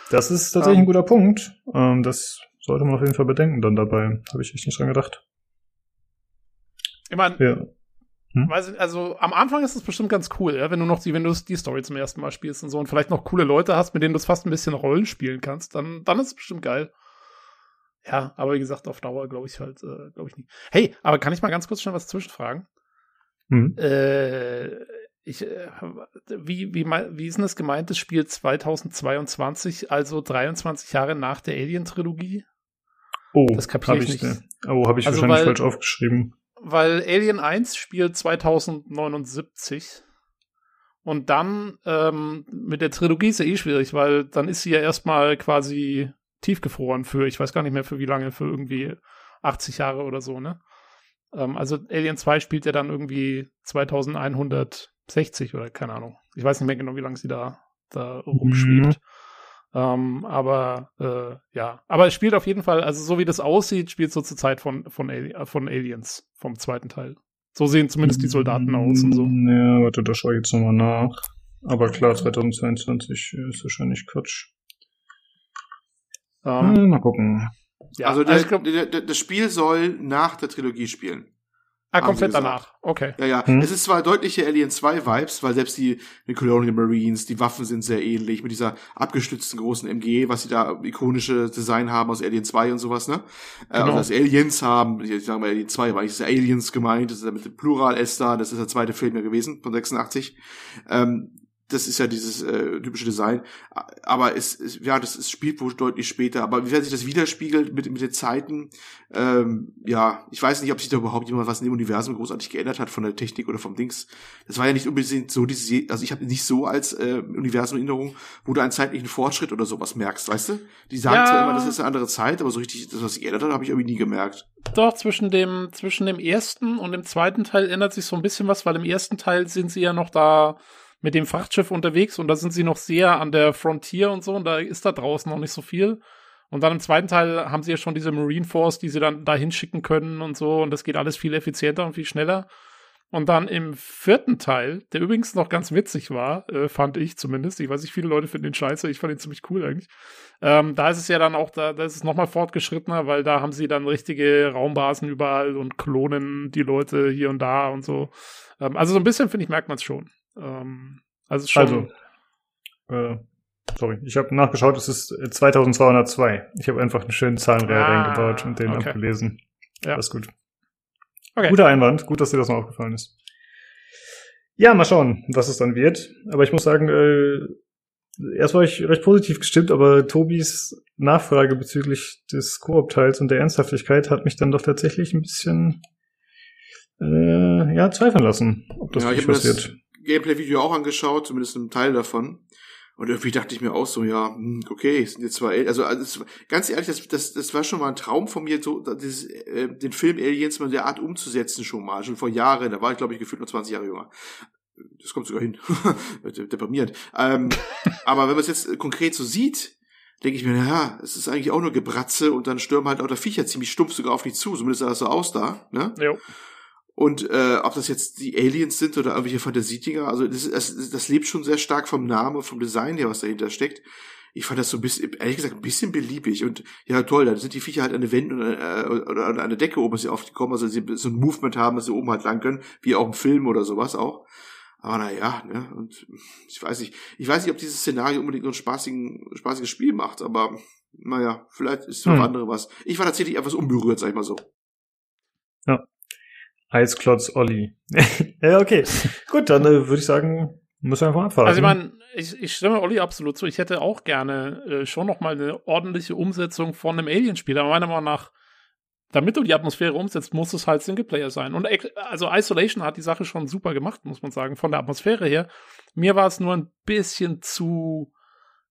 Das ist tatsächlich um, ein guter Punkt. Ähm, das sollte man auf jeden Fall bedenken dann dabei. Habe ich echt nicht dran gedacht. Ich meine, ja. Hm? also am Anfang ist es bestimmt ganz cool, ja, wenn du noch die, wenn du die Story zum ersten Mal spielst und so und vielleicht noch coole Leute hast, mit denen du fast ein bisschen Rollen spielen kannst, dann, dann ist es bestimmt geil. Ja, aber wie gesagt, auf Dauer glaube ich halt, äh, glaube ich nicht. Hey, aber kann ich mal ganz kurz schon was zwischenfragen? Hm? Äh, ich, äh, wie, wie, wie ist denn das gemeint, das Spiel 2022, also 23 Jahre nach der Alien-Trilogie? Oh, das kapiere ich, ich nicht. Oh, habe ich also wahrscheinlich weil, falsch aufgeschrieben weil Alien 1 spielt 2079. Und dann ähm, mit der Trilogie ist ja eh schwierig, weil dann ist sie ja erstmal quasi tiefgefroren für, ich weiß gar nicht mehr für wie lange, für irgendwie 80 Jahre oder so, ne? Ähm, also Alien 2 spielt ja dann irgendwie 2160 oder keine Ahnung. Ich weiß nicht mehr genau, wie lange sie da, da rumschwebt. Mhm. Ähm, aber äh, ja, aber es spielt auf jeden Fall, also so wie das aussieht, spielt so zur Zeit von, von, Ali äh, von Aliens, vom zweiten Teil. So sehen zumindest die Soldaten aus und so. Ja, warte, da schaue ich jetzt nochmal nach. Aber klar, 2022 ist wahrscheinlich Quatsch. Ähm, hm, mal gucken. Ja, also, der, also glaub, der, der, das Spiel soll nach der Trilogie spielen. Ah, komplett danach. Okay. Ja, ja. Hm. Es ist zwar deutliche Alien 2 Vibes, weil selbst die, die Colonial Marines, die Waffen sind sehr ähnlich mit dieser abgestützten großen MG, was sie da ikonische Design haben aus Alien 2 und sowas, ne? Äh, genau. Also dass Aliens haben, ich sage mal Alien 2, weil ich ist Aliens gemeint, das ist ja mit dem Plural S da, das ist der zweite Film ja gewesen von 86. Ähm, das ist ja dieses äh, typische Design. Aber es, es ja, das es spielt wohl deutlich später. Aber wie sich das widerspiegelt mit, mit den Zeiten, ähm, ja, ich weiß nicht, ob sich da überhaupt jemand was in dem Universum großartig geändert hat von der Technik oder vom Dings. Das war ja nicht unbedingt so diese, also ich habe nicht so als äh, Universum Erinnerung, wo du einen zeitlichen Fortschritt oder sowas merkst, weißt du? Die sagen ja. zwar immer, das ist eine andere Zeit, aber so richtig, das, was sich geändert hat, habe ich irgendwie nie gemerkt. Doch, zwischen dem, zwischen dem ersten und dem zweiten Teil ändert sich so ein bisschen was, weil im ersten Teil sind sie ja noch da mit dem Frachtschiff unterwegs und da sind sie noch sehr an der Frontier und so und da ist da draußen noch nicht so viel. Und dann im zweiten Teil haben sie ja schon diese Marine Force, die sie dann dahin schicken können und so und das geht alles viel effizienter und viel schneller. Und dann im vierten Teil, der übrigens noch ganz witzig war, äh, fand ich zumindest. Ich weiß nicht, viele Leute finden den scheiße, ich fand ihn ziemlich cool eigentlich. Ähm, da ist es ja dann auch, da, da ist es nochmal fortgeschrittener, weil da haben sie dann richtige Raumbasen überall und klonen die Leute hier und da und so. Ähm, also so ein bisschen, finde ich, merkt man es schon. Ähm, also schon. Also, äh, sorry, ich habe nachgeschaut, es ist 2202. Ich habe einfach einen schönen Zahlenreihe ah, reingebaut und den okay. abgelesen. Ja. Alles gut. Okay. Guter Einwand, gut, dass dir das noch aufgefallen ist. Ja, mal schauen, was es dann wird. Aber ich muss sagen, äh, erst war ich recht positiv gestimmt, aber Tobis Nachfrage bezüglich des Koop-Teils und der Ernsthaftigkeit hat mich dann doch tatsächlich ein bisschen äh, ja, zweifeln lassen, ob das ja, wirklich passiert. Gameplay-Video auch angeschaut, zumindest einen Teil davon. Und irgendwie dachte ich mir auch so, ja, hm, okay, sind jetzt zwar, also, also ganz ehrlich, das, das, das war schon mal ein Traum von mir, so dieses, äh, den Film Aliens mal der Art umzusetzen schon mal, schon vor Jahren. Da war ich, glaube ich, gefühlt nur 20 Jahre jünger. Das kommt sogar hin. Deprimiert. Ähm, aber wenn man es jetzt konkret so sieht, denke ich mir, ja, es ist eigentlich auch nur Gebratze und dann stürmen halt auch der Viecher ziemlich stumpf sogar auf dich zu. Zumindest sah das so aus da. Ne? Jo. Und äh, ob das jetzt die Aliens sind oder irgendwelche Fantasietiger, also das, das, das lebt schon sehr stark vom Namen vom Design her, was dahinter steckt. Ich fand das so ein bisschen, ehrlich gesagt, ein bisschen beliebig. Und ja, toll, da sind die Viecher halt an der Wände äh, oder an der Decke oben, sie aufkommen, also sie so ein Movement haben, dass sie oben halt lang können, wie auch im Film oder sowas auch. Aber naja, ne, und ich weiß nicht, ich weiß nicht, ob dieses Szenario unbedingt so ein spaßigen, spaßiges Spiel macht, aber naja, vielleicht ist für hm. andere was. Ich war tatsächlich etwas unberührt, sag ich mal so. Eisklotz Olli. ja, okay. Gut, dann äh, würde ich sagen, müssen wir einfach abfahren. Also ich meine, ich, ich stimme Olli absolut zu. Ich hätte auch gerne äh, schon noch mal eine ordentliche Umsetzung von einem Alien-Spiel. Aber meiner Meinung nach, damit du die Atmosphäre umsetzt, muss es halt Singleplayer sein. Und also Isolation hat die Sache schon super gemacht, muss man sagen, von der Atmosphäre her. Mir war es nur ein bisschen zu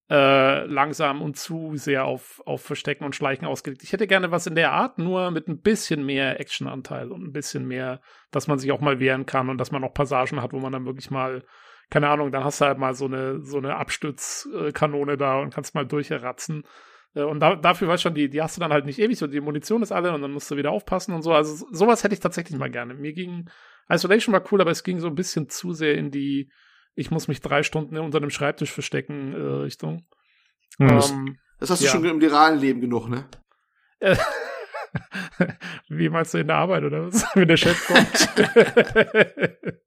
äh, langsam und zu sehr auf, auf Verstecken und Schleichen ausgelegt. Ich hätte gerne was in der Art, nur mit ein bisschen mehr Actionanteil und ein bisschen mehr, dass man sich auch mal wehren kann und dass man auch Passagen hat, wo man dann wirklich mal, keine Ahnung, dann hast du halt mal so eine, so eine Abstützkanone da und kannst mal durchratzen. Äh, und da, dafür, du schon, die, die hast du dann halt nicht ewig, so die Munition ist alle und dann musst du wieder aufpassen und so. Also sowas hätte ich tatsächlich mal gerne. Mir ging, Isolation war cool, aber es ging so ein bisschen zu sehr in die, ich muss mich drei Stunden unter einem Schreibtisch verstecken äh, Richtung. Mhm. Ähm, das hast du ja. schon im realen Leben genug, ne? Wie meinst du in der Arbeit oder was? Wenn der Chef kommt.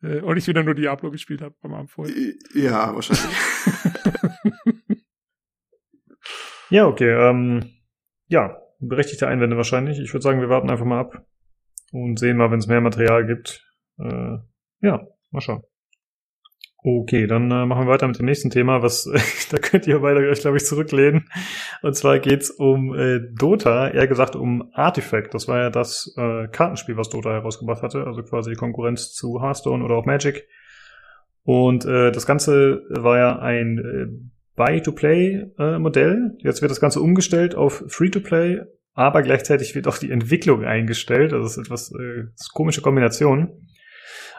Äh, und ich wieder nur Diablo gespielt habe am Abend vorher. Ja, wahrscheinlich. ja, okay. Ähm, ja, berechtigte Einwände wahrscheinlich. Ich würde sagen, wir warten einfach mal ab und sehen mal, wenn es mehr Material gibt. Äh, ja, mal schauen. Okay, dann äh, machen wir weiter mit dem nächsten Thema, was da könnt ihr beide euch, glaube ich, zurücklehnen. Und zwar geht's um äh, Dota, eher gesagt um Artifact. Das war ja das äh, Kartenspiel, was Dota herausgebracht hatte, also quasi die Konkurrenz zu Hearthstone oder auch Magic. Und äh, das Ganze war ja ein äh, Buy-to-Play-Modell. Äh, Jetzt wird das Ganze umgestellt auf Free-to-Play, aber gleichzeitig wird auch die Entwicklung eingestellt. Also das ist etwas äh, das ist komische Kombination.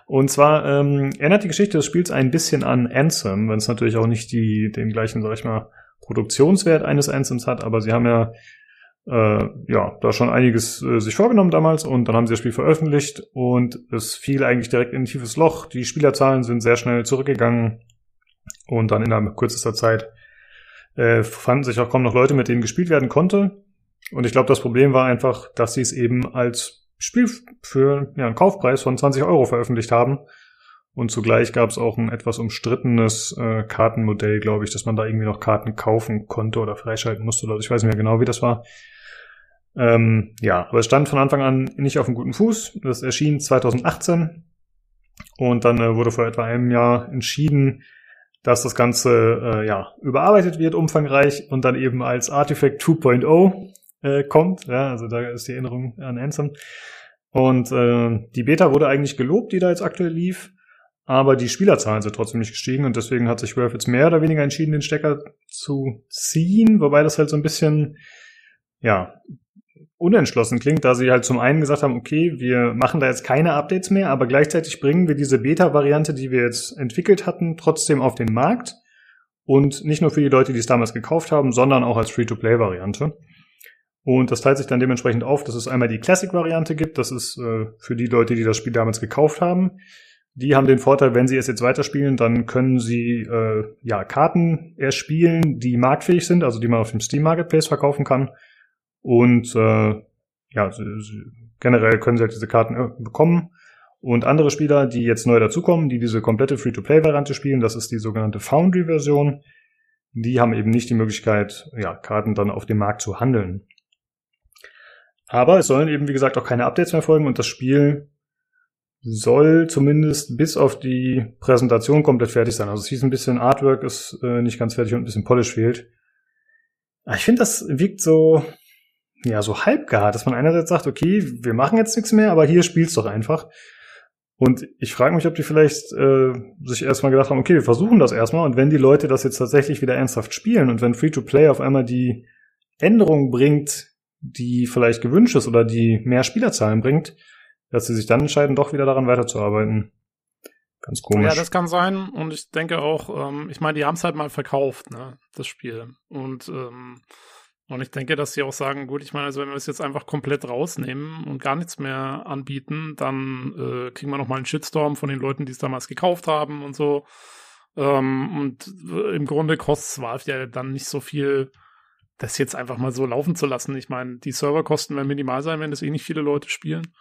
Und zwar ähm, erinnert die Geschichte des Spiels ein bisschen an Anthem, wenn es natürlich auch nicht die, den gleichen, sag ich mal, Produktionswert eines Anthems hat, aber sie haben ja äh, ja da schon einiges äh, sich vorgenommen damals und dann haben sie das Spiel veröffentlicht und es fiel eigentlich direkt in ein tiefes Loch. Die Spielerzahlen sind sehr schnell zurückgegangen und dann innerhalb kürzester Zeit äh, fanden sich auch kaum noch Leute, mit denen gespielt werden konnte. Und ich glaube, das Problem war einfach, dass sie es eben als Spiel für ja, einen Kaufpreis von 20 Euro veröffentlicht haben. Und zugleich gab es auch ein etwas umstrittenes äh, Kartenmodell, glaube ich, dass man da irgendwie noch Karten kaufen konnte oder freischalten musste. Oder ich weiß nicht mehr genau, wie das war. Ähm, ja, aber es stand von Anfang an nicht auf einem guten Fuß. Das erschien 2018 und dann äh, wurde vor etwa einem Jahr entschieden, dass das Ganze äh, ja überarbeitet wird, umfangreich und dann eben als Artifact 2.0 äh, kommt. Ja, also da ist die Erinnerung an Ansem. Und äh, die Beta wurde eigentlich gelobt, die da jetzt aktuell lief, aber die Spielerzahlen sind trotzdem nicht gestiegen und deswegen hat sich Valve jetzt mehr oder weniger entschieden, den Stecker zu ziehen, wobei das halt so ein bisschen, ja, unentschlossen klingt, da sie halt zum einen gesagt haben, okay, wir machen da jetzt keine Updates mehr, aber gleichzeitig bringen wir diese Beta-Variante, die wir jetzt entwickelt hatten, trotzdem auf den Markt. Und nicht nur für die Leute, die es damals gekauft haben, sondern auch als Free-to-Play-Variante. Und das teilt sich dann dementsprechend auf, dass es einmal die Classic-Variante gibt. Das ist äh, für die Leute, die das Spiel damals gekauft haben. Die haben den Vorteil, wenn sie es jetzt weiterspielen, dann können sie äh, ja Karten erspielen, die marktfähig sind, also die man auf dem Steam Marketplace verkaufen kann. Und äh, ja, generell können sie halt diese Karten äh, bekommen. Und andere Spieler, die jetzt neu dazukommen, die diese komplette Free-to-Play-Variante spielen, das ist die sogenannte Foundry-Version, die haben eben nicht die Möglichkeit, ja, Karten dann auf dem Markt zu handeln. Aber es sollen eben, wie gesagt, auch keine Updates mehr folgen und das Spiel soll zumindest bis auf die Präsentation komplett fertig sein. Also es hieß ein bisschen Artwork ist äh, nicht ganz fertig und ein bisschen Polish fehlt. Aber ich finde, das wirkt so, ja, so halbgar, dass man einerseits sagt, okay, wir machen jetzt nichts mehr, aber hier spielt's doch einfach. Und ich frage mich, ob die vielleicht äh, sich erstmal gedacht haben, okay, wir versuchen das erstmal und wenn die Leute das jetzt tatsächlich wieder ernsthaft spielen und wenn Free-to-Play auf einmal die Änderung bringt, die vielleicht gewünscht ist oder die mehr Spielerzahlen bringt, dass sie sich dann entscheiden, doch wieder daran weiterzuarbeiten. Ganz komisch. Ja, das kann sein. Und ich denke auch, ähm, ich meine, die haben es halt mal verkauft, ne, das Spiel. Und ähm, Und ich denke, dass sie auch sagen, gut, ich meine, also wenn wir es jetzt einfach komplett rausnehmen und gar nichts mehr anbieten, dann äh, kriegen wir noch mal einen Shitstorm von den Leuten, die es damals gekauft haben und so. Ähm, und im Grunde kostet es Valve ja dann nicht so viel, das jetzt einfach mal so laufen zu lassen. Ich meine, die Serverkosten werden minimal sein, wenn das eh nicht viele Leute spielen.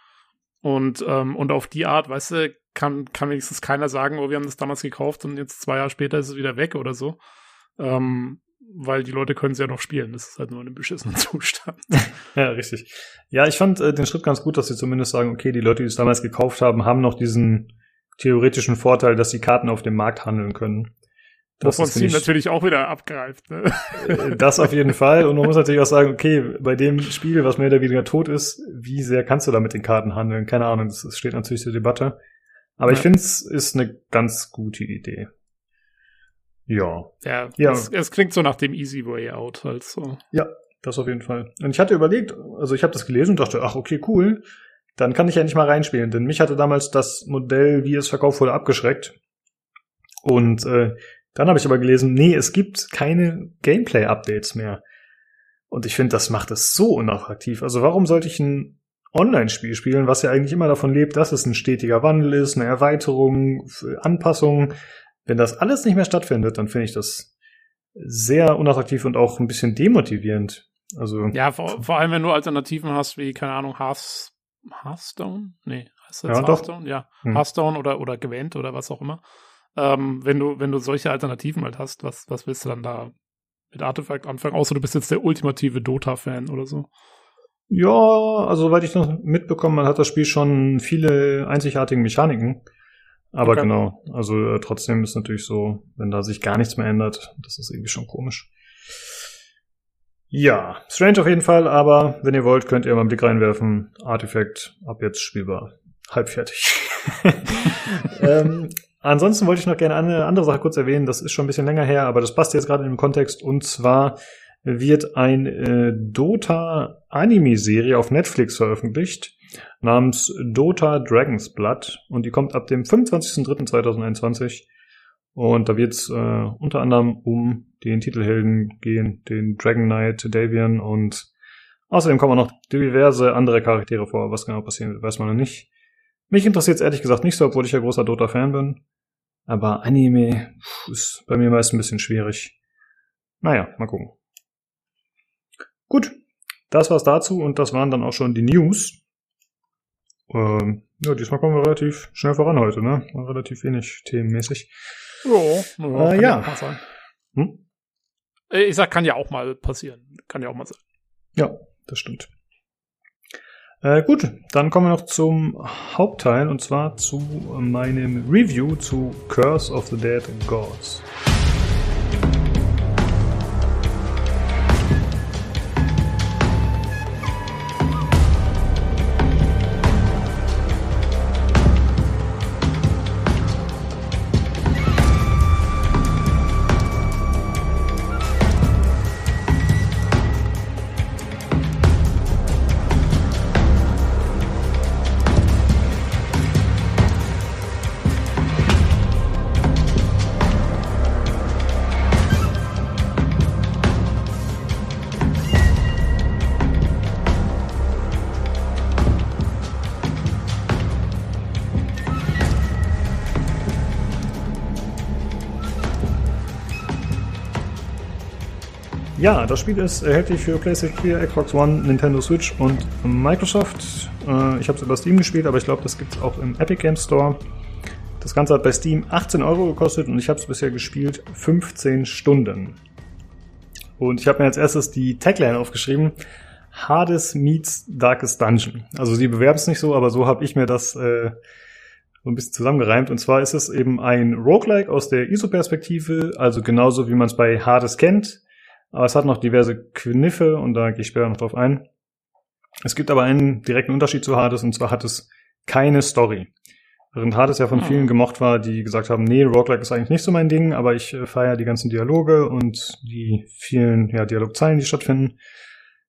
Und, ähm, und auf die Art, weißt du, kann, kann wenigstens keiner sagen, oh, wir haben das damals gekauft und jetzt zwei Jahre später ist es wieder weg oder so. Ähm, weil die Leute können es ja noch spielen. Das ist halt nur in einem beschissenen Zustand. ja, richtig. Ja, ich fand äh, den Schritt ganz gut, dass sie zumindest sagen, okay, die Leute, die es damals gekauft haben, haben noch diesen theoretischen Vorteil, dass sie Karten auf dem Markt handeln können. Das Wovon Steam natürlich auch wieder abgreift. Ne? Äh, das auf jeden Fall. Und man muss natürlich auch sagen, okay, bei dem Spiel, was mehr oder weniger tot ist, wie sehr kannst du da mit den Karten handeln? Keine Ahnung, das steht natürlich zur Debatte. Aber ja. ich finde, es ist eine ganz gute Idee. Ja. Ja, ja. Es, es, klingt so nach dem Easy Way Out halt so. Ja, das auf jeden Fall. Und ich hatte überlegt, also ich habe das gelesen und dachte, ach okay, cool, dann kann ich ja nicht mal reinspielen, denn mich hatte damals das Modell, wie es verkauft wurde, abgeschreckt. Und äh, dann habe ich aber gelesen, nee, es gibt keine Gameplay-Updates mehr. Und ich finde, das macht es so unattraktiv. Also warum sollte ich ein Online-Spiel spielen, was ja eigentlich immer davon lebt, dass es ein stetiger Wandel ist, eine Erweiterung, Anpassung, wenn das alles nicht mehr stattfindet, dann finde ich das sehr unattraktiv und auch ein bisschen demotivierend. Also ja, vor, vor allem wenn du Alternativen hast wie keine Ahnung Hearth, Hearthstone, nee, heißt das ja, Hearthstone, doch. ja, hm. Hearthstone oder oder Gwent oder was auch immer. Ähm, wenn du wenn du solche Alternativen halt hast, was was willst du dann da mit Artefakt anfangen? Außer du bist jetzt der ultimative Dota-Fan oder so. Ja, also soweit ich noch mitbekommen, man hat das Spiel schon viele einzigartige Mechaniken. Aber okay. genau, also äh, trotzdem ist natürlich so, wenn da sich gar nichts mehr ändert, das ist irgendwie schon komisch. Ja, strange auf jeden Fall, aber wenn ihr wollt, könnt ihr mal einen Blick reinwerfen. Artifact ab jetzt spielbar. Halbfertig. ähm, ansonsten wollte ich noch gerne eine andere Sache kurz erwähnen. Das ist schon ein bisschen länger her, aber das passt jetzt gerade in den Kontext. Und zwar wird ein äh, Dota-Anime-Serie auf Netflix veröffentlicht namens Dota Dragon's Blood und die kommt ab dem 25.03.2021 und da wird es äh, unter anderem um den Titelhelden gehen, den Dragon Knight Davian und außerdem kommen noch diverse andere Charaktere vor. Was genau passieren wird, weiß man noch nicht. Mich interessiert es ehrlich gesagt nicht so, obwohl ich ja großer Dota-Fan bin. Aber Anime ist bei mir meist ein bisschen schwierig. Naja, mal gucken. Gut, das war's dazu und das waren dann auch schon die News. Ähm, ja, diesmal kommen wir relativ schnell voran heute, ne? Relativ wenig themenmäßig. Jo, ja, äh, ja. ja hm? Äh, ich sag, kann ja auch mal passieren. Kann ja auch mal sein. Ja, das stimmt. Äh, gut, dann kommen wir noch zum Hauptteil und zwar zu meinem Review zu Curse of the Dead Gods. Ja, das Spiel ist erhältlich für PlayStation 4, Xbox One, Nintendo Switch und Microsoft. Äh, ich habe es über Steam gespielt, aber ich glaube, das gibt es auch im Epic Games Store. Das Ganze hat bei Steam 18 Euro gekostet und ich habe es bisher gespielt 15 Stunden. Und ich habe mir als erstes die Tagline aufgeschrieben. Hades meets Darkest Dungeon. Also sie bewerben es nicht so, aber so habe ich mir das äh, so ein bisschen zusammengereimt. Und zwar ist es eben ein Roguelike aus der ISO-Perspektive, also genauso wie man es bei Hades kennt. Aber es hat noch diverse Kniffe und da gehe ich später noch drauf ein. Es gibt aber einen direkten Unterschied zu Hades und zwar hat es keine Story. Während Hades ja von hm. vielen gemocht war, die gesagt haben, nee, Roguelike ist eigentlich nicht so mein Ding, aber ich äh, feiere die ganzen Dialoge und die vielen ja, Dialogzeilen, die stattfinden.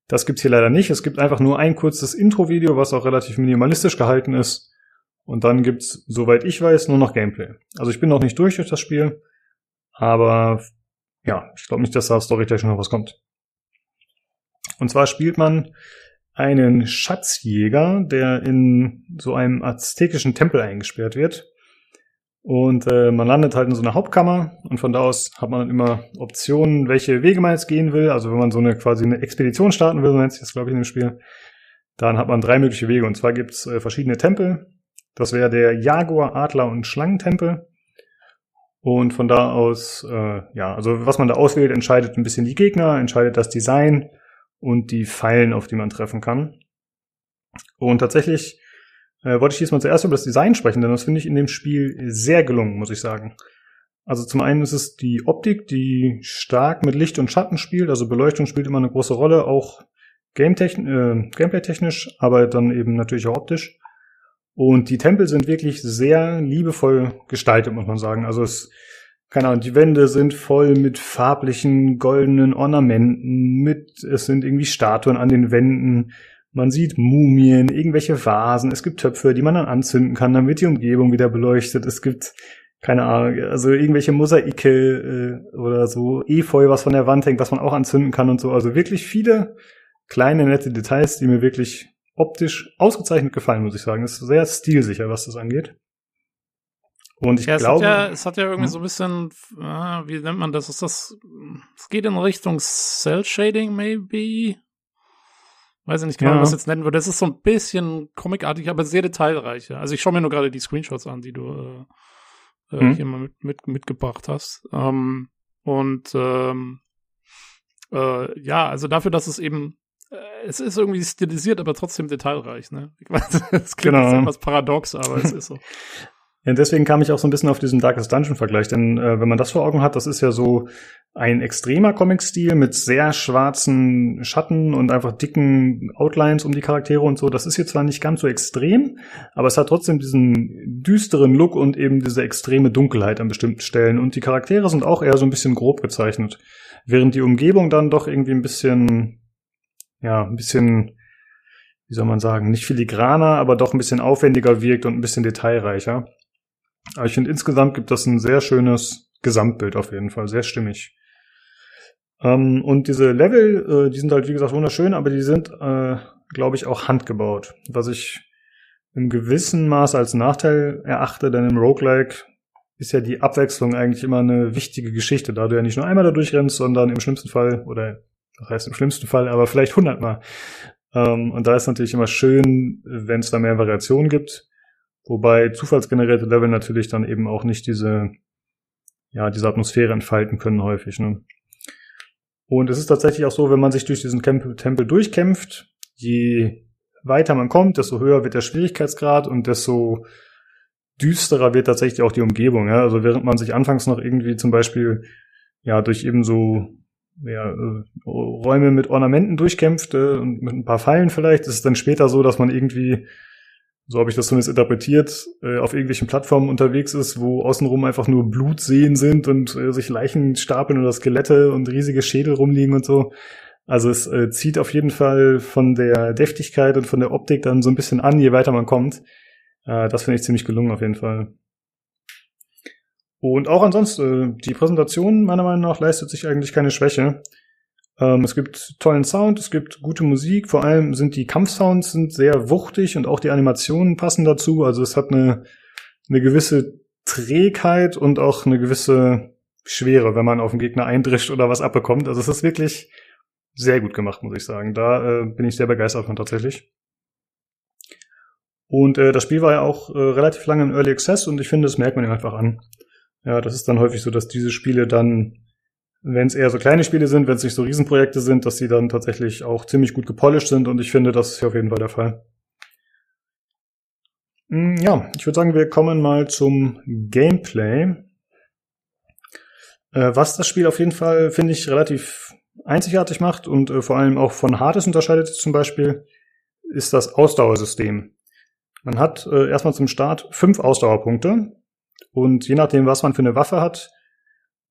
Das gibt's hier leider nicht. Es gibt einfach nur ein kurzes Intro-Video, was auch relativ minimalistisch gehalten ist. Und dann gibt's, soweit ich weiß, nur noch Gameplay. Also ich bin noch nicht durch durch das Spiel, aber ja, ich glaube nicht, dass da storytechnisch noch was kommt. Und zwar spielt man einen Schatzjäger, der in so einem aztekischen Tempel eingesperrt wird. Und äh, man landet halt in so einer Hauptkammer und von da aus hat man dann immer Optionen, welche Wege man jetzt gehen will. Also wenn man so eine quasi eine Expedition starten will, so nennt sich das, glaube ich, in dem Spiel, dann hat man drei mögliche Wege. Und zwar gibt's äh, verschiedene Tempel. Das wäre der Jaguar, Adler und Schlangentempel. Und von da aus, äh, ja, also was man da auswählt, entscheidet ein bisschen die Gegner, entscheidet das Design und die Pfeilen, auf die man treffen kann. Und tatsächlich äh, wollte ich diesmal zuerst über das Design sprechen, denn das finde ich in dem Spiel sehr gelungen, muss ich sagen. Also zum einen ist es die Optik, die stark mit Licht und Schatten spielt, also Beleuchtung spielt immer eine große Rolle, auch Game-techn- äh, Gameplay-technisch, aber dann eben natürlich auch optisch. Und die Tempel sind wirklich sehr liebevoll gestaltet, muss man sagen. Also es, keine Ahnung, die Wände sind voll mit farblichen goldenen Ornamenten, mit, es sind irgendwie Statuen an den Wänden. Man sieht Mumien, irgendwelche Vasen, es gibt Töpfe, die man dann anzünden kann, wird die Umgebung wieder beleuchtet. Es gibt, keine Ahnung, also irgendwelche Mosaike äh, oder so Efeu, was von der Wand hängt, was man auch anzünden kann und so. Also wirklich viele kleine, nette Details, die mir wirklich optisch ausgezeichnet gefallen, muss ich sagen. Es ist sehr stilsicher, was das angeht. Und ich ja, es glaube. Hat ja, es hat ja irgendwie Hm? so ein bisschen, ah, wie nennt man das? Ist das, es geht in Richtung Cell Shading, maybe? Weiß ich nicht genau, Ja. was ich jetzt nennen würde. Das ist so ein bisschen comicartig, aber sehr detailreich. Also ich schaue mir nur gerade die Screenshots an, die du äh, äh, Hm. hier mal mit, mit, mitgebracht hast. Ähm, und ähm, äh, ja, also dafür, dass es eben es ist irgendwie stilisiert, aber trotzdem detailreich, ne? Ich weiß, es klingt Genau. jetzt etwas paradox, aber es ist so. Ja, deswegen kam ich auch so ein bisschen auf diesen Darkest Dungeon Vergleich, denn äh, wenn man das vor Augen hat, das ist ja so ein extremer Comic-Stil mit sehr schwarzen Schatten und einfach dicken Outlines um die Charaktere und so. Das ist hier zwar nicht ganz so extrem, aber es hat trotzdem diesen düsteren Look und eben diese extreme Dunkelheit an bestimmten Stellen. Und die Charaktere sind auch eher so ein bisschen grob gezeichnet, während die Umgebung dann doch irgendwie ein bisschen, ja, ein bisschen, wie soll man sagen, nicht filigraner, aber doch ein bisschen aufwendiger wirkt und ein bisschen detailreicher. Aber ich finde, insgesamt gibt das ein sehr schönes Gesamtbild auf jeden Fall, sehr stimmig. Ähm, und diese Level, äh, die sind halt, wie gesagt, wunderschön, aber die sind, äh, glaube ich, auch handgebaut. Was ich im gewissen Maß als Nachteil erachte, denn im Roguelike ist ja die Abwechslung eigentlich immer eine wichtige Geschichte, da du ja nicht nur einmal da durchrennst, sondern im schlimmsten Fall, oder das heißt im schlimmsten Fall, aber vielleicht hundertmal. Ähm, und da ist natürlich immer schön, wenn es da mehr Variationen gibt. Wobei zufallsgenerierte Level natürlich dann eben auch nicht diese, ja, diese Atmosphäre entfalten können häufig. Ne? Und es ist tatsächlich auch so, wenn man sich durch diesen Tempel, durchkämpft, je weiter man kommt, desto höher wird der Schwierigkeitsgrad und desto düsterer wird tatsächlich auch die Umgebung. Ja? Also während man sich anfangs noch irgendwie zum Beispiel ja durch eben so ja, äh, Räume mit Ornamenten durchkämpft und mit ein paar Fallen vielleicht, ist es dann später so, dass man irgendwie so habe ich das zumindest interpretiert, äh, auf irgendwelchen Plattformen unterwegs ist, wo außenrum einfach nur Blutseen sind und äh, sich Leichen stapeln oder Skelette und riesige Schädel rumliegen und so. Also es zieht auf jeden Fall von der Deftigkeit und von der Optik dann so ein bisschen an, je weiter man kommt. Das finde ich ziemlich gelungen auf jeden Fall. Und auch ansonsten, äh, die Präsentation meiner Meinung nach leistet sich eigentlich keine Schwäche. Ähm, es gibt tollen Sound, es gibt gute Musik, vor allem sind die Kampfsounds sind sehr wuchtig und auch die Animationen passen dazu. Also es hat eine, eine gewisse Trägheit und auch eine gewisse Schwere, wenn man auf den Gegner eindrischt oder was abbekommt. Also es ist wirklich sehr gut gemacht, muss ich sagen. Da äh, bin ich sehr begeistert von tatsächlich. Und äh, das Spiel war ja auch äh, relativ lange im Early Access und ich finde, das merkt man ihm einfach an. Ja, das ist dann häufig so, dass diese Spiele dann wenn es eher so kleine Spiele sind, wenn es nicht so Riesenprojekte sind, dass sie dann tatsächlich auch ziemlich gut gepolished sind und ich finde, das ist hier auf jeden Fall der Fall. Mm, Ja, ich würde sagen, wir kommen mal zum Gameplay. Äh, was das Spiel auf jeden Fall, finde ich, relativ einzigartig macht und äh, vor allem auch von Hades unterscheidet zum Beispiel, ist das Ausdauersystem. Man hat äh, erstmal zum Start fünf Ausdauerpunkte und je nachdem, was man für eine Waffe hat,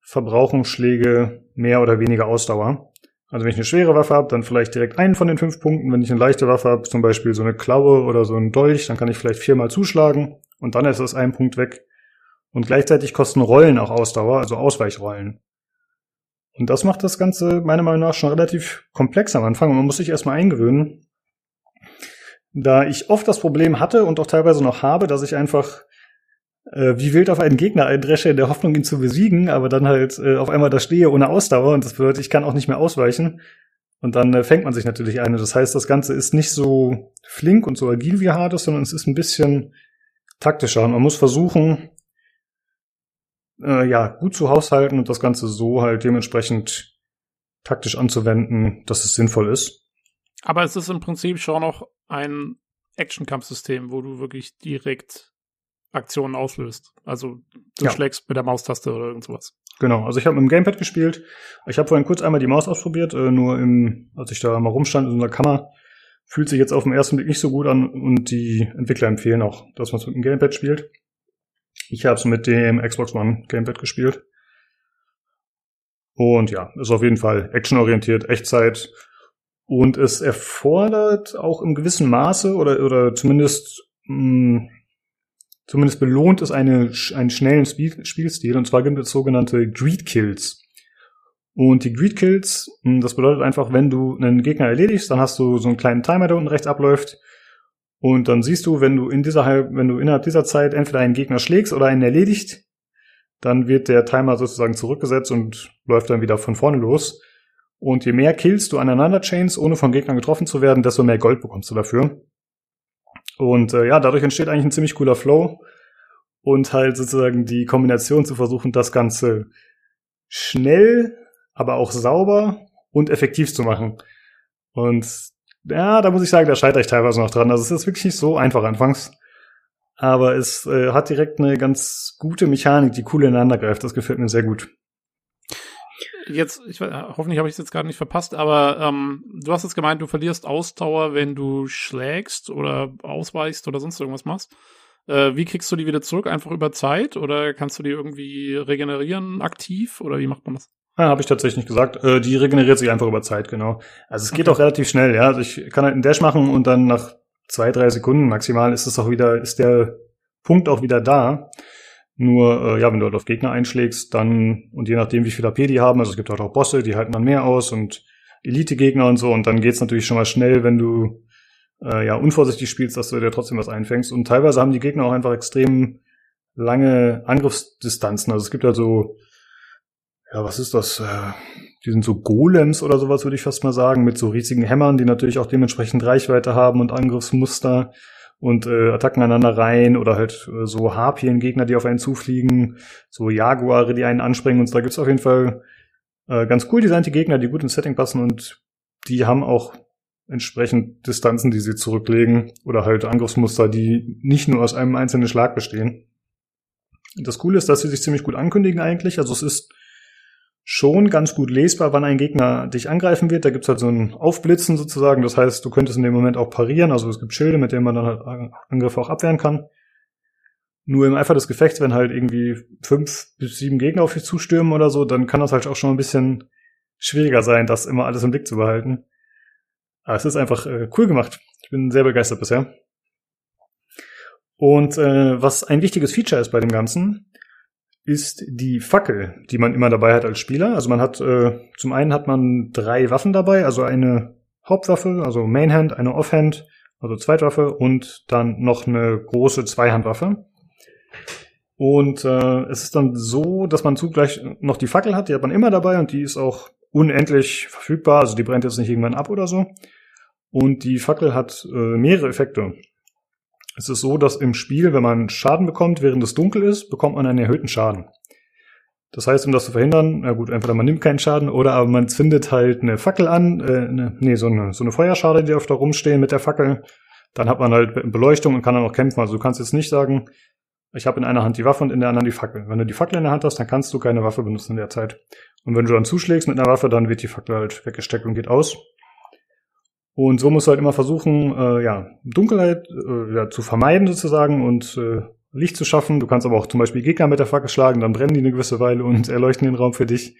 verbrauchen Schläge mehr oder weniger Ausdauer. Also wenn ich eine schwere Waffe habe, dann vielleicht direkt einen von den fünf Punkten. Wenn ich eine leichte Waffe habe, zum Beispiel so eine Klaue oder so ein Dolch, dann kann ich vielleicht viermal zuschlagen und dann ist das ein Punkt weg. Und gleichzeitig kosten Rollen auch Ausdauer, also Ausweichrollen. Und das macht das Ganze meiner Meinung nach schon relativ komplex am Anfang und man muss sich erstmal eingewöhnen. Da ich oft das Problem hatte und auch teilweise noch habe, dass ich einfach äh, wie wild auf einen Gegner eindresche in der Hoffnung, ihn zu besiegen, aber dann halt äh, auf einmal da stehe ohne Ausdauer und das bedeutet, ich kann auch nicht mehr ausweichen. Und dann äh, fängt man sich natürlich eine. Das heißt, das Ganze ist nicht so flink und so agil wie Hades, sondern es ist ein bisschen taktischer. Und man muss versuchen, äh, ja, gut zu haushalten und das Ganze so halt dementsprechend taktisch anzuwenden, dass es sinnvoll ist. Aber es ist im Prinzip schon noch ein Action-Kampfsystem, wo du wirklich direkt Aktionen auslöst. Also du Ja. schlägst mit der Maustaste oder irgend sowas. Genau, also ich habe mit dem Gamepad gespielt. Ich habe vorhin kurz einmal die Maus ausprobiert, äh, nur im, als ich da mal rumstand in so einer Kammer, fühlt sich jetzt auf den ersten Blick nicht so gut an und die Entwickler empfehlen auch, dass man es mit dem Gamepad spielt. Ich habe es mit dem Xbox One Gamepad gespielt. Und ja, ist auf jeden Fall actionorientiert, Echtzeit. Und es erfordert auch im gewissen Maße oder, oder zumindest mh, zumindest belohnt es eine, einen schnellen Spiel, Spielstil. Und zwar gibt es sogenannte Greed Kills. Und die Greed Kills, mh, das bedeutet einfach, wenn du einen Gegner erledigst, dann hast du so einen kleinen Timer, der unten rechts abläuft. Und dann siehst du, wenn du in dieser, wenn du innerhalb dieser Zeit entweder einen Gegner schlägst oder einen erledigt, dann wird der Timer sozusagen zurückgesetzt und läuft dann wieder von vorne los. Und je mehr Kills du aneinander chains, ohne von Gegnern getroffen zu werden, desto mehr Gold bekommst du dafür. Und äh, ja, dadurch entsteht eigentlich ein ziemlich cooler Flow und halt sozusagen die Kombination zu versuchen, das Ganze schnell, aber auch sauber und effektiv zu machen. Und ja, da muss ich sagen, da scheitere ich teilweise noch dran. Also es ist wirklich nicht so einfach anfangs. Aber es äh, hat direkt eine ganz gute Mechanik, die cool ineinander greift. Das gefällt mir sehr gut. Jetzt, ich, hoffentlich habe ich es jetzt gerade nicht verpasst, aber ähm, du hast jetzt gemeint, du verlierst Ausdauer, wenn du schlägst oder ausweichst oder sonst irgendwas machst. Äh, wie kriegst du die wieder zurück? Einfach über Zeit oder kannst du die irgendwie regenerieren aktiv oder wie macht man das? Ja, habe ich tatsächlich nicht gesagt. Äh, die regeneriert sich einfach über Zeit, genau. Also es geht Okay. auch relativ schnell, ja. Also ich kann halt einen Dash machen und dann nach zwei, drei Sekunden maximal ist es auch wieder, ist der Punkt auch wieder da. Nur, äh, ja, wenn du halt auf Gegner einschlägst, dann, und je nachdem, wie viel AP die haben, also es gibt halt auch Bosse, die halten dann mehr aus und Elite-Gegner und so, und dann geht's natürlich schon mal schnell, wenn du äh, ja unvorsichtig spielst, dass du dir trotzdem was einfängst. Und teilweise haben die Gegner auch einfach extrem lange Angriffsdistanzen. Also es gibt halt so, ja, was ist das? Äh, Die sind so Golems oder sowas, würde ich fast mal sagen, mit so riesigen Hämmern, die natürlich auch dementsprechend Reichweite haben und Angriffsmuster und äh, Attacken aneinander rein oder halt äh, so Harpien-Gegner, die auf einen zufliegen, so Jaguare, die einen anspringen. Und da gibt's auf jeden Fall äh, ganz cool designte Gegner, die gut ins Setting passen und die haben auch entsprechend Distanzen, die sie zurücklegen oder halt Angriffsmuster, die nicht nur aus einem einzelnen Schlag bestehen. Das Coole ist, dass sie sich ziemlich gut ankündigen eigentlich. Also es ist schon ganz gut lesbar, wann ein Gegner dich angreifen wird. Da gibt's halt so ein Aufblitzen sozusagen. Das heißt, du könntest in dem Moment auch parieren. Also es gibt Schilde, mit denen man dann halt Angriffe auch abwehren kann. Nur im Eifer des Gefechts, wenn halt irgendwie fünf bis sieben Gegner auf dich zustürmen oder so, dann kann das halt auch schon ein bisschen schwieriger sein, das immer alles im Blick zu behalten. Aber es ist einfach äh, cool gemacht. Ich bin sehr begeistert bisher. Und äh, was ein wichtiges Feature ist bei dem Ganzen, ist die Fackel, die man immer dabei hat als Spieler. Also man hat äh, zum einen hat man drei Waffen dabei, also eine Hauptwaffe, also Mainhand, eine Offhand, also Zweitwaffe und dann noch eine große Zweihandwaffe. Und äh, es ist dann so, dass man zugleich noch die Fackel hat, die hat man immer dabei und die ist auch unendlich verfügbar, also die brennt jetzt nicht irgendwann ab oder so. Und die Fackel hat äh, mehrere Effekte. Es ist so, dass im Spiel, wenn man Schaden bekommt, während es dunkel ist, bekommt man einen erhöhten Schaden. Das heißt, um das zu verhindern, na gut, entweder man nimmt keinen Schaden oder aber man zündet halt eine Fackel an, äh, eine, nee, so eine, so eine Feuerschale, die öfter rumstehen mit der Fackel. Dann hat man halt Beleuchtung und kann dann auch kämpfen. Also du kannst jetzt nicht sagen, ich habe in einer Hand die Waffe und in der anderen die Fackel. Wenn du die Fackel in der Hand hast, dann kannst du keine Waffe benutzen in der Zeit. Und wenn du dann zuschlägst mit einer Waffe, dann wird die Fackel halt weggesteckt und geht aus. Und so musst du halt immer versuchen, äh, ja, Dunkelheit äh, ja, zu vermeiden sozusagen und äh, Licht zu schaffen. Du kannst aber auch zum Beispiel Gegner mit der Fackel schlagen, dann brennen die eine gewisse Weile und erleuchten den Raum für dich.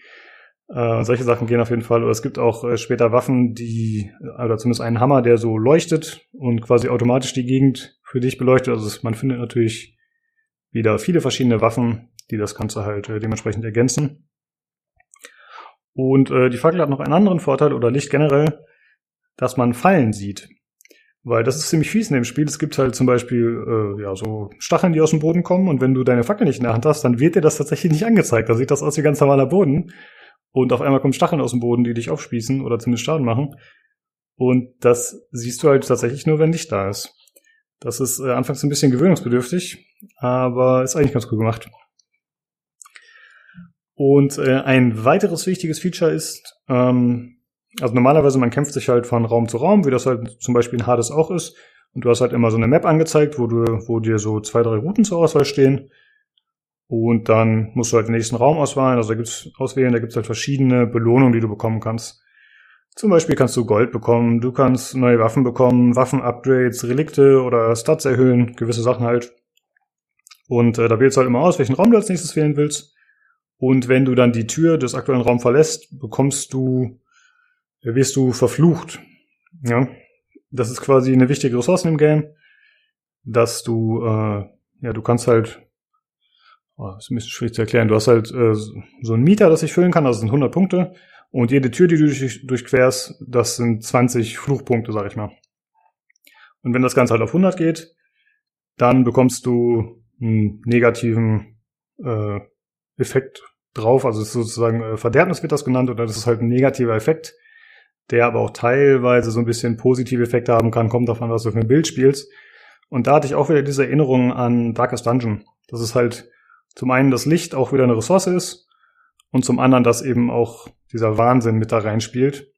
Äh, solche Sachen gehen auf jeden Fall. Oder es gibt auch äh, später Waffen, die, äh, oder zumindest einen Hammer, der so leuchtet und quasi automatisch die Gegend für dich beleuchtet. Also man findet natürlich wieder viele verschiedene Waffen, die das Ganze halt äh, dementsprechend ergänzen. Und äh, die Fackel hat noch einen anderen Vorteil oder Licht generell, dass man Fallen sieht. Weil das ist ziemlich fies in dem Spiel. Es gibt halt zum Beispiel äh, ja so Stacheln, die aus dem Boden kommen und wenn du deine Fackel nicht in der Hand hast, dann wird dir das tatsächlich nicht angezeigt. Da sieht das aus wie ganz normaler Boden. Und auf einmal kommen Stacheln aus dem Boden, die dich aufspießen oder zumindest Schaden machen. Und das siehst du halt tatsächlich nur, wenn Licht da ist. Das ist äh, anfangs ein bisschen gewöhnungsbedürftig, aber ist eigentlich ganz cool gemacht. Und äh, ein weiteres wichtiges Feature ist, ähm, also normalerweise man kämpft sich halt von Raum zu Raum, wie das halt zum Beispiel in Hades auch ist. Und du hast halt immer so eine Map angezeigt, wo du, wo dir so zwei, drei Routen zur Auswahl stehen. Und dann musst du halt den nächsten Raum auswählen. Also da gibt's auswählen, da gibt's halt verschiedene Belohnungen, die du bekommen kannst. Zum Beispiel kannst du Gold bekommen, du kannst neue Waffen bekommen, Waffen-Upgrades, Relikte oder Stats erhöhen, gewisse Sachen halt. Und äh, da wählst du halt immer aus, welchen Raum du als nächstes wählen willst. Und wenn du dann die Tür des aktuellen Raums verlässt, bekommst du, wirst du verflucht. Ja, das ist quasi eine wichtige Ressource im Game, dass du, äh, ja, du kannst halt, oh, ist ein bisschen schwierig zu erklären, du hast halt äh, so einen Mieter, das sich füllen kann, das sind 100 Punkte. Und jede Tür, die du durch, durchquerst, das sind 20 Fluchpunkte, sag ich mal. Und wenn das Ganze halt auf 100 geht, dann bekommst du einen negativen äh, Effekt drauf. Also sozusagen äh, Verderbnis wird das genannt oder das ist halt ein negativer Effekt, der aber auch teilweise so ein bisschen positive Effekte haben kann, kommt davon, was du für ein Bild spielst. Und da hatte ich auch wieder diese Erinnerung an Darkest Dungeon. Das ist halt zum einen das Licht auch wieder eine Ressource ist und zum anderen, dass eben auch dieser Wahnsinn mit da reinspielt.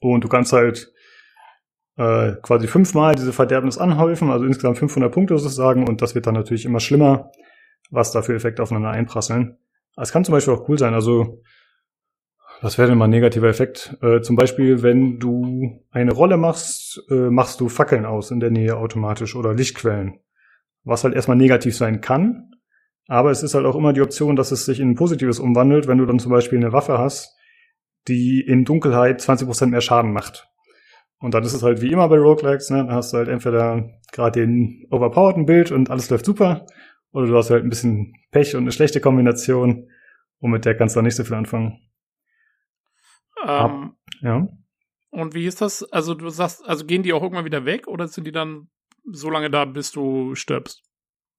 Und du kannst halt äh, quasi fünfmal diese Verderbnis anhäufen, also insgesamt 500 Punkte sozusagen, und das wird dann natürlich immer schlimmer, was da für Effekte aufeinander einprasseln. Es kann zum Beispiel auch cool sein, also was wäre denn mal ein negativer Effekt? Äh, zum Beispiel, wenn du eine Rolle machst, äh, machst du Fackeln aus in der Nähe automatisch oder Lichtquellen. Was halt erstmal negativ sein kann, aber es ist halt auch immer die Option, dass es sich in ein Positives umwandelt, wenn du dann zum Beispiel eine Waffe hast, die in Dunkelheit 20% mehr Schaden macht. Und dann ist es halt wie immer bei Roguelikes, ne? Dann hast du halt entweder gerade den overpowerten Bild und alles läuft super, oder du hast halt ein bisschen Pech und eine schlechte Kombination und mit der kannst du dann nicht so viel anfangen. Ähm, Ja. und wie ist das? Also du sagst, also gehen die auch irgendwann wieder weg oder sind die dann so lange da, bis du stirbst?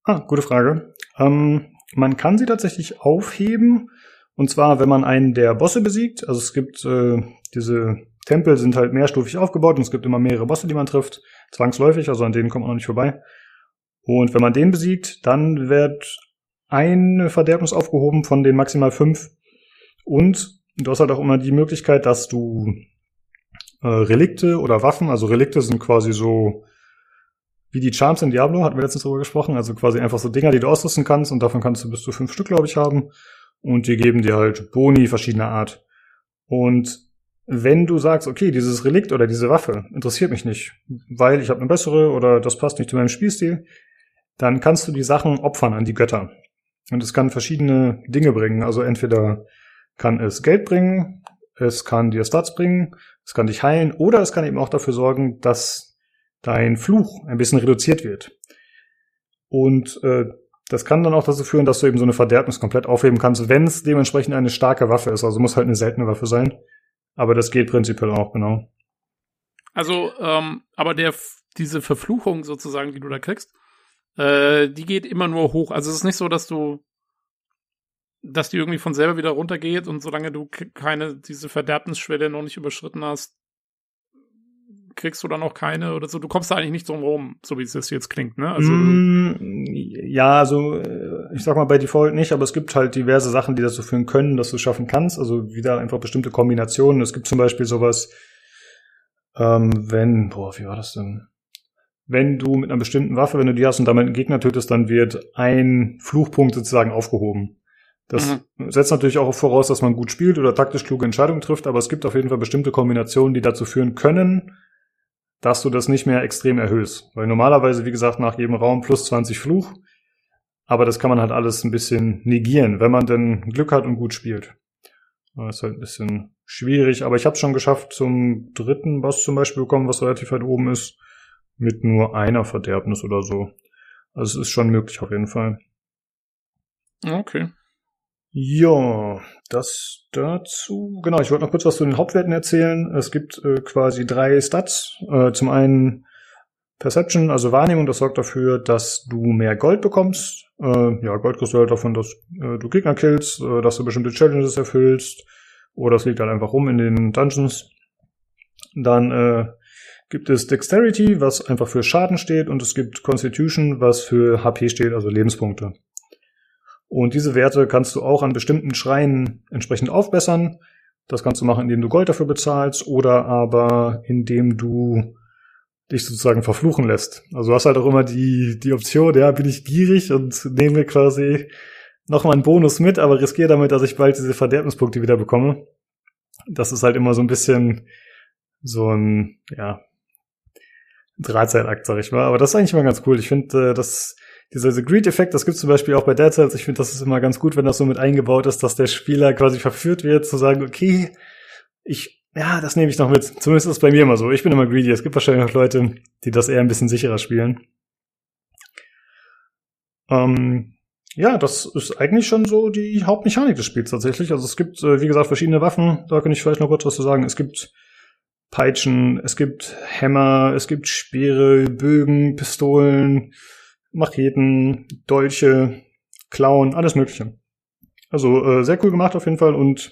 Ah, gute Frage. Ähm, man kann sie tatsächlich aufheben. Und zwar, wenn man einen der Bosse besiegt. Also es gibt äh, diese Tempel sind halt mehrstufig aufgebaut und es gibt immer mehrere Bosse, die man trifft. Zwangsläufig, also an denen kommt man noch nicht vorbei. Und wenn man den besiegt, dann wird eine Verderbnis aufgehoben von den maximal fünf. Und du hast halt auch immer die Möglichkeit, dass du äh, Relikte oder Waffen, also Relikte sind quasi so wie die Charms in Diablo, hatten wir letztens drüber gesprochen, also quasi einfach so Dinger, die du ausrüsten kannst und davon kannst du bis zu fünf Stück, glaube ich, haben. Und die geben dir halt Boni verschiedener Art. Und wenn du sagst, okay, dieses Relikt oder diese Waffe interessiert mich nicht, weil ich habe eine bessere oder das passt nicht zu meinem Spielstil, dann kannst du die Sachen opfern an die Götter. Und es kann verschiedene Dinge bringen. Also entweder kann es Geld bringen, es kann dir Stats bringen, es kann dich heilen oder es kann eben auch dafür sorgen, dass dein Fluch ein bisschen reduziert wird. Und äh, das kann dann auch dazu führen, dass du eben so eine Verderbnis komplett aufheben kannst, wenn es dementsprechend eine starke Waffe ist. Also muss halt eine seltene Waffe sein. Aber das geht prinzipiell auch, genau. Also, ähm, aber der, diese Verfluchung sozusagen, die du da kriegst, äh, die geht immer nur hoch. Also es ist nicht so, dass du, dass die irgendwie von selber wieder runtergeht und solange du keine, diese Verderbnisschwelle noch nicht überschritten hast, kriegst du dann auch keine oder so. Du kommst da eigentlich nicht drum rum, so wie es jetzt klingt, ne? Also, mm, ja, also äh, ich sag mal bei Default nicht, aber es gibt halt diverse Sachen, die dazu führen können, dass du es schaffen kannst. Also wieder einfach bestimmte Kombinationen. Es gibt zum Beispiel sowas, ähm, wenn, boah, wie war das denn? Wenn du mit einer bestimmten Waffe, wenn du die hast und damit einen Gegner tötest, dann wird ein Fluchpunkt sozusagen aufgehoben. Das mhm. setzt natürlich auch voraus, dass man gut spielt oder taktisch kluge Entscheidungen trifft, aber es gibt auf jeden Fall bestimmte Kombinationen, die dazu führen können, dass du das nicht mehr extrem erhöhst. Weil normalerweise, wie gesagt, nach jedem Raum plus 20 Fluch. Aber das kann man halt alles ein bisschen negieren, wenn man denn Glück hat und gut spielt. Das ist halt ein bisschen schwierig, aber ich habe es schon geschafft, zum dritten Boss zum Beispiel bekommen, was relativ weit oben ist, mit nur einer Verderbnis oder so. Also es ist schon möglich auf jeden Fall. Okay. Ja, das dazu. Genau, ich wollte noch kurz was zu den Hauptwerten erzählen. Es gibt äh, quasi drei Stats. Äh, zum einen Perception, also Wahrnehmung, das sorgt dafür, dass du mehr Gold bekommst. Äh, ja, Gold kriegst du halt davon, dass äh, du Gegner killst, äh, dass du bestimmte Challenges erfüllst. Oder es liegt halt einfach rum in den Dungeons. Dann äh, gibt es Dexterity, was einfach für Schaden steht. Und es gibt Constitution, was für HP steht, also Lebenspunkte. Und diese Werte kannst du auch an bestimmten Schreien entsprechend aufbessern. Das kannst du machen, indem du Gold dafür bezahlst oder aber indem du dich sozusagen verfluchen lässt. Also du hast halt auch immer die, die Option, ja, bin ich gierig und nehme quasi nochmal einen Bonus mit, aber riskiere damit, dass ich bald diese Verderbnispunkte wieder bekomme. Das ist halt immer so ein bisschen so ein, ja, Drahtseilakt, sag ich mal. Aber das ist eigentlich immer ganz cool. Ich finde, äh, das dieser Greed-Effekt, das gibt es zum Beispiel auch bei Dead Cells. Ich finde, das ist immer ganz gut, wenn das so mit eingebaut ist, dass der Spieler quasi verführt wird, zu sagen, okay, ich, ja, das nehme ich noch mit. Zumindest ist es bei mir immer so. Ich bin immer greedy. Es gibt wahrscheinlich auch Leute, die das eher ein bisschen sicherer spielen. Ähm, ja, das ist eigentlich schon so die Hauptmechanik des Spiels tatsächlich. Also es gibt, äh, wie gesagt, verschiedene Waffen. Da kann ich vielleicht noch kurz was zu sagen. Es gibt Peitschen, es gibt Hämmer, es gibt Speere, Bögen, Pistolen, Macheten, Dolche, Klauen, alles Mögliche. Also äh, sehr cool gemacht auf jeden Fall und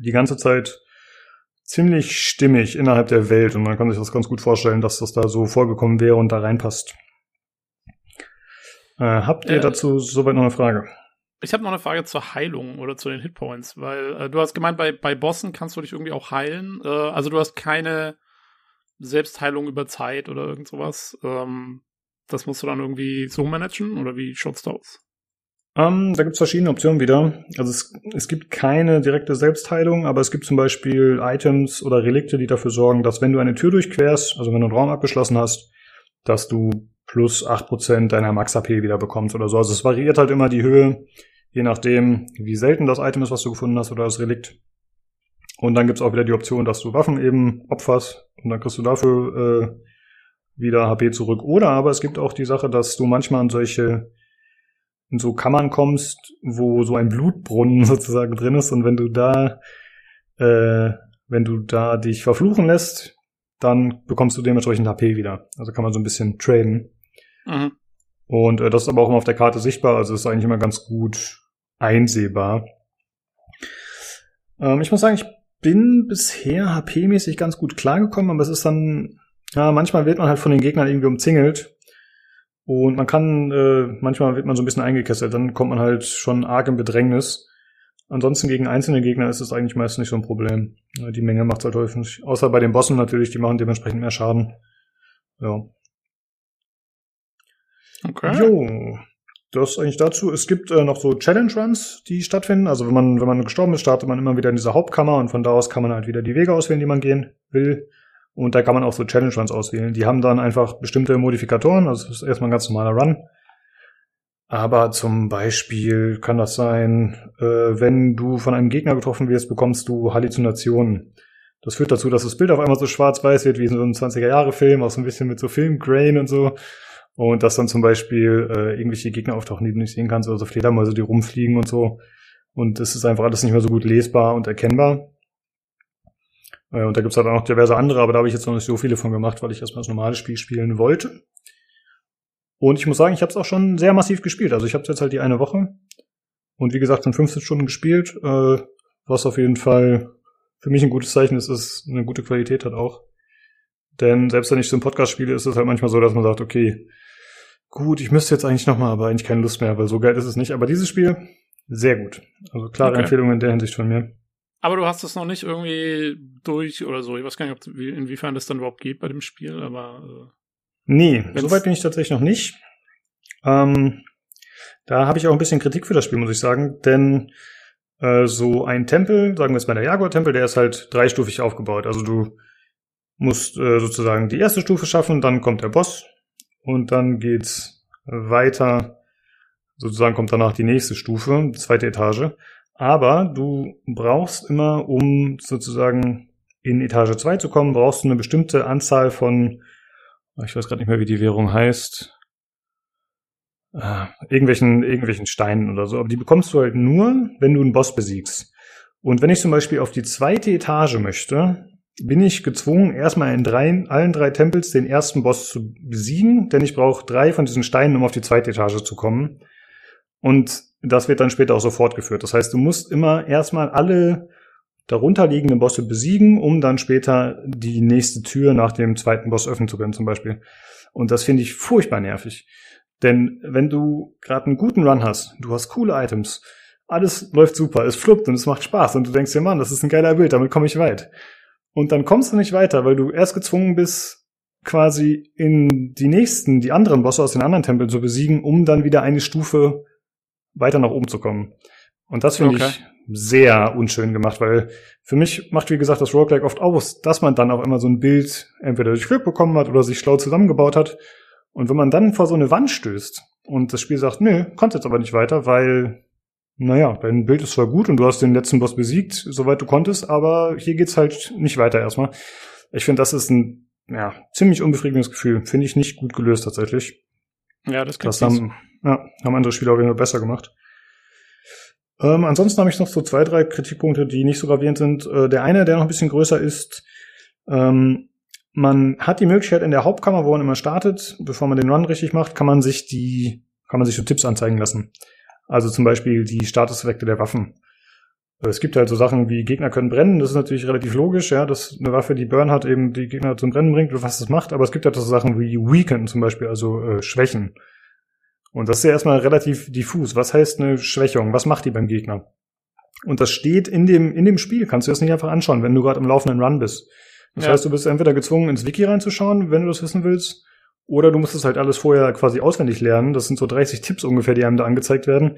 die ganze Zeit ziemlich stimmig innerhalb der Welt und man kann sich das ganz gut vorstellen, dass das da so vorgekommen wäre und da reinpasst. Äh, habt ihr äh, dazu soweit noch eine Frage? Ich habe noch eine Frage zur Heilung oder zu den Hitpoints, weil äh, du hast gemeint, bei, bei Bossen kannst du dich irgendwie auch heilen. Äh, also du hast keine Selbstheilung über Zeit oder irgend sowas. Ähm, das musst du dann irgendwie so managen oder wie schaut's da aus? Um, ähm, da gibt's verschiedene Optionen wieder. Also es, es gibt keine direkte Selbstheilung, aber es gibt zum Beispiel Items oder Relikte, die dafür sorgen, dass wenn du eine Tür durchquerst, also wenn du einen Raum abgeschlossen hast, dass du plus acht Prozent deiner Max-HP wieder bekommst oder so. Also es variiert halt immer die Höhe, je nachdem, wie selten das Item ist, was du gefunden hast oder das Relikt. Und dann gibt's auch wieder die Option, dass du Waffen eben opferst und dann kriegst du dafür äh, wieder HP zurück. Oder aber es gibt auch die Sache, dass du manchmal an solche in so Kammern kommst, wo so ein Blutbrunnen sozusagen drin ist und wenn du da äh, wenn du da dich verfluchen lässt, dann bekommst du dementsprechend HP wieder. Also kann man so ein bisschen traden. Mhm. Und äh, das ist aber auch immer auf der Karte sichtbar, also ist eigentlich immer ganz gut einsehbar. Ähm, ich muss sagen, ich bin bisher HP-mäßig ganz gut klargekommen, aber es ist dann ja, manchmal wird man halt von den Gegnern irgendwie umzingelt. Und man kann, äh, manchmal wird man so ein bisschen eingekesselt, dann kommt man halt schon arg im Bedrängnis. Ansonsten gegen einzelne Gegner ist es eigentlich meistens nicht so ein Problem. Die Menge macht halt häufig. Außer bei den Bossen natürlich, die machen dementsprechend mehr Schaden. Ja. Okay. Jo. Das eigentlich dazu. Es gibt äh, noch so Challenge Runs, die stattfinden. Also wenn man, wenn man gestorben ist, startet man immer wieder in dieser Hauptkammer und von da aus kann man halt wieder die Wege auswählen, die man gehen will. Und da kann man auch so Challenge Runs auswählen. Die haben dann einfach bestimmte Modifikatoren. Also das ist erstmal ein ganz normaler Run. Aber zum Beispiel kann das sein, äh, wenn du von einem Gegner getroffen wirst, bekommst du Halluzinationen. Das führt dazu, dass das Bild auf einmal so schwarz-weiß wird, wie in so einem 20er-Jahre-Film, auch so ein bisschen mit so Filmgrain und so. Und dass dann zum Beispiel äh, irgendwelche Gegner auftauchen, die du nicht sehen kannst, oder so Fledermäuse, die rumfliegen und so. Und es ist einfach alles nicht mehr so gut lesbar und erkennbar. Äh, und da gibt's halt auch noch diverse andere, aber da habe ich jetzt noch nicht so viele von gemacht, weil ich erstmal das normale Spiel spielen wollte. Und ich muss sagen, ich habe es auch schon sehr massiv gespielt. Also ich habe jetzt halt die eine Woche und wie gesagt schon 15 Stunden gespielt, äh, was auf jeden Fall für mich ein gutes Zeichen ist, es eine gute Qualität hat auch. Denn selbst wenn ich so einen Podcast spiele, ist es halt manchmal so, dass man sagt, okay, gut, ich müsste jetzt eigentlich nochmal, aber eigentlich keine Lust mehr, weil so geil ist es nicht. Aber dieses Spiel, sehr gut. Also klare okay. Empfehlung in der Hinsicht von mir. Aber du hast es noch nicht irgendwie durch oder so. Ich weiß gar nicht, ob, inwiefern das dann überhaupt geht bei dem Spiel, aber. Äh, nee, soweit bin ich tatsächlich noch nicht. Ähm, da habe ich auch ein bisschen Kritik für das Spiel, muss ich sagen, denn äh, so ein Tempel, sagen wir jetzt mal der Jaguar-Tempel, der ist halt dreistufig aufgebaut. Also du musst äh, sozusagen die erste Stufe schaffen, dann kommt der Boss und dann geht's weiter. Sozusagen kommt danach die nächste Stufe, die zweite Etage. Aber du brauchst immer, um sozusagen in Etage 2 zu kommen, brauchst du eine bestimmte Anzahl von, ich weiß gerade nicht mehr, wie die Währung heißt. äh, irgendwelchen, irgendwelchen Steinen oder so. Aber die bekommst du halt nur, wenn du einen Boss besiegst. Und wenn ich zum Beispiel auf die zweite Etage möchte, bin ich gezwungen, erstmal in drei, allen drei Tempels den ersten Boss zu besiegen, denn ich brauche drei von diesen Steinen, um auf die zweite Etage zu kommen. Und das wird dann später auch so fortgeführt. Das heißt, du musst immer erstmal alle darunterliegenden Bosse besiegen, um dann später die nächste Tür nach dem zweiten Boss öffnen zu können, zum Beispiel. Und das finde ich furchtbar nervig. Denn wenn du gerade einen guten Run hast, du hast coole Items, alles läuft super, es fluppt und es macht Spaß und du denkst dir, Mann, das ist ein geiler Bild, damit komme ich weit. Und dann kommst du nicht weiter, weil du erst gezwungen bist, quasi in die nächsten, die anderen Bosse aus den anderen Tempeln zu besiegen, um dann wieder eine Stufe weiter nach oben zu kommen. Und das finde okay. ich sehr unschön gemacht, weil für mich macht, wie gesagt, das Roguelike oft aus, dass man dann auch immer so ein Bild entweder durch Glück bekommen hat oder sich schlau zusammengebaut hat. Und wenn man dann vor so eine Wand stößt und das Spiel sagt, nö, kommt jetzt aber nicht weiter, weil, naja, dein Bild ist zwar gut und du hast den letzten Boss besiegt, soweit du konntest, aber hier geht's halt nicht weiter erstmal. Ich finde, das ist ein, ja, ziemlich unbefriedigendes Gefühl. Finde ich nicht gut gelöst tatsächlich. Ja, das, das haben, ja, haben andere Spieler auf jeden Fall besser gemacht. Ähm, ansonsten habe ich noch so zwei, drei Kritikpunkte, die nicht so gravierend sind. Äh, der eine, der noch ein bisschen größer ist, ähm, man hat die Möglichkeit in der Hauptkammer, wo man immer startet, bevor man den Run richtig macht, kann man sich die, kann man sich so Tipps anzeigen lassen. Also zum Beispiel die Statuseffekte der Waffen. Äh, es gibt halt so Sachen wie Gegner können brennen, das ist natürlich relativ logisch, ja, dass eine Waffe, die Burn hat, eben die Gegner zum Brennen bringt, was das macht, aber es gibt halt so Sachen wie Weaken zum Beispiel, also äh, Schwächen. Und das ist ja erstmal relativ diffus. Was heißt eine Schwächung? Was macht die beim Gegner? Und das steht in dem, in dem Spiel. Kannst du das nicht einfach anschauen, wenn du gerade im laufenden Run bist. Das ja. heißt, du bist entweder gezwungen, ins Wiki reinzuschauen, wenn du das wissen willst, oder du musst es halt alles vorher quasi auswendig lernen. Das sind so 30 Tipps ungefähr, die einem da angezeigt werden.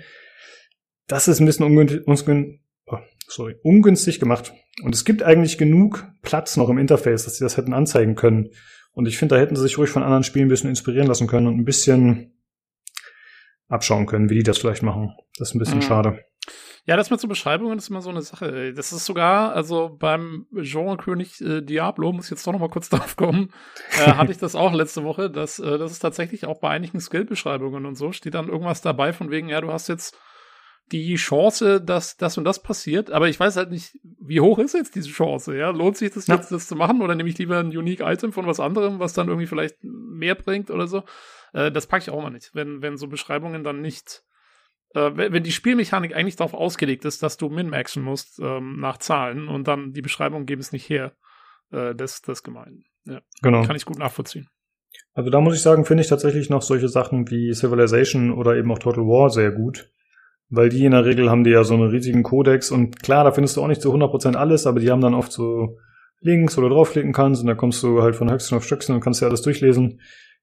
Das ist ein bisschen ungünstig, oh, sorry, ungünstig gemacht. Und es gibt eigentlich genug Platz noch im Interface, dass sie das hätten anzeigen können. Und ich finde, da hätten sie sich ruhig von anderen Spielen ein bisschen inspirieren lassen können und ein bisschen abschauen können, wie die das vielleicht machen. Das ist ein bisschen mhm. schade. Ja, das mit so Beschreibungen ist immer so eine Sache. Das ist sogar, also beim Genrekönig äh, Diablo, muss ich jetzt doch noch mal kurz drauf kommen, äh, hatte ich das auch letzte Woche, dass äh, das ist tatsächlich auch bei einigen Skill-Beschreibungen und so, steht dann irgendwas dabei von wegen, ja, du hast jetzt die Chance, dass das und das passiert, aber ich weiß halt nicht, wie hoch ist jetzt diese Chance, ja? Lohnt sich das ja. jetzt, das zu machen oder nehme ich lieber ein Unique Item von was anderem, was dann irgendwie vielleicht mehr bringt oder so? Äh, das packe ich auch mal nicht, wenn, wenn so Beschreibungen dann nicht, äh, wenn die Spielmechanik eigentlich darauf ausgelegt ist, dass du min-maxen musst ähm, nach Zahlen und dann die Beschreibung geben es nicht her, äh, das, das gemein. Ja, genau. Kann ich gut nachvollziehen. Also da muss ich sagen, finde ich tatsächlich noch solche Sachen wie Civilization oder eben auch Total War sehr gut. Weil die in der Regel haben die ja so einen riesigen Kodex und klar, da findest du auch nicht zu 100% alles, aber die haben dann oft so Links, wo du draufklicken kannst und da kommst du halt von Höchstchen auf Stöckchen und kannst dir alles durchlesen.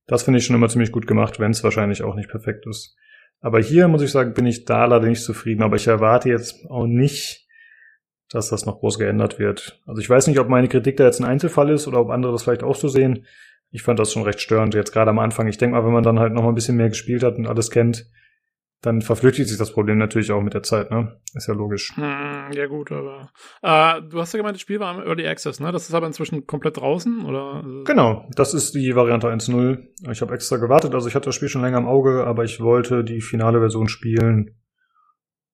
Das finde ich schon immer ziemlich gut gemacht, wenn es wahrscheinlich auch nicht perfekt ist. Aber hier muss ich sagen, bin ich da leider nicht zufrieden. Aber ich erwarte jetzt auch nicht, dass das noch groß geändert wird. Also ich weiß nicht, ob meine Kritik da jetzt ein Einzelfall ist oder ob andere das vielleicht auch so sehen. Ich fand das schon recht störend jetzt gerade am Anfang. Ich denke mal, wenn man dann halt noch mal ein bisschen mehr gespielt hat und alles kennt, dann verflüchtigt sich das Problem natürlich auch mit der Zeit, ne? Ist ja logisch. Hm, ja gut, aber äh, du hast ja gemeint, das Spiel war im Early Access, ne? Das ist aber inzwischen komplett draußen, oder? Genau, das ist die Variante 1.0. Ich habe extra gewartet, also ich hatte das Spiel schon länger im Auge, aber ich wollte die finale Version spielen.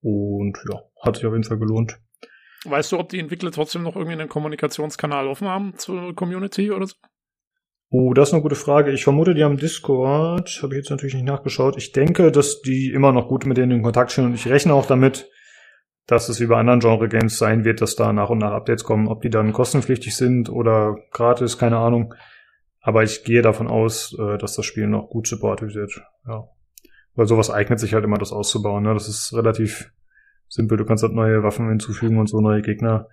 Und ja, hat sich auf jeden Fall gelohnt. Weißt du, ob die Entwickler trotzdem noch irgendwie einen Kommunikationskanal offen haben zur Community oder so? Oh, das ist eine gute Frage. Ich vermute, die haben Discord. Habe ich jetzt natürlich nicht nachgeschaut. Ich denke, dass die immer noch gut mit denen in Kontakt stehen und ich rechne auch damit, dass es wie bei anderen Genre-Games sein wird, dass da nach und nach Updates kommen. Ob die dann kostenpflichtig sind oder gratis, keine Ahnung. Aber ich gehe davon aus, äh, dass das Spiel noch gut supportet wird. Ja. Weil sowas eignet sich halt immer, das auszubauen. Ne? Das ist relativ simpel. Du kannst halt neue Waffen hinzufügen und so neue Gegner.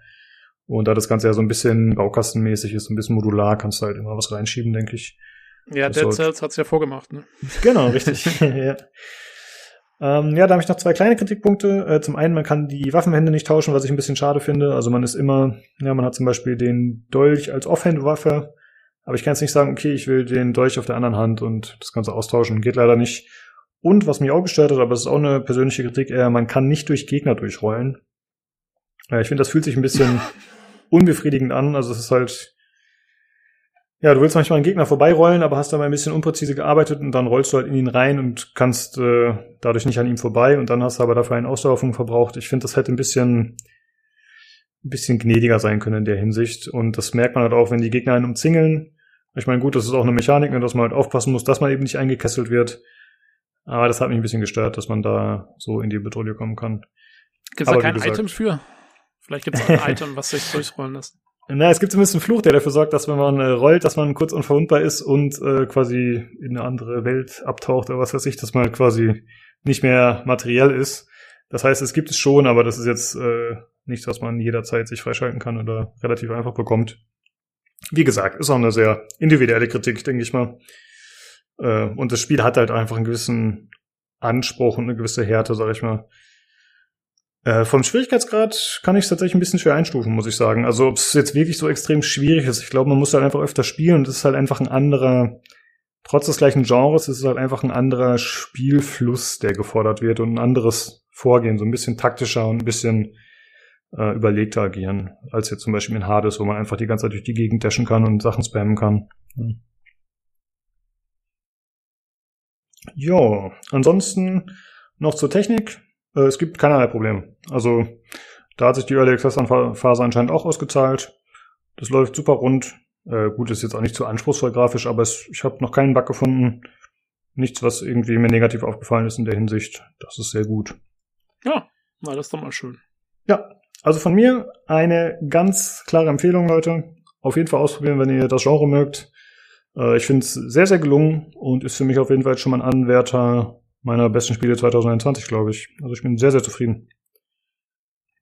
Und da das Ganze ja so ein bisschen baukastenmäßig ist, ein bisschen modular, kannst du halt immer was reinschieben, denke ich. Ja, das Dead Cells hat's ja vorgemacht, ne? Genau, richtig. ja. Ähm, ja, da habe ich noch zwei kleine Kritikpunkte. Äh, zum einen, man kann die Waffenhände nicht tauschen, was ich ein bisschen schade finde. Also man ist immer, ja, man hat zum Beispiel den Dolch als Offhand-Waffe, aber ich kann jetzt nicht sagen, okay, ich will den Dolch auf der anderen Hand und das Ganze austauschen. Geht leider nicht. Und was mich auch gestört hat, aber es ist auch eine persönliche Kritik, äh, man kann nicht durch Gegner durchrollen. Ja, ich finde, das fühlt sich ein bisschen unbefriedigend an. Also es ist halt, ja, du willst manchmal einen Gegner vorbeirollen, aber hast dabei ein bisschen unpräzise gearbeitet und dann rollst du halt in ihn rein und kannst äh, dadurch nicht an ihm vorbei und dann hast du aber dafür einen Ausdauerfunk verbraucht. Ich finde, das hätte ein bisschen, ein bisschen gnädiger sein können in der Hinsicht und das merkt man halt auch, wenn die Gegner einen umzingeln. Ich meine, gut, das ist auch eine Mechanik, ne, dass man halt aufpassen muss, dass man eben nicht eingekesselt wird. Aber das hat mich ein bisschen gestört, dass man da so in die Bedrohung kommen kann. Gibt es da kein Item für? Vielleicht gibt es ein Item, was sich durchrollen lässt. Na, es gibt zumindest einen Fluch, der dafür sorgt, dass wenn man äh, rollt, dass man kurz unverwundbar ist und äh, quasi in eine andere Welt abtaucht oder was weiß ich, dass man quasi nicht mehr materiell ist. Das heißt, es gibt es schon, aber das ist jetzt äh, nichts, was man jederzeit sich freischalten kann oder relativ einfach bekommt. Wie gesagt, ist auch eine sehr individuelle Kritik, denke ich mal. Äh, und das Spiel hat halt einfach einen gewissen Anspruch und eine gewisse Härte, sag ich mal. Äh, vom Schwierigkeitsgrad kann ich es tatsächlich ein bisschen schwer einstufen, muss ich sagen. Also ob es jetzt wirklich so extrem schwierig ist. Ich glaube, man muss halt einfach öfter spielen und es ist halt einfach ein anderer, trotz des gleichen Genres, ist es halt einfach ein anderer Spielfluss, der gefordert wird und ein anderes Vorgehen, so ein bisschen taktischer und ein bisschen äh, überlegter agieren, als jetzt zum Beispiel in Hades, wo man einfach die ganze Zeit durch die Gegend dashen kann und Sachen spammen kann. Hm. Ja, ansonsten noch zur Technik. Äh, es gibt keinerlei Probleme. Also da hat sich die Early Access Phase anscheinend auch ausgezahlt. Das läuft super rund. Äh, gut, ist jetzt auch nicht zu anspruchsvoll grafisch, aber es, ich habe noch keinen Bug gefunden. Nichts, was irgendwie mir negativ aufgefallen ist in der Hinsicht. Das ist sehr gut. Ja, na, das ist doch mal schön. Ja, also von mir eine ganz klare Empfehlung, Leute. Auf jeden Fall ausprobieren, wenn ihr das Genre mögt. Äh, ich finde es sehr, sehr gelungen und ist für mich auf jeden Fall schon mal ein Anwärter meiner besten Spiele 2021, glaube ich. Also ich bin sehr, sehr zufrieden.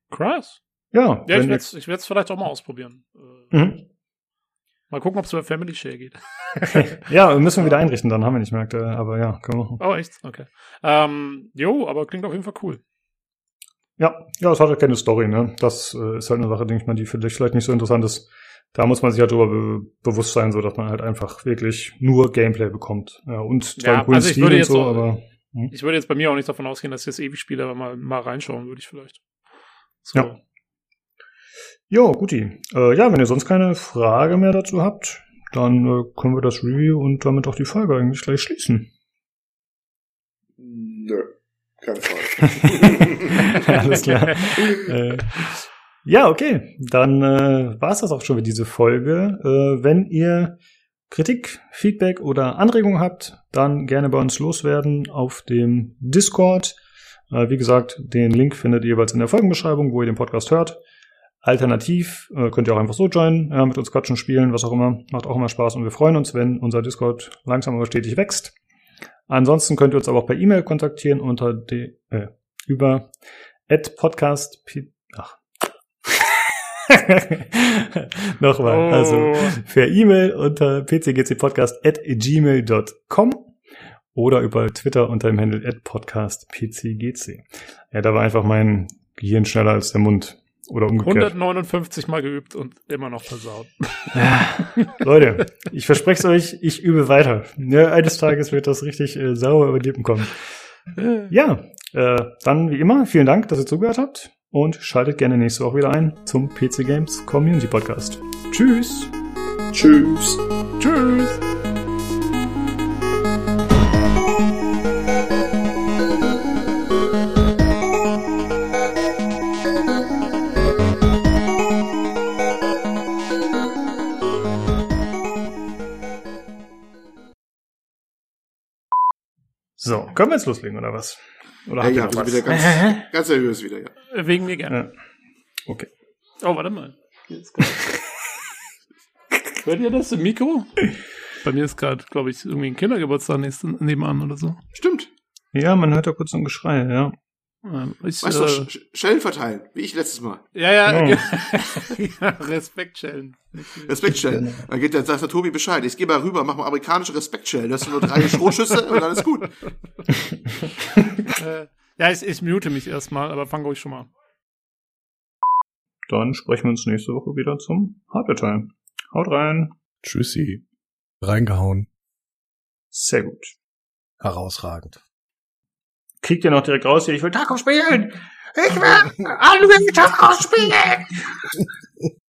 Krass. Ja. Ja, ich werde es ich vielleicht auch mal ausprobieren. Äh, mhm. Mal gucken, ob es über Family Share geht. ja, müssen wir wieder einrichten, dann haben wir nicht mehr. Aber ja, können wir machen. Oh, echt? Okay. Ähm, jo, aber klingt auf jeden Fall cool. Ja, ja, es hat halt keine Story, ne? Das äh, ist halt eine Sache, denke ich mal, die für dich vielleicht nicht so interessant ist. Da muss man sich halt darüber be bewusst sein, so dass man halt einfach wirklich nur Gameplay bekommt. Ja, und zwar ja, coolen also ich Stil würde und jetzt so, auch, aber. Hm? Ich würde jetzt bei mir auch nicht davon ausgehen, dass ich das ewig spiele, aber mal, mal reinschauen würde ich vielleicht. So. Ja. Jo, guti. Äh, ja, wenn ihr sonst keine Frage mehr dazu habt, dann äh, können wir das Review und damit auch die Folge eigentlich gleich schließen. Nö, keine Frage. Alles klar. äh, ja, okay. Dann äh, war es das auch schon für diese Folge. Äh, wenn ihr Kritik, Feedback oder Anregungen habt, dann gerne bei uns loswerden auf dem Discord. Äh, wie gesagt, den Link findet ihr jeweils in der Folgenbeschreibung, wo ihr den Podcast hört. Alternativ äh, könnt ihr auch einfach so joinen, mit uns quatschen, spielen, was auch immer. Macht auch immer Spaß und wir freuen uns, wenn unser Discord langsam aber stetig wächst. Ansonsten könnt ihr uns aber auch per E-Mail kontaktieren unter de, äh, über podcast ach. Nochmal, Oh. also per E-Mail unter pcgcpodcast at gmail.com oder über Twitter unter dem Handle at podcastpcgc. Ja, da war einfach mein Gehirn schneller als der Mund. Oder umgekehrt. 159 Mal geübt und immer noch versaut. Leute, ich verspreche es euch, ich übe weiter. Ja, eines Tages wird das richtig äh, sauber über die Lippen kommen. Ja, äh, dann wie immer, vielen Dank, dass ihr zugehört habt und schaltet gerne nächste Woche wieder ein zum PC Games Community Podcast. Tschüss! Tschüss. Tschüss. So, können wir jetzt loslegen, oder was? Oder Ja, habt ihr ja, wir was? sind wieder ganz, ganz seriös wieder, ja. Wegen mir gerne. Okay. Oh, warte mal. Hört ihr das im Mikro? Bei mir ist gerade, glaube ich, irgendwie ein Kindergeburtstag nächsten, nebenan oder so. Stimmt. Ja, man hört da kurz so ein Geschrei, ja. Ähm, Ich, Weißt du, äh, Sch- Schellen verteilen, wie ich letztes Mal. ja, ja, Ja. ja, Respektschellen. Respektschellen. Dann geht der, sagt der Tobi Bescheid. Ich gehe mal rüber, mach mal amerikanische Respektschellen. Das sind nur drei Strohschüsse und dann ist gut. äh, ja, ich, ich mute mich erstmal, aber fang ruhig schon mal an. Dann sprechen wir uns nächste Woche wieder zum Hardware-Teil. Haut rein. Tschüssi. Reingehauen. Sehr gut. Herausragend. Kriegt ihr noch direkt raus hier, ich will Taco spielen! Ich will alle Taco spielen!